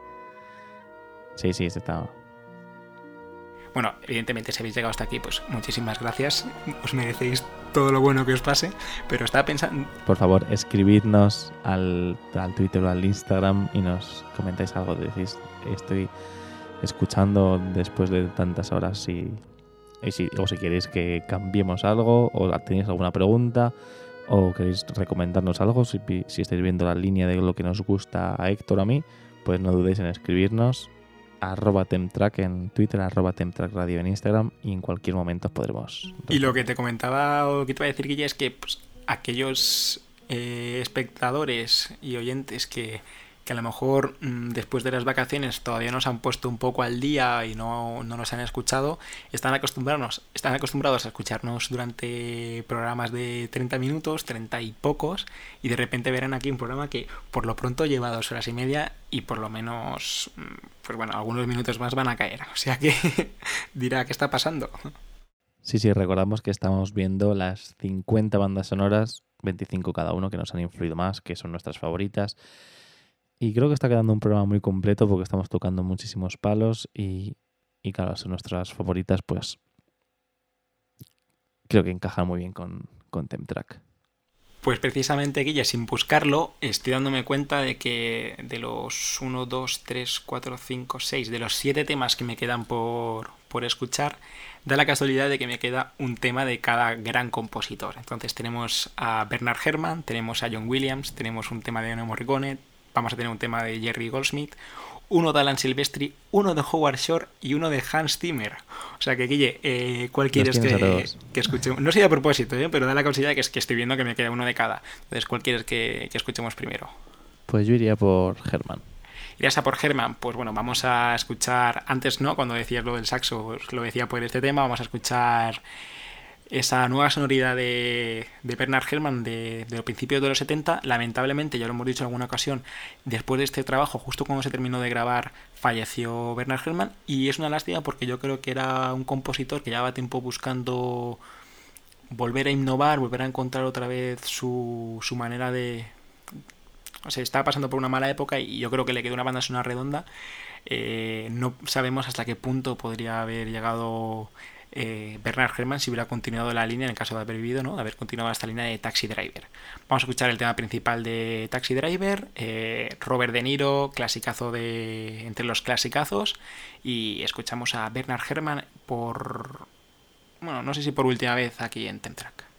Sí, sí, está. Bueno, evidentemente, si habéis llegado hasta aquí, pues muchísimas gracias. Os merecéis todo lo bueno que os pase. Pero estaba pensando. Por favor, escribidnos al, al Twitter o al Instagram y nos comentáis algo. Decís, estoy escuchando después de tantas horas y, y si, o si queréis que cambiemos algo o tenéis alguna pregunta o queréis recomendarnos algo, si, si estáis viendo la línea de lo que nos gusta a Héctor o a mí, pues no dudéis en escribirnos arroba Temtrack en Twitter, arroba Temtrack Radio en Instagram y en cualquier momento podremos. Y lo que te comentaba o que te iba a decir, Guille, es que pues, aquellos eh, espectadores y oyentes que, que a lo mejor mmm, después de las vacaciones todavía nos han puesto un poco al día y no, no nos han escuchado, están acostumbrados, están acostumbrados a escucharnos durante programas de 30 minutos, 30 y pocos, y de repente verán aquí un programa que por lo pronto lleva dos horas y media y por lo menos, pues bueno, algunos minutos más van a caer. O sea que dirá, ¿qué está pasando? Sí, sí, recordamos que estamos viendo las 50 bandas sonoras, 25 cada uno, que nos han influido más, que son nuestras favoritas. Y creo que está quedando un programa muy completo porque estamos tocando muchísimos palos y, y claro, son nuestras favoritas, pues creo que encajan muy bien con, con Temtrack. Pues precisamente, Guille, sin buscarlo, estoy dándome cuenta de que de los 1, 2, 3, 4, 5, 6, de los 7 temas que me quedan por, por escuchar, da la casualidad de que me queda un tema de cada gran compositor. Entonces tenemos a Bernard Herrmann, tenemos a John Williams, tenemos un tema de Ennio Morricone, vamos a tener un tema de Jerry Goldsmith, uno de Alan Silvestri, uno de Howard Shore y uno de Hans Zimmer. O sea que, Guille, eh, ¿cuál quieres que, que, escuchemos? No sé a propósito, ¿eh? pero da la casualidad que, es que estoy viendo que me queda uno de cada. Entonces, ¿cuál quieres que, que escuchemos primero? Pues yo iría por Herman. ¿Irías a por Herman? Pues bueno, vamos a escuchar, antes no, cuando decías lo del saxo, lo decía por este tema, vamos a escuchar esa nueva sonoridad de, de Bernard Herrmann de, de, los principios de los 70, lamentablemente, ya lo hemos dicho en alguna ocasión, después de este trabajo, justo cuando se terminó de grabar, falleció Bernard Herrmann y es una lástima porque yo creo que era un compositor que llevaba tiempo buscando volver a innovar, volver a encontrar otra vez su, su manera de... O sea, estaba pasando por una mala época y yo creo que le quedó una banda sonora redonda. Eh, no sabemos hasta qué punto podría haber llegado eh, Bernard Herrmann si hubiera continuado la línea en el caso de haber vivido, ¿no? De haber continuado esta línea de Taxi Driver. Vamos a escuchar el tema principal de Taxi Driver, eh, Robert De Niro, clasicazo de entre los clasicazos, y escuchamos a Bernard Herrmann por, bueno, no sé si por última vez aquí en Temtrack.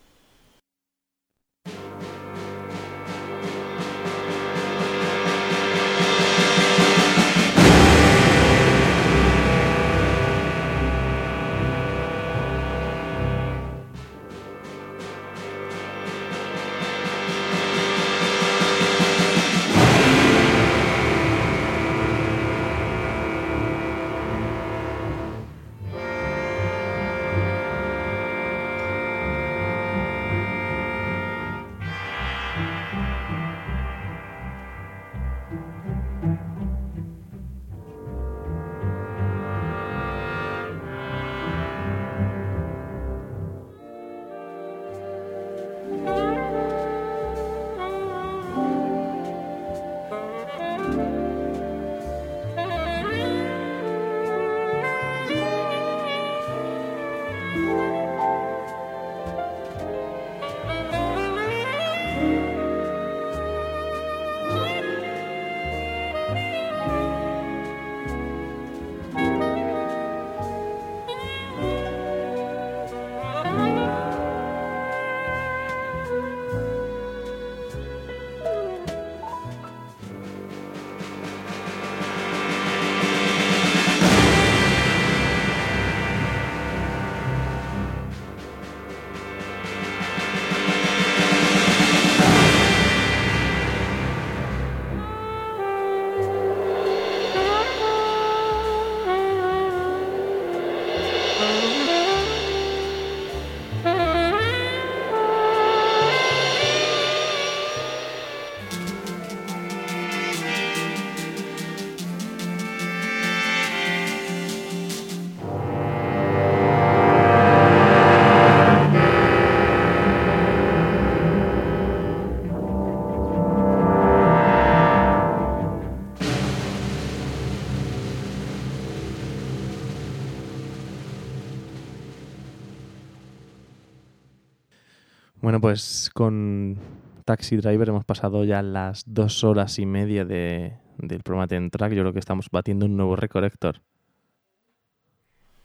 Pues con Taxi Driver hemos pasado ya las dos horas y media de, del programa Ten Track. Yo creo que estamos batiendo un nuevo récord, Héctor.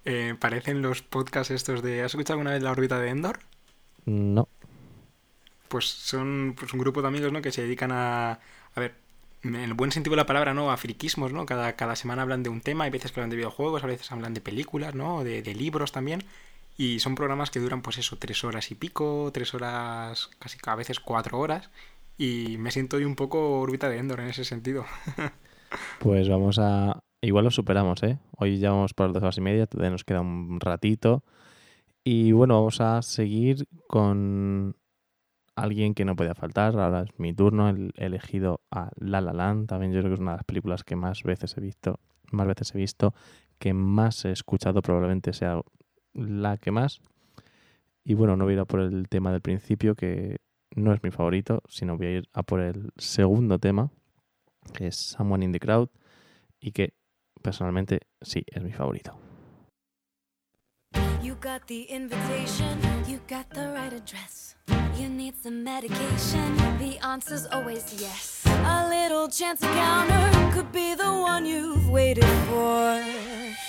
Eh, parecen los podcasts estos de... ¿Has escuchado alguna vez la órbita de Endor? No. Pues son pues, un grupo de amigos ¿no? que se dedican a... A ver, en el buen sentido de la palabra, ¿no? A friquismos, ¿no? Cada, cada semana hablan de un tema, hay veces que hablan de videojuegos, a veces hablan de películas, ¿no? De, de libros también. Y son programas que duran, pues eso, tres horas y pico, tres horas, casi a veces cuatro horas. Y me siento un poco órbita de Endor en ese sentido. pues vamos a. Igual lo superamos, ¿eh? Hoy ya vamos por las dos horas y media, todavía nos queda un ratito. Y bueno, vamos a seguir con alguien que no podía faltar. Ahora es mi turno. He elegido a La La Land. También yo creo que es una de las películas que más veces he visto, más veces he visto, que más he escuchado. Probablemente sea la que más. Y bueno, no voy a ir a por el tema del principio, que no es mi favorito, sino voy a ir a por el segundo tema, que es Someone in the Crowd, y que personalmente sí es mi favorito. You got the invitation, you got the right address. You need some medication, the answer's always yes. A little chance encounter could be the one you've waited for.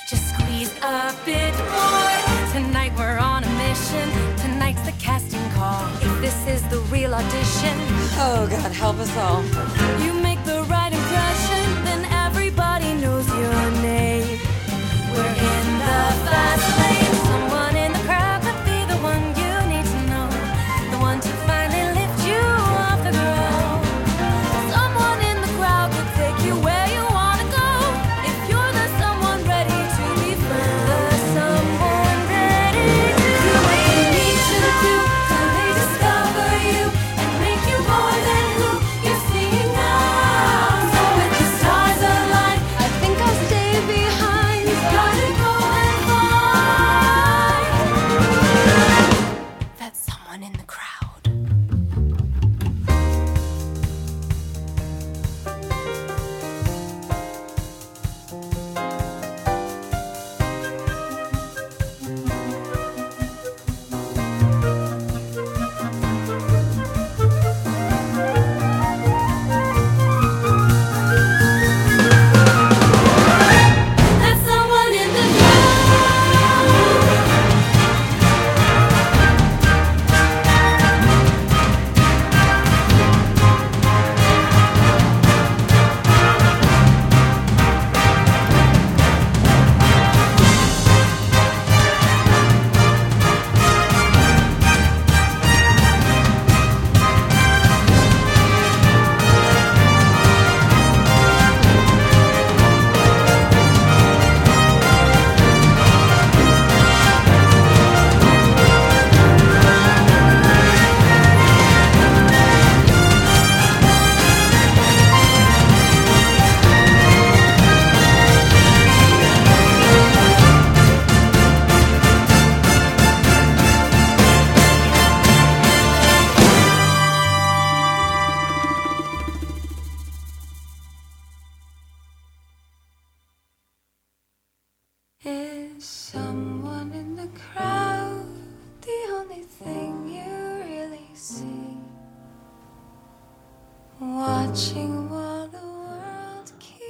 Just squeeze a bit more. Tonight we're on a mission. Tonight's the casting call. If this is the real audition, oh God, help us all. You make the right impression, then everybody knows your name. We're in.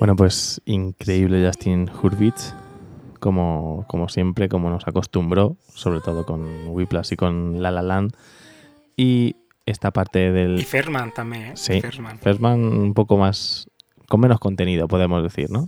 Bueno, pues increíble Justin Hurwitz, como, como siempre, como nos acostumbró, sobre todo con Whiplash y con La La Land. Y esta parte del... Y Ferman también, ¿eh? Sí, Ferman. un poco más... con menos contenido, podemos decir, ¿no?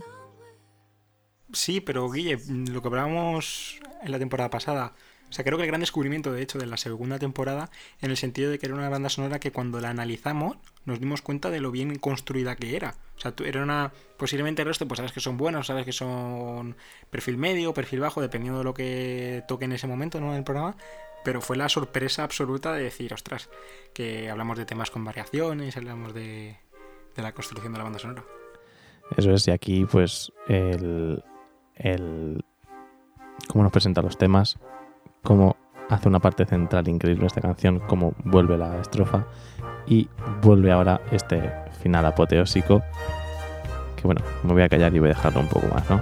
Sí, pero Guille, lo que hablábamos en la temporada pasada, o sea, creo que el gran descubrimiento, de hecho, de la segunda temporada, en el sentido de que era una banda sonora que cuando la analizamos nos dimos cuenta de lo bien construida que era. O sea, era una. Posiblemente el resto, pues sabes que son buenos, sabes que son perfil medio, perfil bajo, dependiendo de lo que toque en ese momento, ¿no? En el programa. Pero fue la sorpresa absoluta de decir, ostras, que hablamos de temas con variaciones, hablamos de, de la construcción de la banda sonora. Eso es, y aquí, pues, el, el cómo nos presenta los temas, cómo hace una parte central increíble esta canción, cómo vuelve la estrofa y vuelve ahora este final apoteósico que bueno, me voy a callar y voy a dejarlo un poco más, ¿no?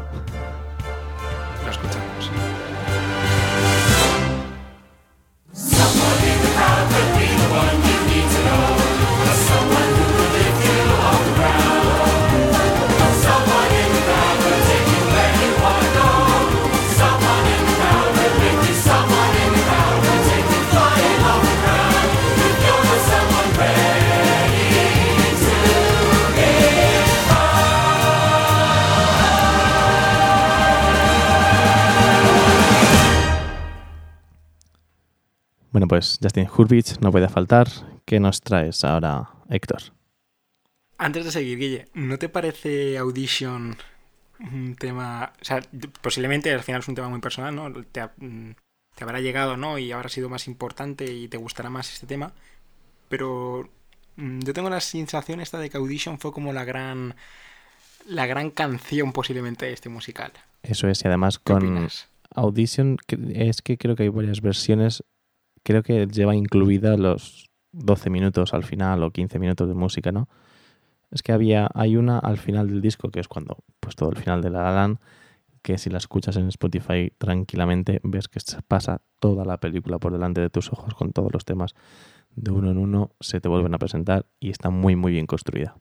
Bueno, pues Justin Hurwitz no puede faltar. ¿Qué nos traes ahora, Héctor? Antes de seguir, Guille, ¿no te parece Audition un tema... O sea, posiblemente al final es un tema muy personal, ¿no? Te, mm, te habrá llegado, ¿no? Y habrá sido más importante y te gustará más este tema. Pero mm, yo tengo la sensación esta de que Audition fue como la gran... La gran canción posiblemente de este musical. Eso es, y además con Audition es que creo que hay varias versiones creo que lleva incluida los 12 minutos al final o 15 minutos de música, ¿no? Es que había, hay una al final del disco que es cuando, pues todo el final de La La que si la escuchas en Spotify tranquilamente ves que pasa toda la película por delante de tus ojos con todos los temas de uno en uno, se te vuelven a presentar y está muy muy bien construida.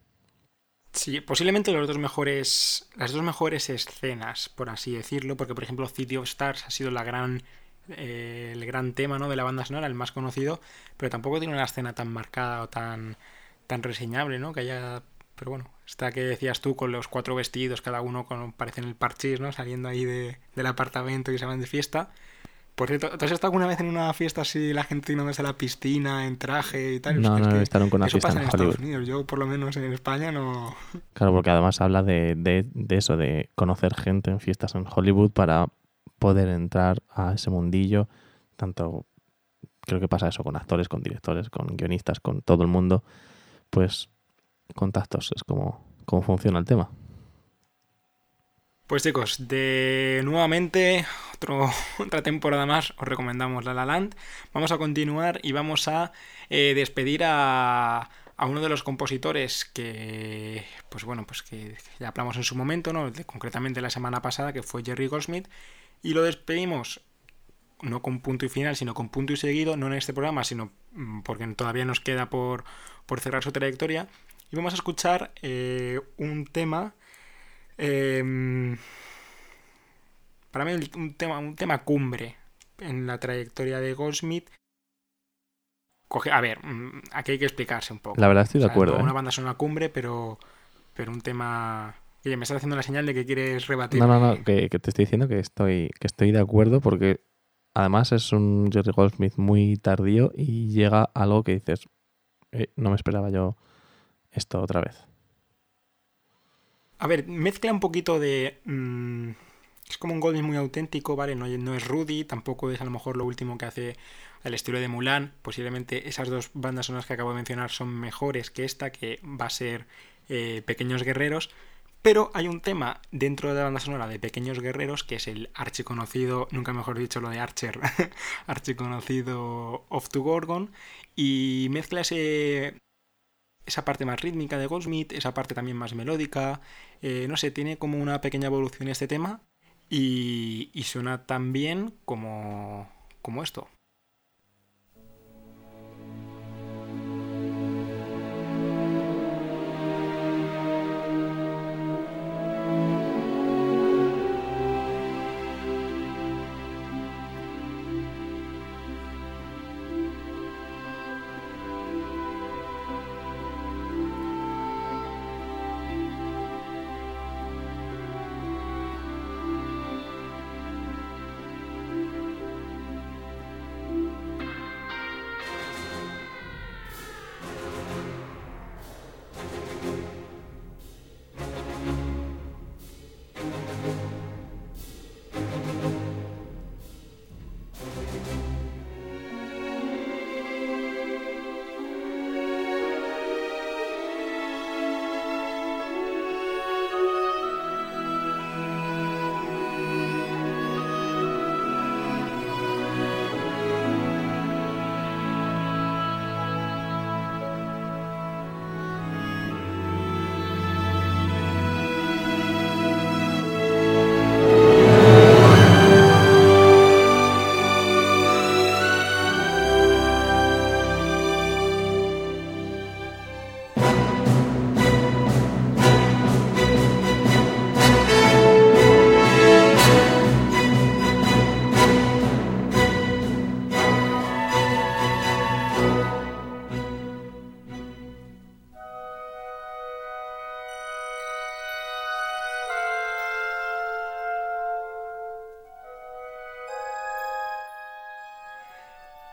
Sí, posiblemente los dos mejores, las dos mejores escenas, por así decirlo, porque por ejemplo City of Stars ha sido la gran eh, el gran tema ¿no? de la banda sonora, el más conocido, pero tampoco tiene una escena tan marcada o tan, tan reseñable, ¿no? Que haya. Pero bueno, está que decías tú con los cuatro vestidos, cada uno con parecen el parchís, ¿no? Saliendo ahí de, del apartamento y se van de fiesta. Por cierto, ¿tú has estado alguna vez en una fiesta así, la gente yéndose a la piscina en traje y tal? No, no, no, estaron con una fiesta en, Estados Unidos. Yo, por lo menos en España, no. Claro, porque además habla de, de, de, eso, de conocer gente en fiestas en Hollywood para poder entrar a ese mundillo, tanto creo que pasa eso con actores, con directores, con guionistas, con todo el mundo, pues contactos es como, funciona el tema. Pues chicos, de nuevamente otro, otra temporada más os recomendamos La La Land. Vamos a continuar y vamos a eh, despedir a, a uno de los compositores que, pues bueno, pues que ya hablamos en su momento, ¿no? concretamente la semana pasada, que fue Jerry Goldsmith, y lo despedimos no con punto y final, sino con punto y seguido, no en este programa, sino mm, porque todavía nos queda por, cerrar su trayectoria. Y vamos a escuchar eh, un tema. Em, para mí un tema, un tema cumbre en la trayectoria de Goldsmith. Coge, a ver, mm, aquí hay que explicarse un poco. La verdad estoy de acuerdo. Una ¿eh? banda una cumbre, pero, pero un tema me estás haciendo la señal de que quieres rebatir. No, no, no, que, te estoy diciendo que estoy, que estoy de acuerdo porque además es un Jerry Goldsmith muy tardío y llega algo que dices, eh, no me esperaba yo esto otra vez. A ver, mezcla un poquito de... Mm, es como un Goldsmith muy auténtico, ¿vale? No, no es Rudy, tampoco es a lo mejor lo último que hace al estilo de Mulan. Posiblemente esas dos bandas sonoras que acabo de mencionar son mejores que esta, que va a ser eh, Pequeños Guerreros. Pero hay un tema dentro de la banda sonora de Pequeños Guerreros que es el archiconocido, nunca mejor dicho lo de Archer, archiconocido Off to Gorgon y mezcla ese, esa parte más rítmica de Goldsmith, esa parte también más melódica, eh, no sé, tiene como una pequeña evolución este tema y, y suena tan bien como, como esto.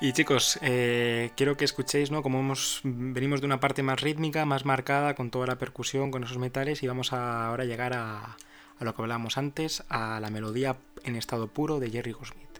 Y chicos, eh, quiero que escuchéis, ¿no? Como hemos, venimos de una parte más rítmica, más marcada, con toda la percusión, con esos metales, y vamos a ahora llegar a, lo que hablábamos antes, a la melodía en estado puro de Jerry Goldsmith.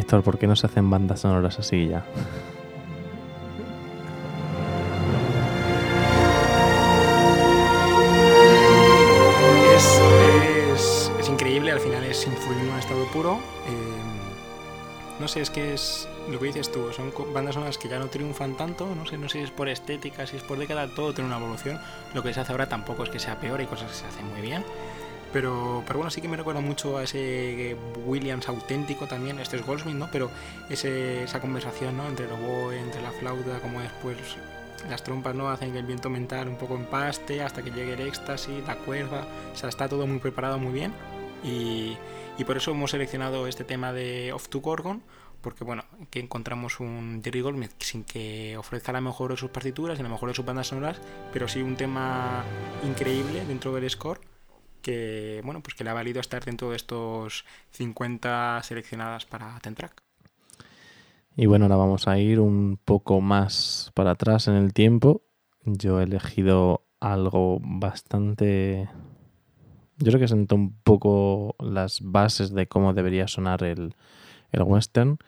Héctor, ¿por qué no se hacen bandas sonoras así ya? Es, es, increíble, al final es influir en estado puro. Eh, no sé, es que es lo que dices tú, son bandas sonoras que ya no triunfan tanto, no sé, no sé si es por estética, si es por década, todo tiene una evolución. Lo que se hace ahora tampoco es que sea peor, hay cosas que se hacen muy bien. Pero, pero bueno, sí que me recuerda mucho a ese Williams auténtico también, este es Goldsmith, ¿no? Pero esa conversación, ¿no? Entre el oboe, entre la flauta, como después las trompas, ¿no? Hacen que el viento mental un poco empaste hasta que llegue el éxtasis, la cuerda, o sea, está todo muy preparado muy bien y, y por eso hemos seleccionado este tema de Off to Gorgon, porque bueno, que encontramos un Jerry Goldsmith sin que ofrezca la mejor de sus partituras y la mejor de sus bandas sonoras, pero sí un tema increíble dentro del score que bueno pues que le ha valido estar dentro de estos 50 seleccionadas para Ten Track. Y bueno, ahora vamos a ir un poco más para atrás en el tiempo. Yo he elegido algo bastante yo creo que sentó un poco las bases de cómo debería sonar el, el western.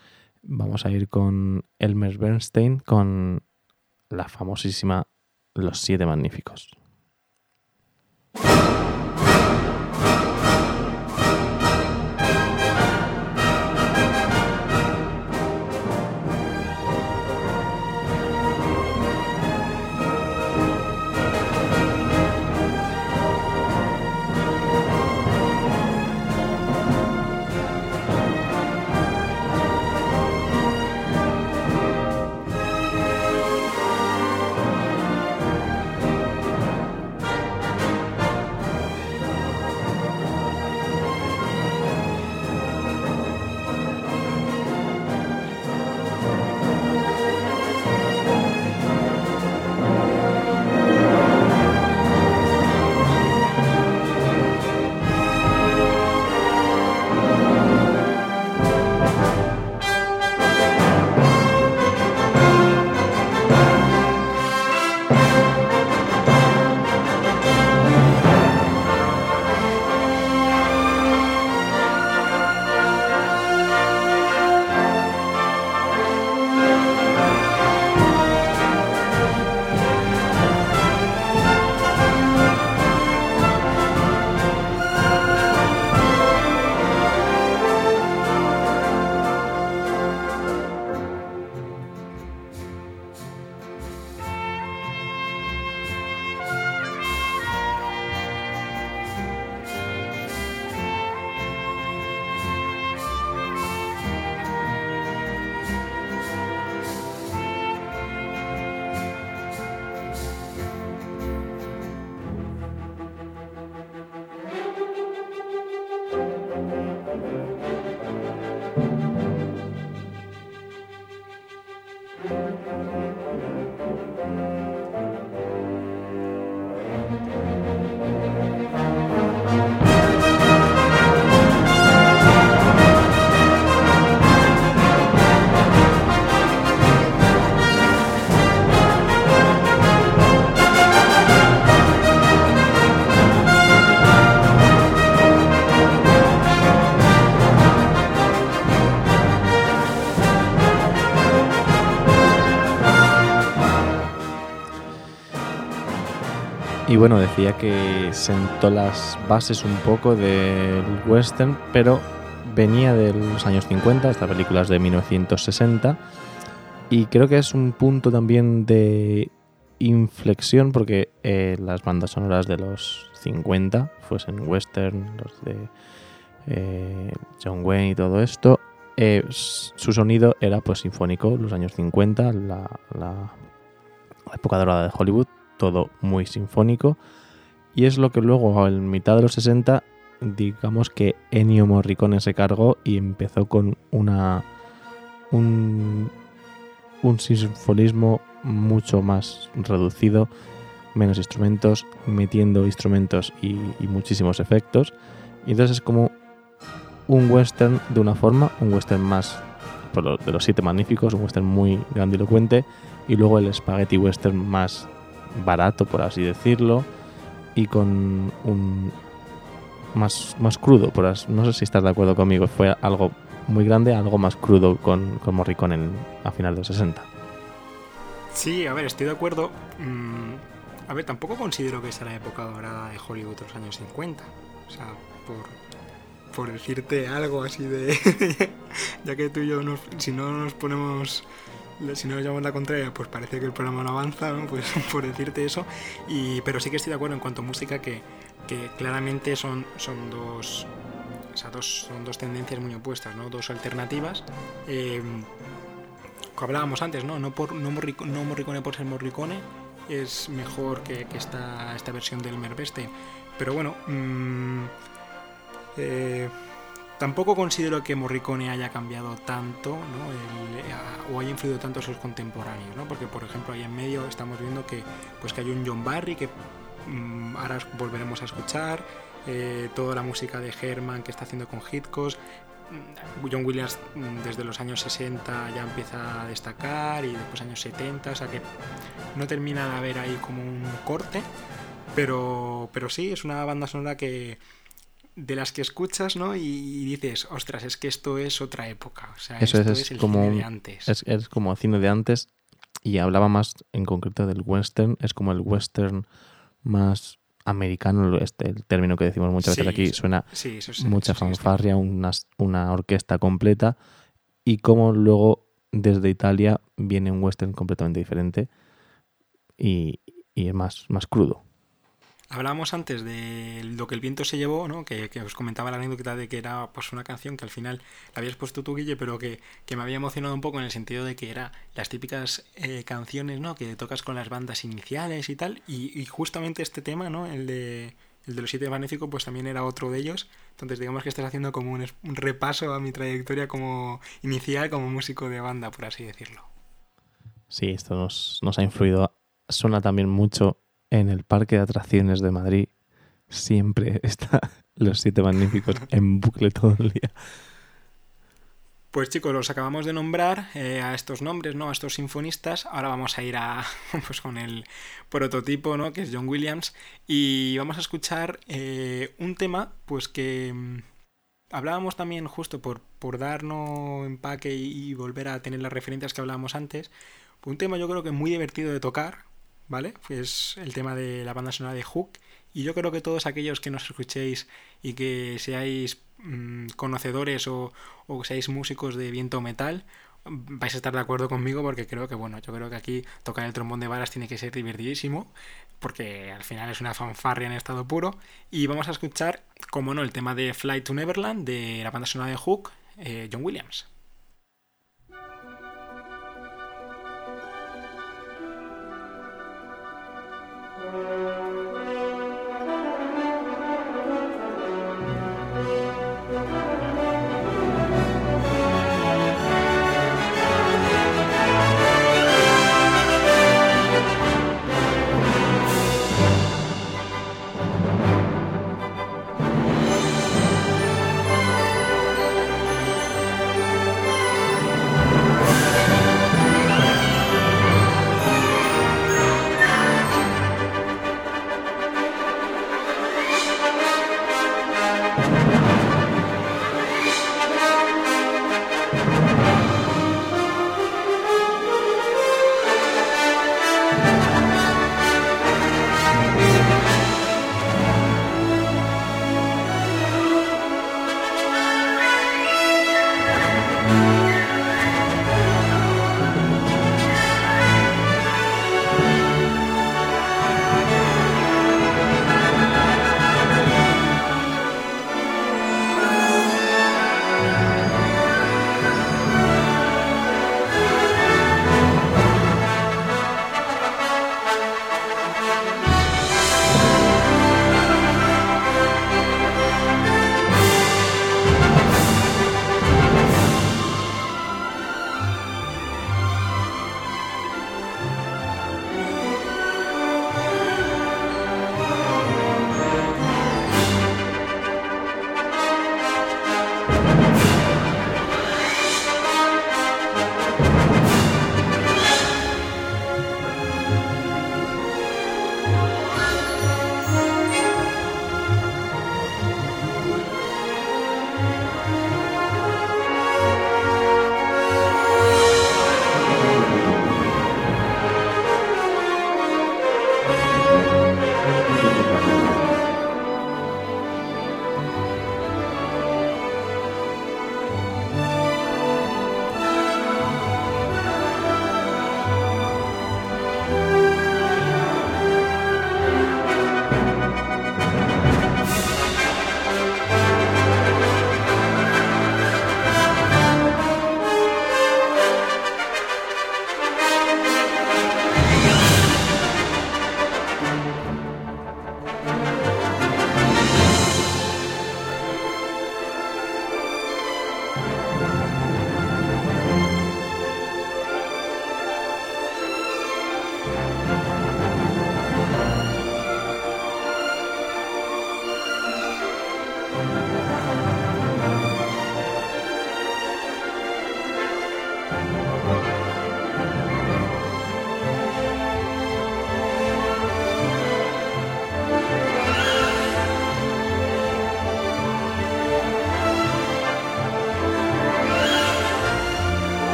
Vamos a ir con Elmer Bernstein con la famosísima Los Siete Magníficos. Y bueno, decía que sentó las bases un poco del western, pero venía de los años 50, esta película es de 1960, y creo que es un punto también de inflexión porque eh, las bandas sonoras de los 50, fuesen western, los de eh, John Wayne y todo esto, eh, su sonido era pues sinfónico, los años 50, la, la época dorada de Hollywood, todo muy sinfónico. Y es lo que luego, en mitad de los 60, digamos que Ennio Morricone se cargó y empezó con una un, un sinfonismo mucho más reducido, menos instrumentos, metiendo instrumentos y, y, muchísimos efectos. Y entonces es como un western de una forma, un western más por de los siete magníficos, un western muy grandilocuente, y luego el spaghetti western más barato, por así decirlo, y con un más, más crudo, por as, no sé si estás de acuerdo conmigo, fue algo muy grande, algo más crudo con, con Morricone en, a final de los 60. Sí, a ver, estoy de acuerdo. Mm, a ver, tampoco considero que sea la época dorada de Hollywood de los años 50. O sea, por, por decirte algo así de... ya que tú y yo, nos, si no nos ponemos si no nos llevamos la contraria, pues parece que el programa no avanza, ¿no? Pues por decirte eso. Y, pero sí que estoy de acuerdo en cuanto a música que, que claramente son, son dos. O sea, dos, son dos tendencias muy opuestas, ¿no? Dos alternativas. Eh, hablábamos antes, ¿no? No, por, no, Morricone, por ser Morricone es mejor que, que esta, esta versión del Merbeste. Pero bueno, mmm, eh, Tampoco considero que Morricone haya cambiado tanto ¿no? El, o haya influido tanto en sus contemporáneos, ¿no? porque por ejemplo ahí en medio estamos viendo que, pues, que hay un John Barry que mmm, ahora volveremos a escuchar, eh, toda la música de Herman que está haciendo con Hitchcock, John Williams desde los años 60 ya empieza a destacar y después años 70, o sea que no termina de haber ahí como un corte, pero, pero sí, es una banda sonora que, de las que escuchas, ¿no? Y, dices, ostras, es que esto es otra época. O sea, Eso esto es, es, el como, cine de antes. Es, es como cine de antes y hablaba más en concreto del western, es como el western más americano, este, el término que decimos muchas veces Sí, aquí suena sí, eso sí, mucha fanfarria, una, una orquesta completa y como luego desde Italia viene un western completamente diferente y, y es más, más crudo. Hablábamos antes de lo que el viento se llevó, ¿no? Que, os comentaba la anécdota de que era pues una canción que al final la habías puesto tú, Guille, pero que, que me había emocionado un poco en el sentido de que era las típicas eh, canciones, ¿no? Que tocas con las bandas iniciales y tal. Y, justamente este tema, ¿no? El de, el de los siete magníficos, pues también era otro de ellos. Entonces digamos que estás haciendo como un, un repaso a mi trayectoria como inicial como músico de banda, por así decirlo. Sí, esto nos, nos ha influido. Suena también mucho en el parque de atracciones de Madrid. Siempre está Los Siete Magníficos en bucle todo el día. Pues chicos, los acabamos de nombrar eh, a estos nombres, ¿no? A estos sinfonistas. Ahora vamos a ir a pues con el prototipo, ¿no? Que es John Williams. Y vamos a escuchar eh, un tema, pues que mm, hablábamos también justo por, por darnos empaque y, y volver a tener las referencias que hablábamos antes. Un tema yo creo que muy divertido de tocar, ¿vale? Es el tema de la banda sonora de Hook. Y yo creo que todos aquellos que nos escuchéis y que seáis mm, conocedores o, o seáis músicos de viento metal, vais a estar de acuerdo conmigo porque creo que, bueno, yo creo que aquí tocar el trombón de varas tiene que ser divertidísimo porque al final es una fanfarria en estado puro. Y vamos a escuchar, como no, el tema de Flight to Neverland de la banda sonora de Hook, eh, John Williams. Thank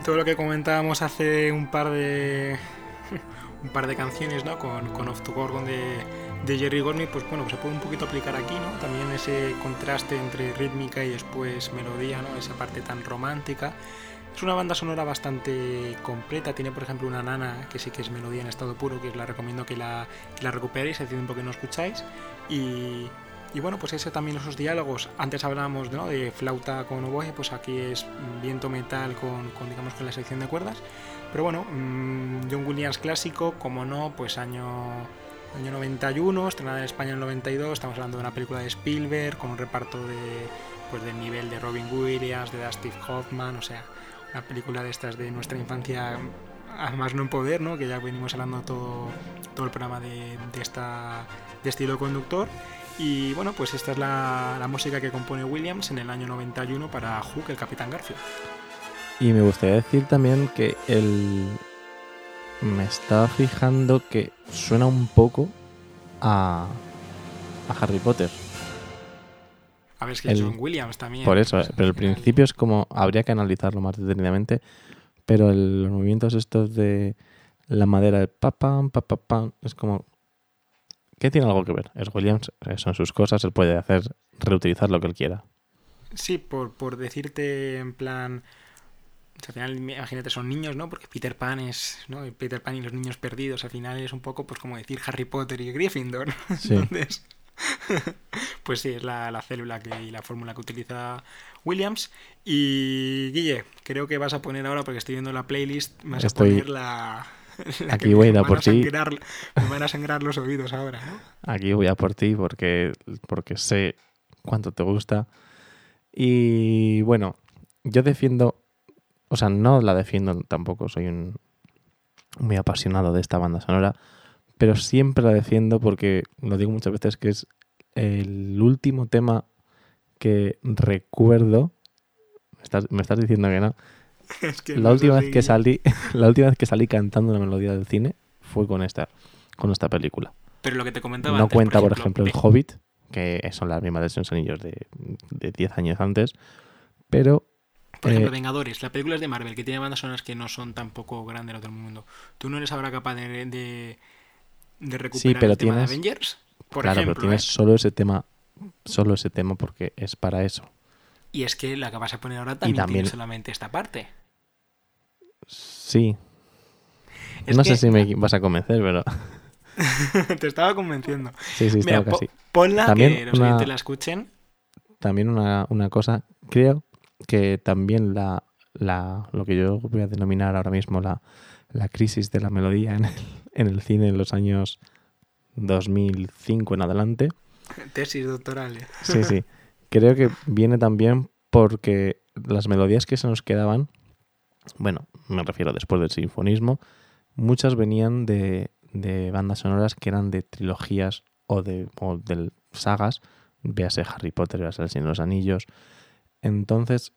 Y todo lo que comentábamos hace un par de un par de canciones, ¿no? Con, con Off to Gorgon de, de Jerry Goldsmith, pues bueno, pues se puede un poquito aplicar aquí, ¿no? También ese contraste entre rítmica y después melodía, ¿no? Esa parte tan romántica. Es una banda sonora bastante completa. Tiene, por ejemplo, una nana que sí que es melodía en estado puro, que os la recomiendo que la, que la recuperéis, hace tiempo que no escucháis. Y, y bueno, pues ese también esos diálogos. Antes hablábamos ¿no? de flauta con oboe, pues aquí es viento metal con, con digamos con la sección de cuerdas. Pero bueno, mmm, John Williams clásico, como no, pues año año 91, estrenada en España en el 92, estamos hablando de una película de Spielberg con un reparto de pues del nivel de Robin Williams, de Steve Hoffman, o sea, una película de estas de nuestra infancia además no en poder, ¿no? que ya venimos hablando todo, todo el programa de, de, esta, de estilo conductor. Y bueno, pues esta es la, la, música que compone Williams en el año 91 para Hook, el Capitán Garfield. Y me gustaría decir también que el... Me estaba fijando que suena un poco a, a Harry Potter. A ver, es que el, John Williams también. Por eso, pero el principio es como, habría que analizarlo más detenidamente, pero el, los movimientos estos de la madera de papam, papam, es como... ¿Qué tiene algo que ver? Es Williams, son sus cosas, él puede hacer, reutilizar lo que él quiera. Sí, por, por decirte en plan... Al final, imagínate, son niños, ¿no? Porque Peter Pan es, ¿no? Peter Pan y los niños perdidos, al final es un poco, pues como decir Harry Potter y Gryffindor. Sí. Entonces, pues sí, es la, la célula que, y la fórmula que utiliza Williams. Y Guille, creo que vas a poner ahora, porque estoy viendo la playlist, vas Estoy... a poner la... Aquí voy a ir a por ti. Me van a sangrar los oídos ahora, ¿no? Aquí voy a por ti porque, porque sé cuánto te gusta. Y bueno, yo defiendo, o sea, no la defiendo tampoco, soy un muy apasionado de esta banda sonora, pero siempre la defiendo porque lo digo muchas veces que es el último tema que recuerdo. Me estás, me estás diciendo que no. Es que la no última vez que salí, la última vez que salí cantando una melodía del cine fue con esta, con esta película. Pero lo que te comentaba No antes, cuenta, por ejemplo, el de- Hobbit, que son las mismas de Señor Anillos de, de 10 años antes, pero Por ejemplo, eh, Vengadores, la película es de Marvel, que tiene bandas sonoras que no son tampoco grandes en el mundo. ¿Tú no eres ahora capaz de, de, de recuperar pero el tema tienes- de Avengers? Por claro, ejemplo, pero tienes ¿eh? solo ese tema, solo ese tema porque es para eso. Y es que la que vas a poner ahora también, también- tiene solamente esta parte. Sí, Es no que- sé si me vas a convencer, pero te estaba convenciendo. sí, sí, Mira, estaba po- casi. ponla También que los una- oyentes la escuchen. También una, una cosa, creo que también la, la, lo que yo voy a denominar ahora mismo la, la crisis de la melodía en el, en el cine en los años 2005 en adelante, Tesis doctoral. ¿eh? Sí, sí. Creo que viene también porque las melodías que se nos quedaban, bueno, me refiero después del sinfonismo, muchas venían de, de bandas sonoras que eran de trilogías o de, o de sagas, véase Harry Potter, véase El Señor de los Anillos. Entonces,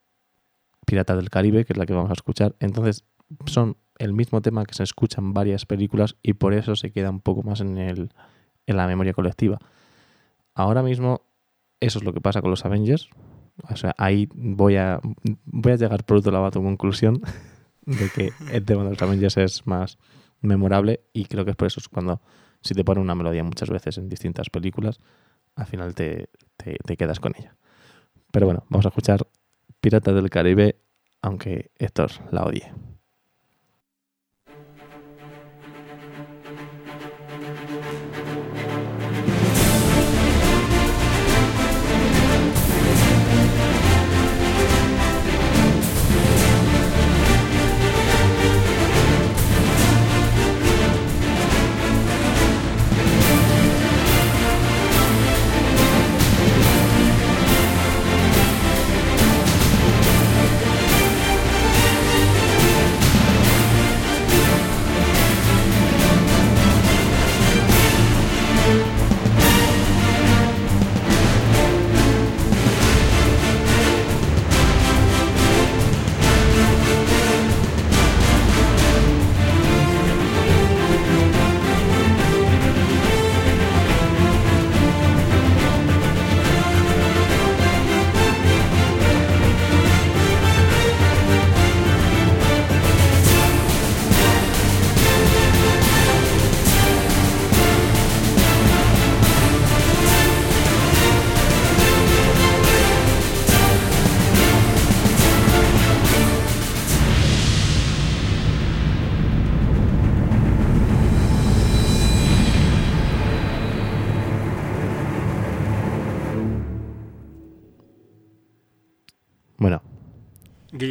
Pirata del Caribe, que es la que vamos a escuchar. Entonces, son el mismo tema que se escucha en varias películas y por eso se queda un poco más en, el, en la memoria colectiva. Ahora mismo eso es lo que pasa con los Avengers. O sea, ahí voy a, voy a llegar por otro lado a tu conclusión de que el tema de los Avengers es más memorable y creo que es por eso es cuando si te ponen una melodía muchas veces en distintas películas, al final te, te, te quedas con ella. Pero bueno, vamos a escuchar Piratas del Caribe, aunque Héctor la odie.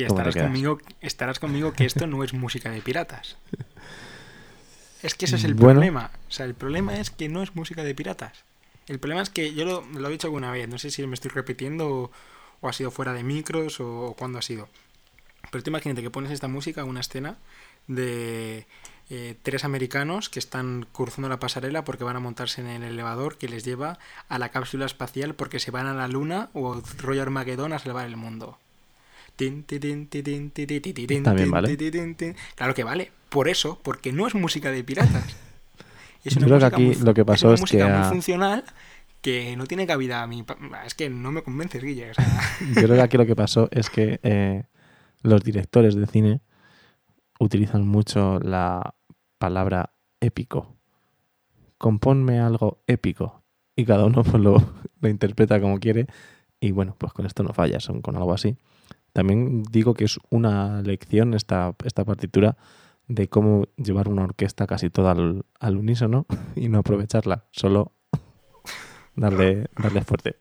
Estarás conmigo, estarás conmigo que esto no es música de piratas. Es que ese es el problema. O sea, el problema es que no es música de piratas. El problema es que yo lo, lo he dicho alguna vez, no sé si me estoy repitiendo o, ha sido fuera de micros o, o cuándo ha sido. Pero tú imagínate que pones esta música, una escena de eh, tres americanos que están cruzando la pasarela porque van a montarse en el elevador que les lleva a la cápsula espacial porque se van a la luna o rollo Armagedón a salvar el mundo. También vale. Claro que vale. Por eso, porque no es música de piratas. Es una Yo creo que aquí lo que pasó es, una música muy funcional que no tiene cabida a mí. Es que no me convences, Guille. Yo creo que aquí lo que pasó es que eh, los directores de cine utilizan mucho la palabra épico. Componme algo épico. Y cada uno pues, lo, lo interpreta como quiere. Y bueno, pues con esto no fallas, con algo así. También digo que es una lección esta, esta partitura de cómo llevar una orquesta casi toda al, al unísono y no aprovecharla, solo darle, darle fuerte.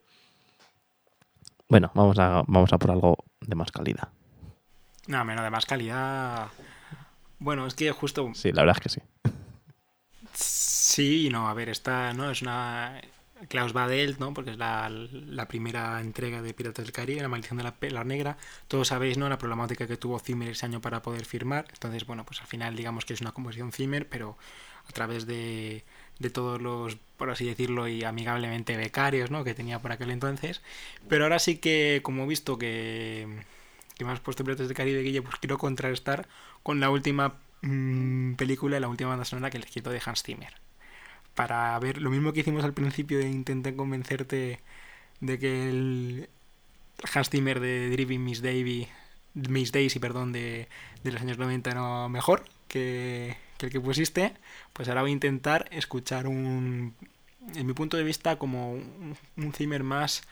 Bueno, vamos a, vamos a por algo de más calidad. No, menos de más calidad. Bueno, es que justo. Sí, la verdad es que sí. Sí, no, a ver, esta no es una Klaus Badelt, ¿no? Porque es la, primera entrega de Piratas del Caribe, La maldición de la, la negra. Todos sabéis, ¿no? La problemática que tuvo Zimmer ese año para poder firmar. Entonces, bueno, pues al final digamos que es una composición Zimmer, pero a través de, todos los, por así decirlo, y amigablemente becarios, ¿no? Que tenía por aquel entonces. Pero ahora sí que, como he visto que, que me has puesto Piratas del Caribe, Guille, pues quiero contrastar con la última mmm, película, la última banda sonora que les quito de Hans Zimmer para ver lo mismo que hicimos al principio de intentar convencerte de que el Hans Zimmer de Driving Miss Davy Miss Daisy, perdón, de, de los años 90 era mejor que, el que pusiste, pues ahora voy a intentar escuchar un, en mi punto de vista, como un, Zimmer más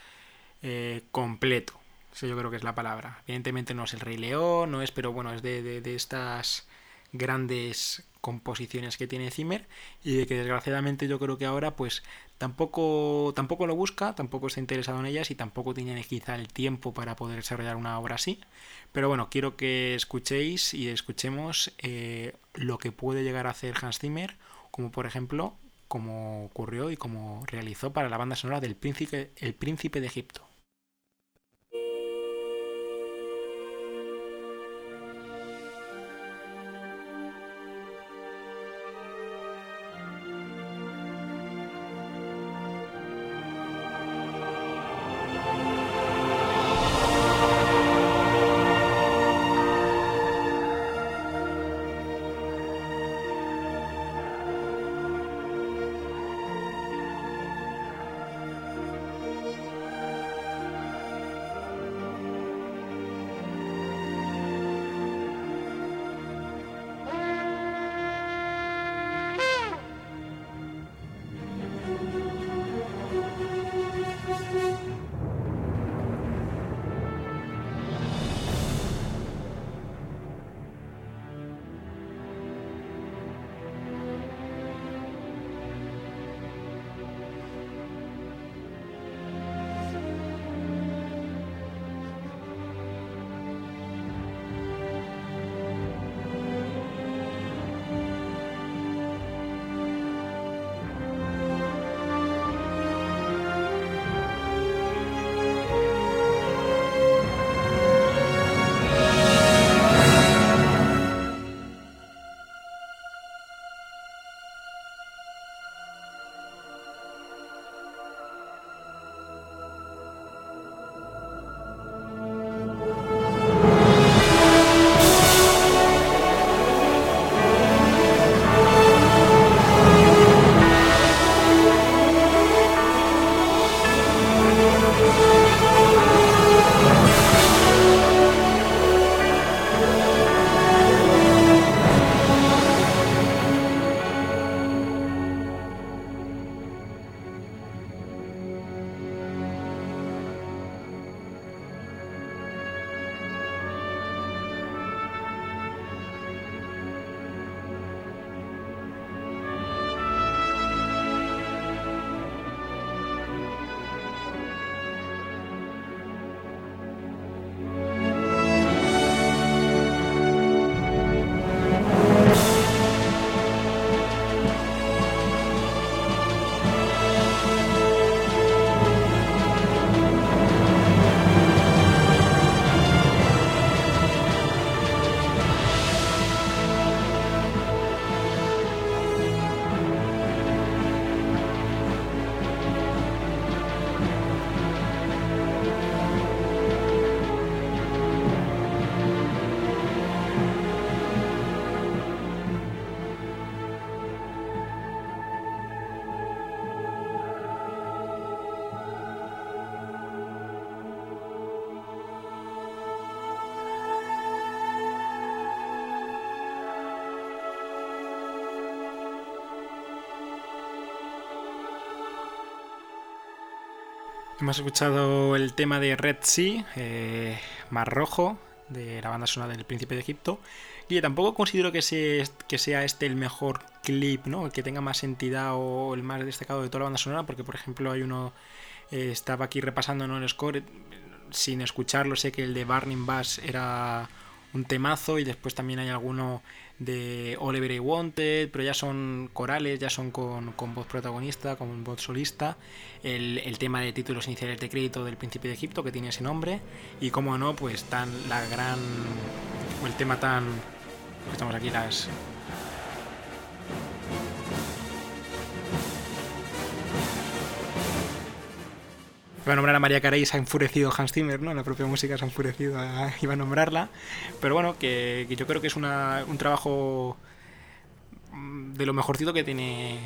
eh, completo. Eso yo creo que es la palabra. Evidentemente no es el Rey León, no es, pero bueno, es de, de, de estas grandes composiciones que tiene Zimmer y de que desgraciadamente yo creo que ahora pues tampoco tampoco lo busca, tampoco está interesado en ellas y tampoco tiene quizá el tiempo para poder desarrollar una obra así. Pero bueno, quiero que escuchéis y escuchemos eh, lo que puede llegar a hacer Hans Zimmer, como por ejemplo como ocurrió y como realizó para la banda sonora del príncipe, El Príncipe de Egipto. Hemos escuchado el tema de Red Sea, eh, Mar Rojo, de la banda sonora del Príncipe de Egipto. Y tampoco considero que sea, este el mejor clip, ¿no? El que tenga más entidad o el más destacado de toda la banda sonora, porque por ejemplo hay uno, eh, estaba aquí repasando ¿no? el score, sin escucharlo sé que el de Burning Bass era un temazo y después también hay alguno de Oliver I Wanted, pero ya son corales, ya son con, voz protagonista, con voz solista. El, tema de títulos iniciales de crédito del Príncipe de Egipto, que tiene ese nombre. Y como no, pues tan la gran. el tema tan. Estamos aquí las Iba a nombrar a María Carey, se ha enfurecido Hans Zimmer, ¿no? La propia música se ha enfurecido, iba a nombrarla. Pero bueno, que, yo creo que es un trabajo mm, de lo mejorcito que tiene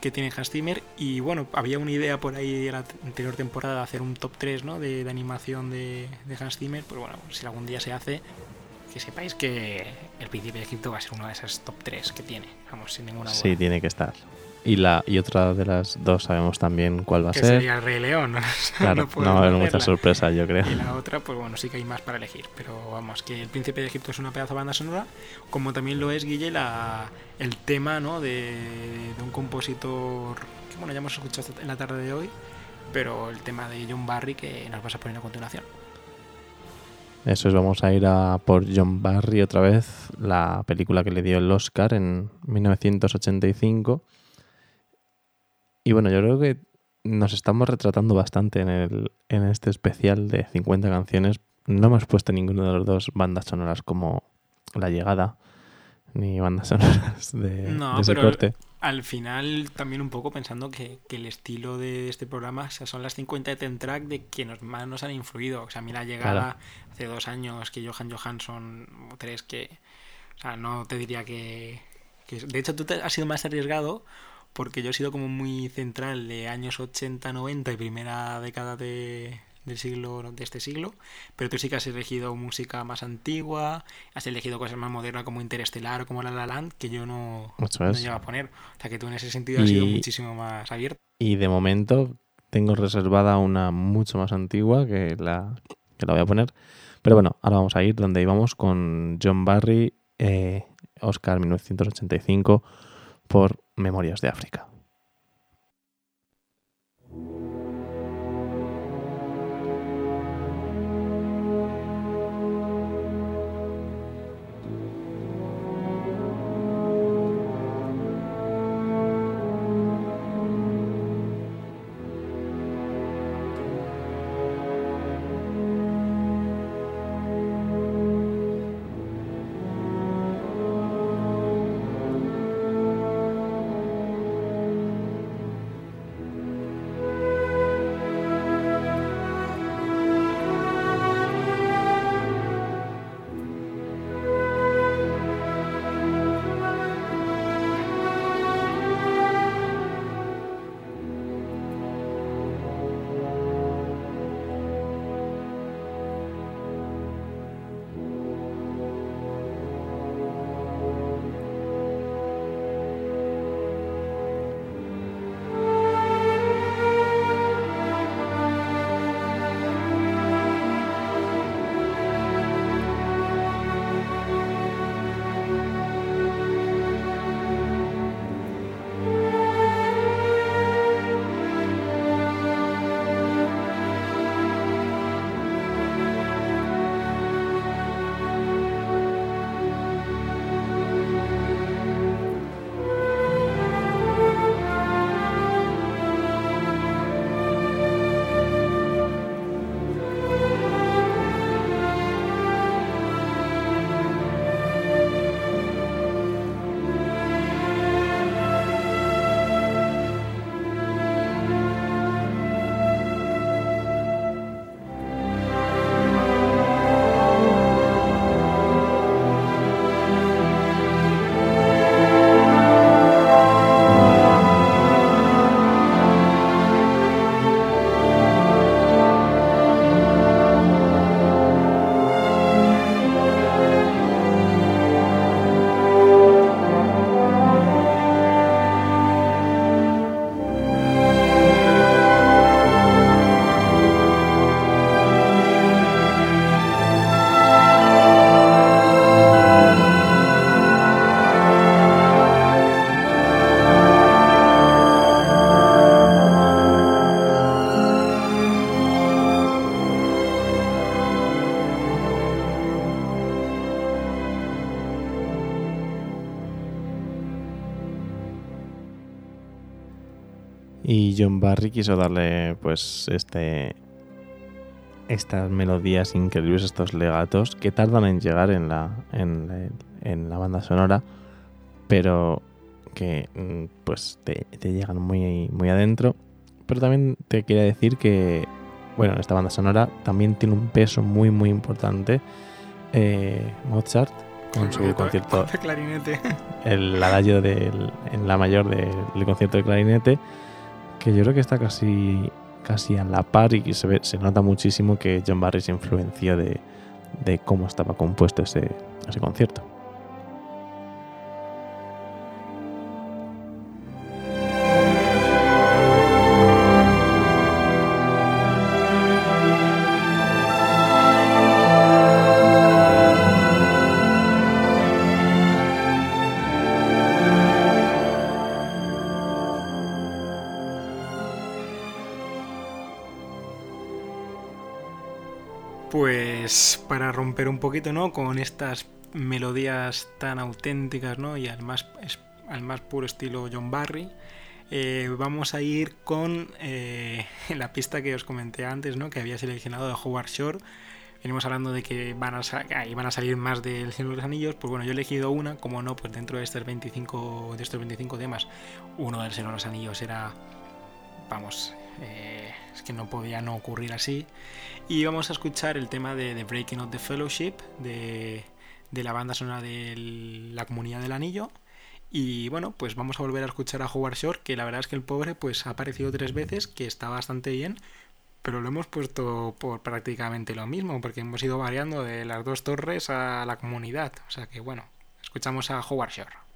que tiene Hans Zimmer y bueno, había una idea por ahí de la anterior temporada de hacer un top 3 ¿no? de, animación de, de, Hans Zimmer, pues bueno, si algún día se hace, que sepáis que el Príncipe de Egipto va a ser uno de esas top 3 que tiene, vamos, sin ninguna duda. Sí, tiene que estar. Y, la, y otra de las dos sabemos también cuál va a que ser. sería el Rey León. Claro, no, va a haber muchas sorpresas, yo creo. Y la otra, pues bueno, sí que hay más para elegir. Pero vamos, que El Príncipe de Egipto es una pedazo de banda sonora, como también lo es, Guille, la, el tema ¿no? de, de un compositor que, bueno, ya hemos escuchado en la tarde de hoy, pero el tema de John Barry que nos vas a poner a continuación. Eso es, vamos a ir a por John Barry otra vez, la película que le dio el Oscar en 1985 y bueno, yo creo que nos estamos retratando bastante en, el, en este especial de 50 canciones. No hemos puesto ninguno de los dos bandas sonoras como La Llegada, ni bandas sonoras de, ese corte. Al final, también un poco pensando que, el estilo de este programa son las 50 de Ten Track de quienes más nos han influido. O sea, a mí La Llegada hace dos años que Johan Johansson, tres que. O sea, no te diría que. que de hecho, tú te has sido más arriesgado porque yo he sido como muy central de años 80, 90 y primera década de, del siglo de este siglo, pero tú sí que has elegido música más antigua, has elegido cosas más modernas como Interestelar o como La La Land, que yo no, no llevo a poner. O sea que tú en ese sentido has sido muchísimo más abierto. Y de momento tengo reservada una mucho más antigua que la, que la voy a poner. Pero bueno, ahora vamos a ir donde íbamos con John Barry, eh, Oscar 1985 por Memorias de África. John Barry quiso darle pues este estas melodías increíbles, estos legatos que tardan en llegar en la, en, la banda sonora, pero que mm, pues te, llegan muy, muy adentro. Pero también te quería decir que, bueno, esta banda sonora también tiene un peso muy, muy importante. Eh, Mozart, con su concierto. De clarinete. El adagio del, en la mayor del concierto de clarinete, que yo creo que está casi casi a la par y se, ve, se nota muchísimo que John Barry se influenció de, de cómo estaba compuesto ese, ese concierto. Poquito, ¿no? Con estas melodías tan auténticas, ¿no? Y al más, al más puro estilo John Barry. Eh, vamos a ir con eh, la pista que os comenté antes, ¿no? Que había seleccionado de Howard Shore. Venimos hablando de que van a, van a salir más del Señor de los Anillos. Pues bueno, yo he elegido una, como no, pues dentro de estos 25, de estos 25 temas, uno del Señor de los Anillos era, vamos, eh, que no podía no ocurrir así. Y vamos a escuchar el tema de The Breaking of the Fellowship, de, la banda sonora de la Comunidad del Anillo. Y bueno, pues vamos a volver a escuchar a Howard Shore, que la verdad es que el pobre pues ha aparecido tres veces, que está bastante bien, pero lo hemos puesto por prácticamente lo mismo, porque hemos ido variando de las dos torres a la comunidad. O sea que bueno, escuchamos a Howard Shore.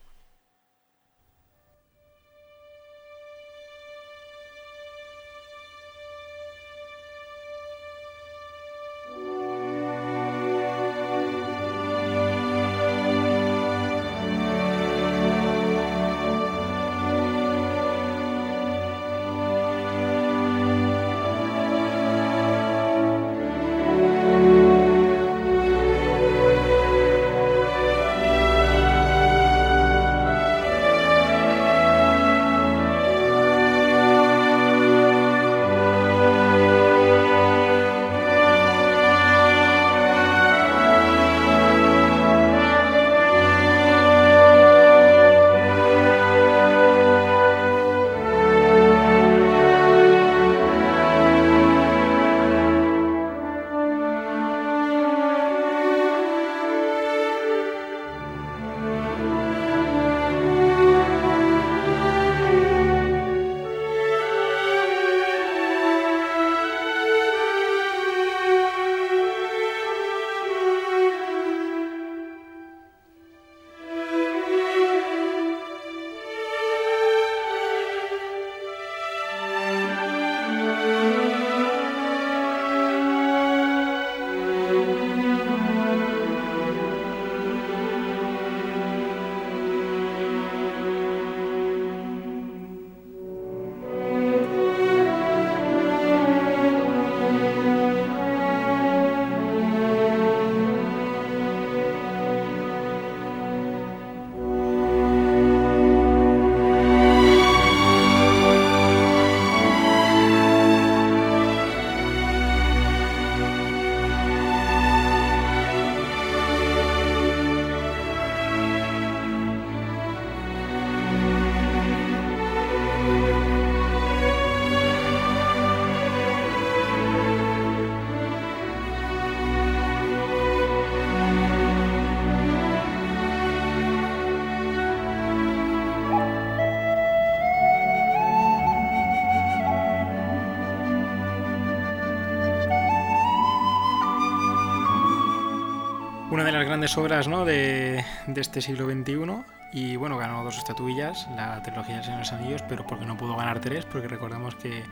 Grandes obras ¿no? de, de, este siglo XXI y bueno, ganó dos estatuillas, la trilogía de los Anillos, pero porque no pudo ganar tres, porque recordemos que,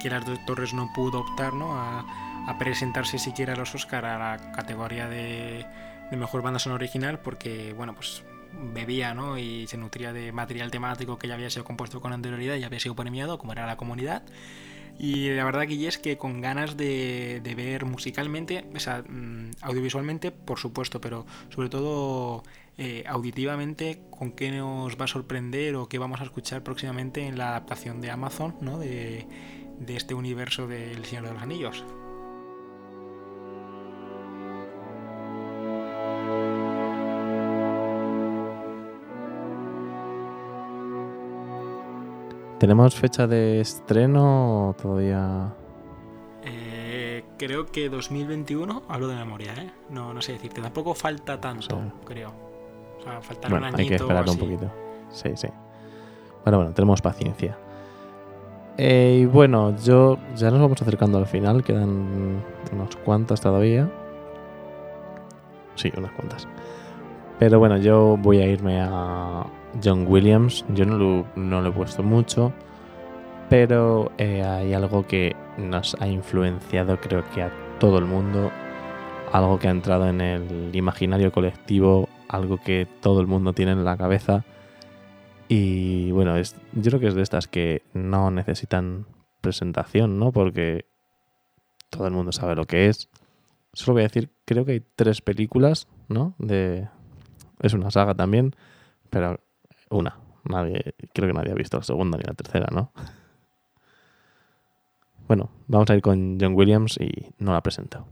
que las dos torres no pudo optar ¿no? A, a, presentarse siquiera a los Oscar a la categoría de, de mejor banda sonora original, porque bueno, pues bebía ¿no? y se nutría de material temático que ya había sido compuesto con anterioridad y había sido premiado, como era la comunidad. Y la verdad que es que con ganas de, ver musicalmente, o sea, mm, audiovisualmente, por supuesto, pero sobre todo eh, auditivamente, ¿con qué nos va a sorprender o qué vamos a escuchar próximamente en la adaptación de Amazon ¿no? de, de este universo del Señor de los Anillos? ¿Tenemos fecha de estreno o todavía? Eh, creo que 2021, hablo de memoria, ¿eh? No, no sé decirte, tampoco falta tanto, creo. O sea, falta bueno, un hay que añito o esperar un poquito. Sí, sí. Bueno, bueno, tenemos paciencia. Eh, y bueno, yo ya nos vamos acercando al final, quedan unas cuantas todavía. Sí, unas cuantas. Pero bueno, yo voy a irme a John Williams. Yo no lo, no lo he puesto mucho, pero eh, hay algo que nos ha influenciado creo que a todo el mundo, algo que ha entrado en el imaginario colectivo, algo que todo el mundo tiene en la cabeza. Y bueno, es, yo creo que es de estas que no necesitan presentación, ¿no? Porque todo el mundo sabe lo que es. Solo voy a decir, creo que hay tres películas, ¿no? De, es una saga también, pero una. Nadie, creo que nadie ha visto la segunda ni la tercera, ¿no? Bueno, vamos a ir con John Williams y no la presento.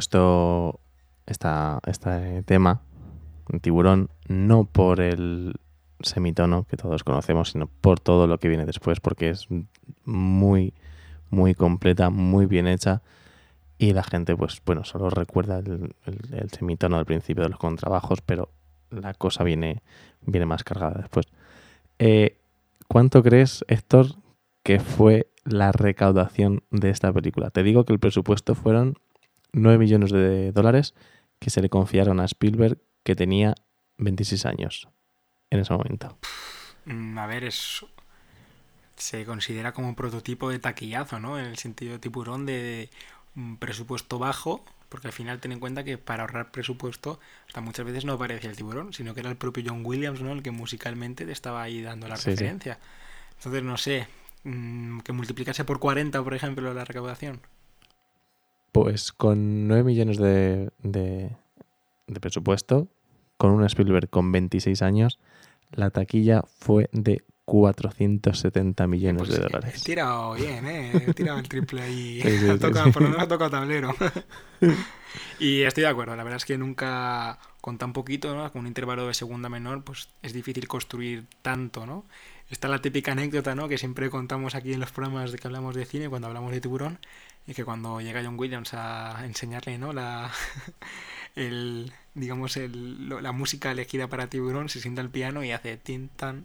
Puesto esta, este tema, tiburón, no por el semitono que todos conocemos, sino por todo lo que viene después, porque es muy, muy completa, muy bien hecha. Y la gente, pues bueno, solo recuerda el, semitono del principio de los contrabajos, pero la cosa viene, viene más cargada después. Eh, ¿Cuánto crees, Héctor, que fue la recaudación de esta película? Te digo que el presupuesto fueron 9 millones de dólares que se le confiaron a Spielberg, que tenía 26 años en ese momento. Mm, A ver, es. Se considera como un prototipo de taquillazo, ¿no? En el sentido de tiburón de un presupuesto bajo, porque al final ten en cuenta que para ahorrar presupuesto, hasta muchas veces no aparecía el tiburón, sino que era el propio John Williams, ¿no? El que musicalmente te estaba ahí dando la Sí, sí. referencia. Entonces, no sé, mm, que multiplicase por 40, por ejemplo, la recaudación. Pues con 9 millones de, de- de presupuesto, con un Spielberg con 26 años, la taquilla fue de 470 millones Pues de dólares. He tirado bien, ¿eh? He tirado el triple ahí. Sí, sí, Ha sí, tocado- sí. Por lo menos ha tocado tablero. y estoy de acuerdo. La verdad es que nunca, con tan poquito, ¿no? Con un intervalo de segunda menor, pues es difícil construir tanto, ¿no? Está la típica anécdota, ¿no? Que siempre contamos aquí en los programas de que hablamos de cine, cuando hablamos de tiburón, y que cuando llega John Williams a enseñarle, ¿no? La, el, digamos, el, la música elegida para tiburón, se sienta al piano y hace tin tan.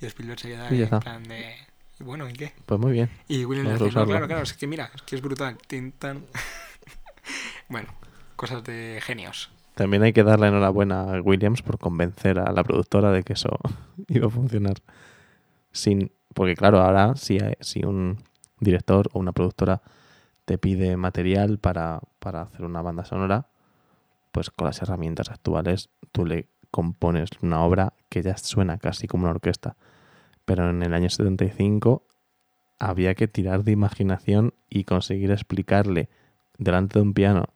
Y Spielberg se queda Y en plan de. "¿Y Bueno, ¿y qué? Pues muy bien. Y Williams le dice, no, claro, claro, es que mira, es que es brutal. Tin, tan. bueno, cosas de genios. También hay que darle enhorabuena a Williams por convencer a la productora de que eso iba a funcionar. Sin, porque claro, ahora si, hay- si un director o una productora te pide material para, para hacer una banda sonora, pues con las herramientas actuales tú le compones una obra que ya suena casi como una orquesta. Pero en el año 75 había que tirar de imaginación y conseguir explicarle delante de un piano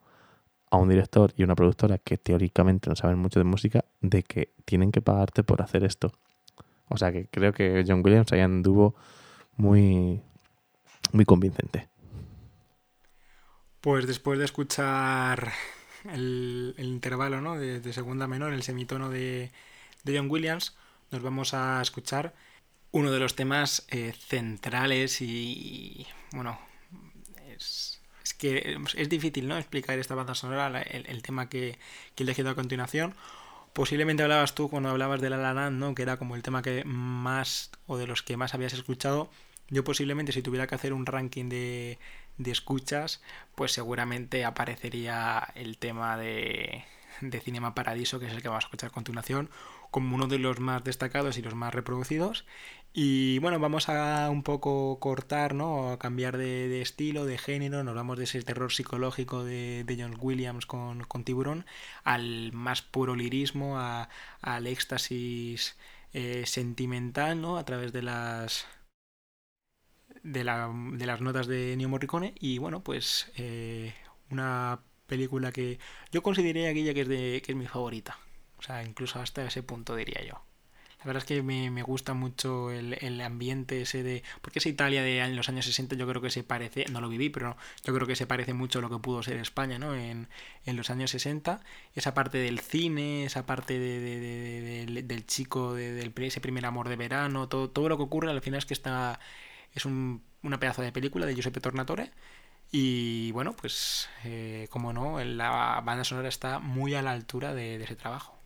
a un director y una productora que teóricamente no saben mucho de música de que tienen que pagarte por hacer esto. O sea que creo que John Williams ahí anduvo muy, muy convincente. Pues después de escuchar el, intervalo ¿no? de, segunda menor, el semitono de, de John Williams, nos vamos a escuchar uno de los temas eh, centrales y, bueno, es, es que es difícil ¿no? explicar esta banda sonora, el tema que, que he elegido a continuación. Posiblemente hablabas tú cuando hablabas de La La Land, ¿no? que era como el tema que más o de los que más habías escuchado. Yo posiblemente si tuviera que hacer un ranking de, de escuchas, pues seguramente aparecería el tema de, de Cinema Paradiso, que es el que vamos a escuchar a continuación, como uno de los más destacados y los más reproducidos. Y bueno, vamos a un poco cortar, ¿no? A cambiar de, estilo, de género. Nos vamos de ese terror psicológico de, de John Williams con, con Tiburón al más puro lirismo, al éxtasis eh, sentimental, ¿no? A través de las de, la- de las notas de Ennio Morricone y bueno pues eh, una película que yo consideraría Guilla que es de que es mi favorita. O sea incluso hasta ese punto diría yo. La verdad es que me, me gusta mucho el, el ambiente ese de porque esa Italia de los años 60 yo creo que se parece no lo viví pero yo creo que se parece mucho a lo que pudo ser España no en, en los años 60 esa parte del cine esa parte de, de- de- de- del- chico de- del ese primer amor de verano todo, todo lo que ocurre al final es que está es un, una pedazo de película de Giuseppe Tornatore. Y bueno, pues eh, como no, la banda sonora está muy a la altura de, de ese trabajo.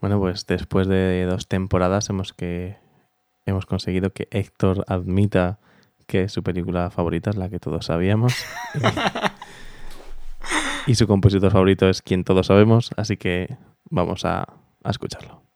Bueno, pues después de dos temporadas hemos que hemos conseguido que Héctor admita que su película favorita es la que todos sabíamos. y su compositor favorito es quien todos sabemos, así que vamos a, a escucharlo.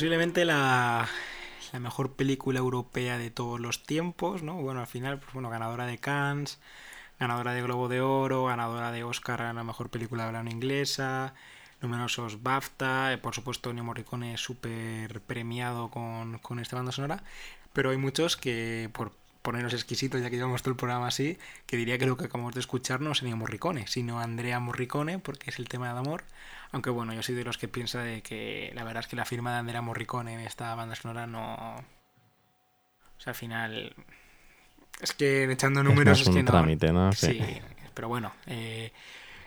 Posiblemente la, la mejor película europea de todos los tiempos, ¿no? Bueno, al final, pues bueno, ganadora de Cannes, ganadora de Globo de Oro, ganadora de Oscar a la mejor película de habla inglesa, numerosos BAFTA, eh, por supuesto Nemo Morricone súper premiado con, con esta banda sonora, pero hay muchos que por ponernos exquisitos, ya que llevamos todo el programa así, que diría que lo que acabamos de escuchar no es Ennio Morricone, sino Andrea Morricone, porque es el tema de amor. Aunque bueno, yo soy de los que piensa de que la verdad es que la firma de Andrea Morricone en esta banda sonora no... O sea, al final... Es que echando números es, un que no... trámite, ¿no? Sí, pero bueno... Eh,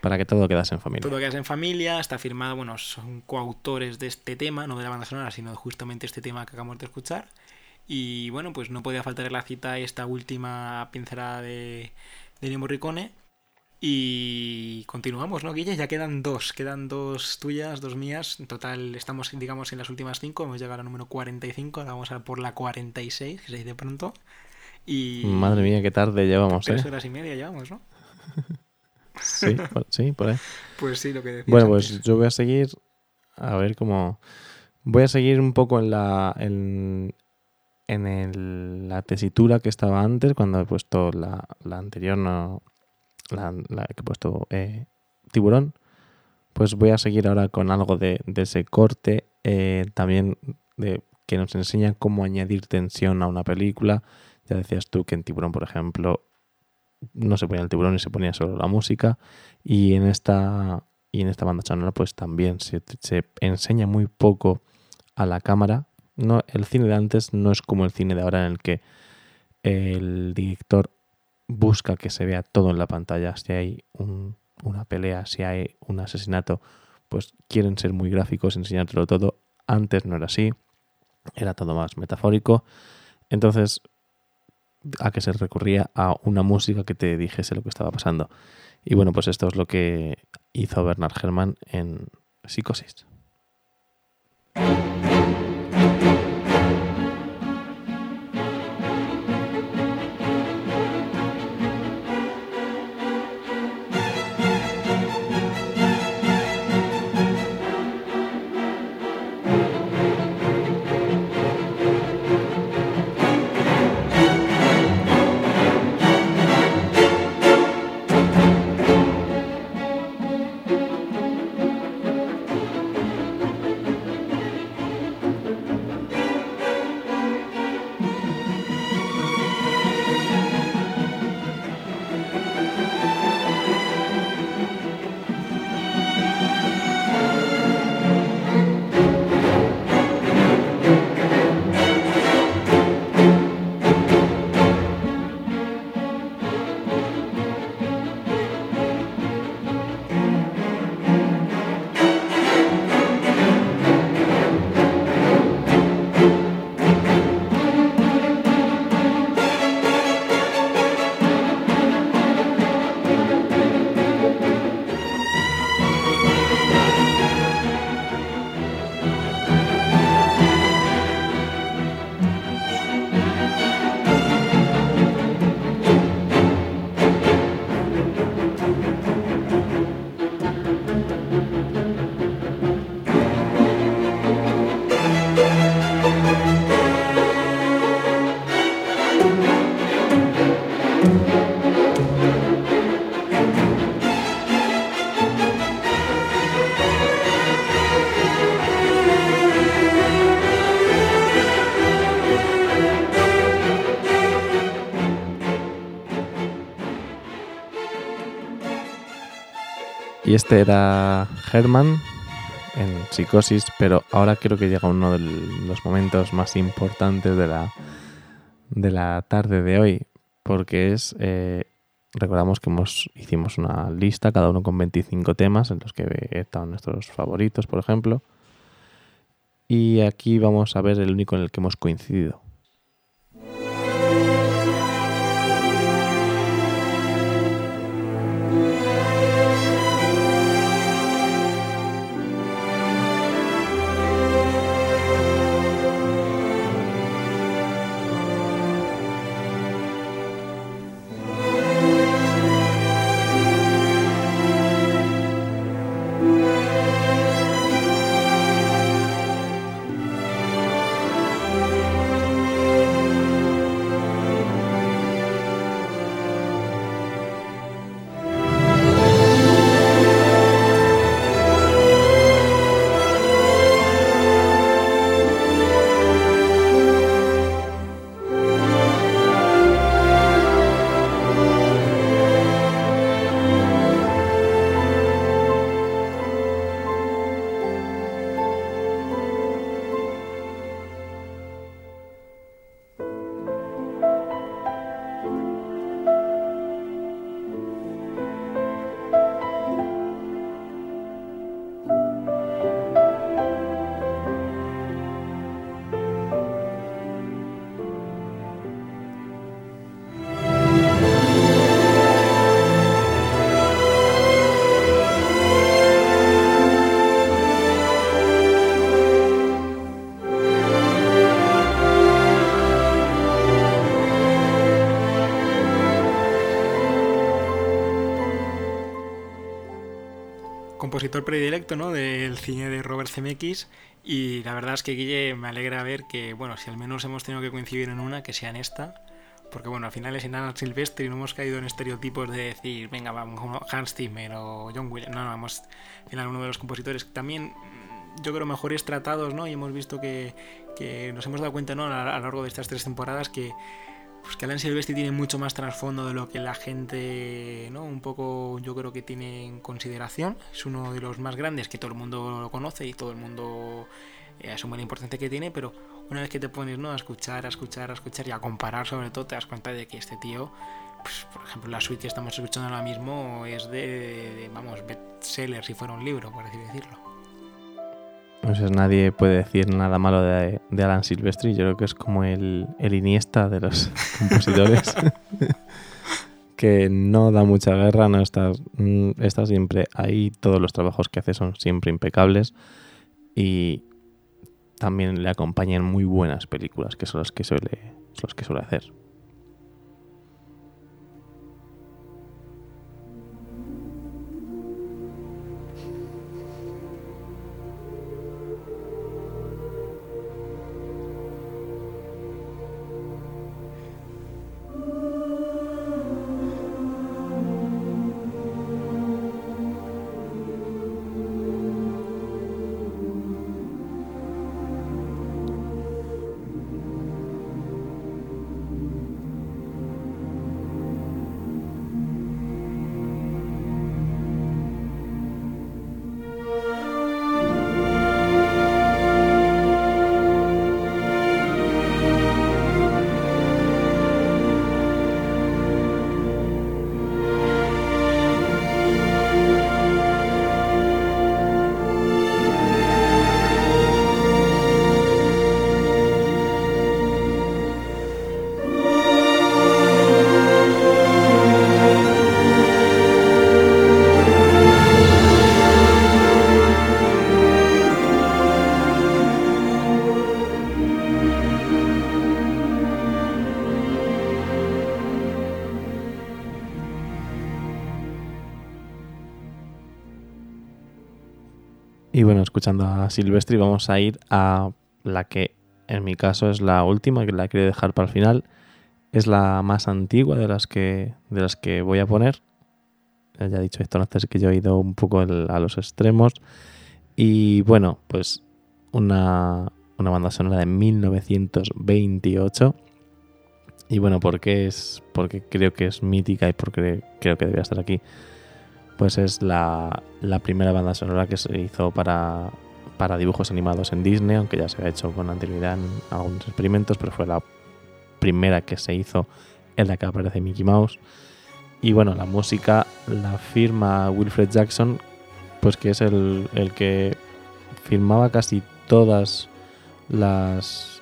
para que todo quedase en familia. Todo quedase en familia, está firmado, bueno, son coautores de este tema, no de la banda sonora, sino de justamente este tema que acabamos de escuchar. Y bueno, pues no podía faltar en la cita esta última pincelada de, de Morricone. Y continuamos, ¿no, Guille? Ya quedan dos, quedan dos tuyas, dos mías. En total estamos, digamos, en las últimas cinco. Hemos llegado al número 45, ahora vamos a por la 46, que se dice pronto. Y... Madre mía, qué tarde llevamos, Tres ¿eh? horas y media llevamos, ¿no? Sí, por, sí, por ahí. Pues sí, lo que decías Bueno, antes. pues yo voy a seguir, a ver cómo... Voy a seguir un poco en la, en, en el- la tesitura que estaba antes, cuando he puesto la, la anterior, no, la, que he puesto eh, tiburón. Pues voy a seguir ahora con algo de, de ese corte, eh, también de que nos enseña cómo añadir tensión a una película. Ya decías tú que en Tiburón, por ejemplo, no se ponía el tiburón y se ponía solo la música. Y en esta, y en esta banda sonora, pues también se, se enseña muy poco a la cámara. No, el cine de antes no es como el cine de ahora en el que el director busca que se vea todo en la pantalla. Si hay un- una pelea, si hay un asesinato, pues quieren ser muy gráficos, enseñártelo todo. Antes no era así, era todo más metafórico. Entonces, a que se recurría a una música que te dijese lo que estaba pasando. Y bueno, pues esto es lo que hizo Bernard Herrmann en Psicosis. Este era Herman en Psicosis, pero ahora creo que llega uno de los momentos más importantes de la, de la tarde de hoy, porque es, eh, recordamos que hemos, hicimos una lista, cada uno con 25 temas, en los que están nuestros favoritos, por ejemplo, y aquí vamos a ver el único en el que hemos coincidido. Compositor predilecto ¿no? del cine de Robert Zemeckis y la verdad es que Guille me alegra ver que, bueno, si al menos hemos tenido que coincidir en una, que sea en esta, porque bueno, al final es en Alan Silvestre y no hemos caído en estereotipos de decir, venga, vamos, Hans Zimmer o John Williams, no, no, hemos, al final de los compositores también yo creo mejores tratados, ¿no? Y hemos visto que, que nos hemos dado cuenta, ¿no? A lo largo de estas tres temporadas que pues que Alan Silvestri tiene mucho más trasfondo de lo que la gente, ¿no? Un poco yo creo que tiene en consideración. Es uno de los más grandes que todo el mundo lo conoce y todo el mundo eh, asume la importancia que tiene, pero una vez que te pones ¿no? a escuchar, a escuchar, a escuchar y a comparar sobre todo, te das cuenta de que este tío, pues, por ejemplo, la suite que estamos escuchando ahora mismo es de, de vamos, bestseller si fuera un libro, por así decirlo. Pues nadie puede decir nada malo de, Alan Silvestri. Yo creo que es como el, el Iniesta de los compositores. que no da mucha guerra, no está, mm, está siempre ahí. Todos los trabajos que hace son siempre impecables. Y también le acompañan muy buenas películas, que son las que suele, son las que suele hacer. Escuchando a Silvestri, vamos a ir a la que en mi caso es la última, que la quiero dejar para el final. Es la más antigua de las que, de las que voy a poner. Ya he dicho esto antes que yo he ido un poco a los extremos. Y bueno, pues una, una banda sonora de 1928. Y bueno, ¿por qué es? Porque creo que es mítica y porque creo que debería estar aquí pues es la, primera banda sonora que se hizo para, para dibujos animados en Disney, aunque ya se había hecho con anterioridad en algunos experimentos, pero fue la primera que se hizo en la que aparece Mickey Mouse. Y bueno, la música la firma Wilfred Jackson, pues que es el, el que firmaba casi todas las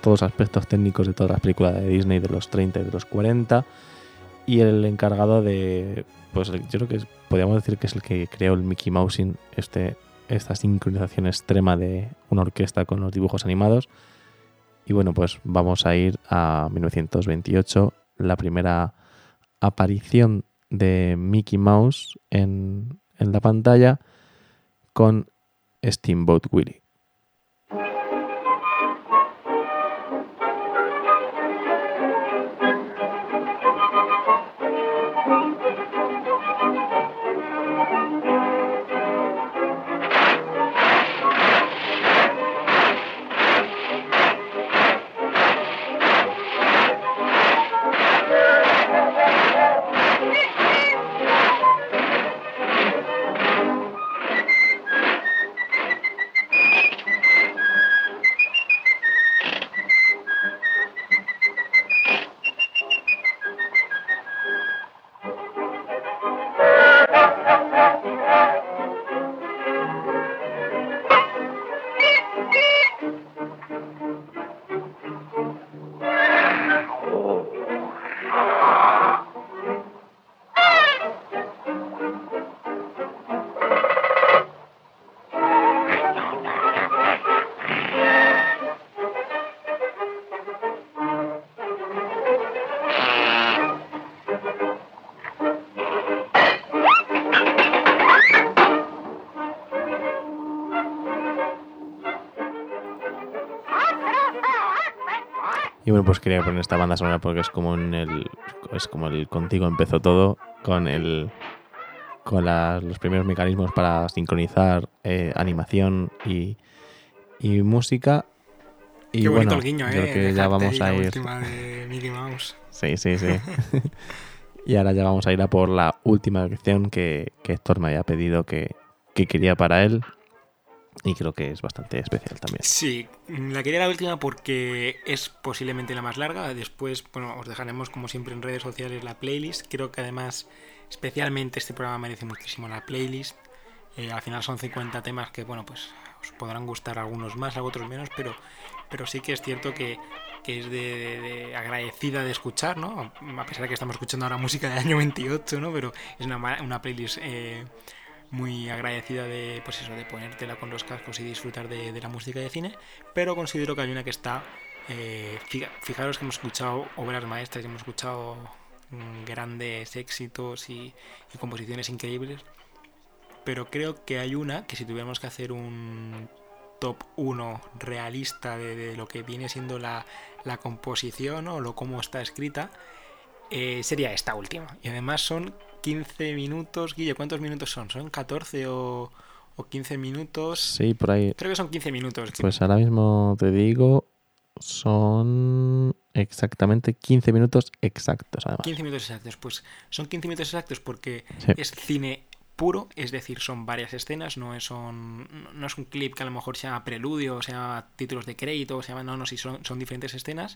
todos los aspectos técnicos de todas las películas de Disney de los 30 y de los 40 y el encargado de pues yo creo que podríamos decir que es el que creó el Mickey Mousing, este, esta sincronización extrema de una orquesta con los dibujos animados. Y bueno, pues vamos a ir a 1928, la primera aparición de Mickey Mouse en, en la pantalla con Steamboat Willie. Pues quería poner esta banda sonora porque es como en el es como el contigo empezó todo con el con los primeros mecanismos para sincronizar eh, animación y, y música. Y Qué bueno, bonito el guiño, creo ¿eh? que ya vamos a ir. de Mickey Mouse. Sí, sí, sí. y ahora ya vamos a ir a por la última canción que, que Héctor me había pedido que, que quería para él. Y creo que es bastante especial también. Sí, la quería la última porque es posiblemente la más larga. Después, bueno, os dejaremos como siempre en redes sociales la playlist. Creo que además, especialmente este programa merece muchísimo la playlist. Eh, al final son 50 temas que, bueno, pues os podrán gustar algunos más, otros menos, pero, pero sí que es cierto que, que es de, de- de agradecida de escuchar, ¿no? A pesar de que estamos escuchando ahora música del año 28, ¿no? Pero es una, una playlist eh, muy agradecida de, pues eso, de ponértela con los cascos y disfrutar de, la música de cine, pero considero que hay una que está... eh, fija- fijaros que hemos escuchado obras maestras hemos escuchado mm, grandes éxitos y, y composiciones increíbles, pero creo que hay una que si tuviéramos que hacer un top 1 realista de, de lo que viene siendo la, la composición o lo cómo está escrita, eh, sería esta última. Y además son 15 minutos. Guille, ¿cuántos minutos son? ¿Son 14 o, o 15 minutos? Sí, por ahí. Creo que son 15 minutos. Pues ahora mismo te digo, son exactamente 15 minutos exactos, además. 15 minutos exactos. Pues son 15 minutos exactos porque Sí. es cine puro, es decir, son varias escenas, no es, son, no es un clip que a lo mejor sea preludio, o sea títulos de crédito, o sea, no, no, sí, son, son diferentes escenas.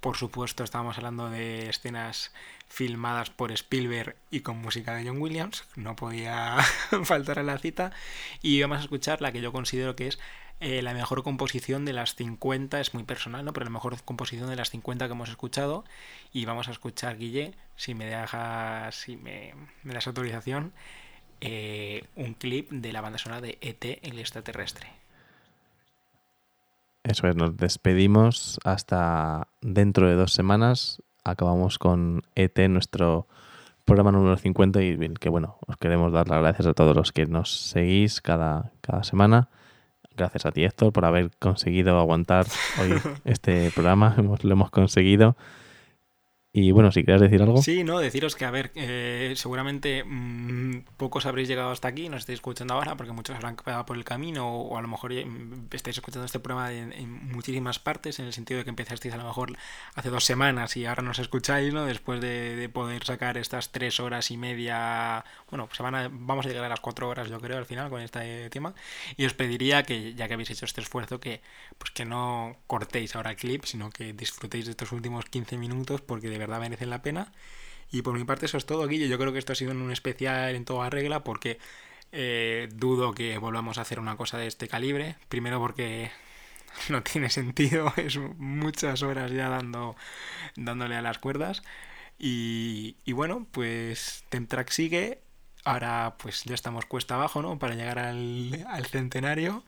Por supuesto, estábamos hablando de escenas filmadas por Spielberg y con música de John Williams, no podía faltar a la cita. Y vamos a escuchar la que yo considero que es eh, la mejor composición de las 50, es muy personal, ¿no? Pero la mejor composición de las 50 que hemos escuchado. Y vamos a escuchar, Guille, si me dejas, si me, me das autorización, eh, un clip de la banda sonora de ET, el extraterrestre. Eso es, nos despedimos hasta dentro de dos semanas. Acabamos con ET, nuestro programa número 50 y que bueno, os queremos dar las gracias a todos los que nos seguís cada, cada semana. Gracias a ti, Héctor, por haber conseguido aguantar hoy este programa. Hemos, lo hemos conseguido. Y bueno, si quieres decir algo. Sí, no, deciros que, a ver, eh, seguramente mmm, pocos habréis llegado hasta aquí, nos estáis escuchando ahora, porque muchos habrán quedado por el camino, o, o a lo mejor mm, estáis escuchando este programa en, en, muchísimas partes, en el sentido de que empezasteis a lo mejor hace dos semanas y ahora nos escucháis, ¿no? Después de, de poder sacar estas tres horas y media, bueno, pues van a, vamos a llegar a las cuatro horas, yo creo, al final con este tema, y os pediría que, ya que habéis hecho este esfuerzo, que pues que no cortéis ahora el clip, sino que disfrutéis de estos últimos 15 minutos, porque de verdad merecen la pena. Y por mi parte eso es todo, Guille. Yo creo que esto ha sido un especial en toda regla porque eh, dudo que volvamos a hacer una cosa de este calibre. Primero porque no tiene sentido, es muchas horas ya dando, dándole a las cuerdas. Y, bueno, pues Temtrack sigue. Ahora pues ya estamos cuesta abajo, ¿no? Para llegar al centenario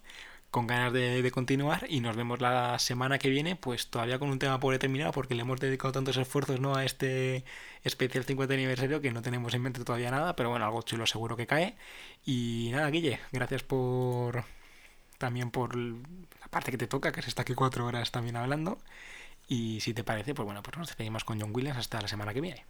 con ganas de, continuar y nos vemos la semana que viene, pues todavía con un tema por determinar porque le hemos dedicado tantos esfuerzos ¿no? a este especial 50 aniversario que no tenemos en mente todavía nada, pero bueno, algo chulo seguro que cae. Y nada, Guille, gracias por también por la parte que te toca, que es estar aquí cuatro horas también hablando. Y si te parece, pues bueno, pues nos despedimos con John Williams hasta la semana que viene.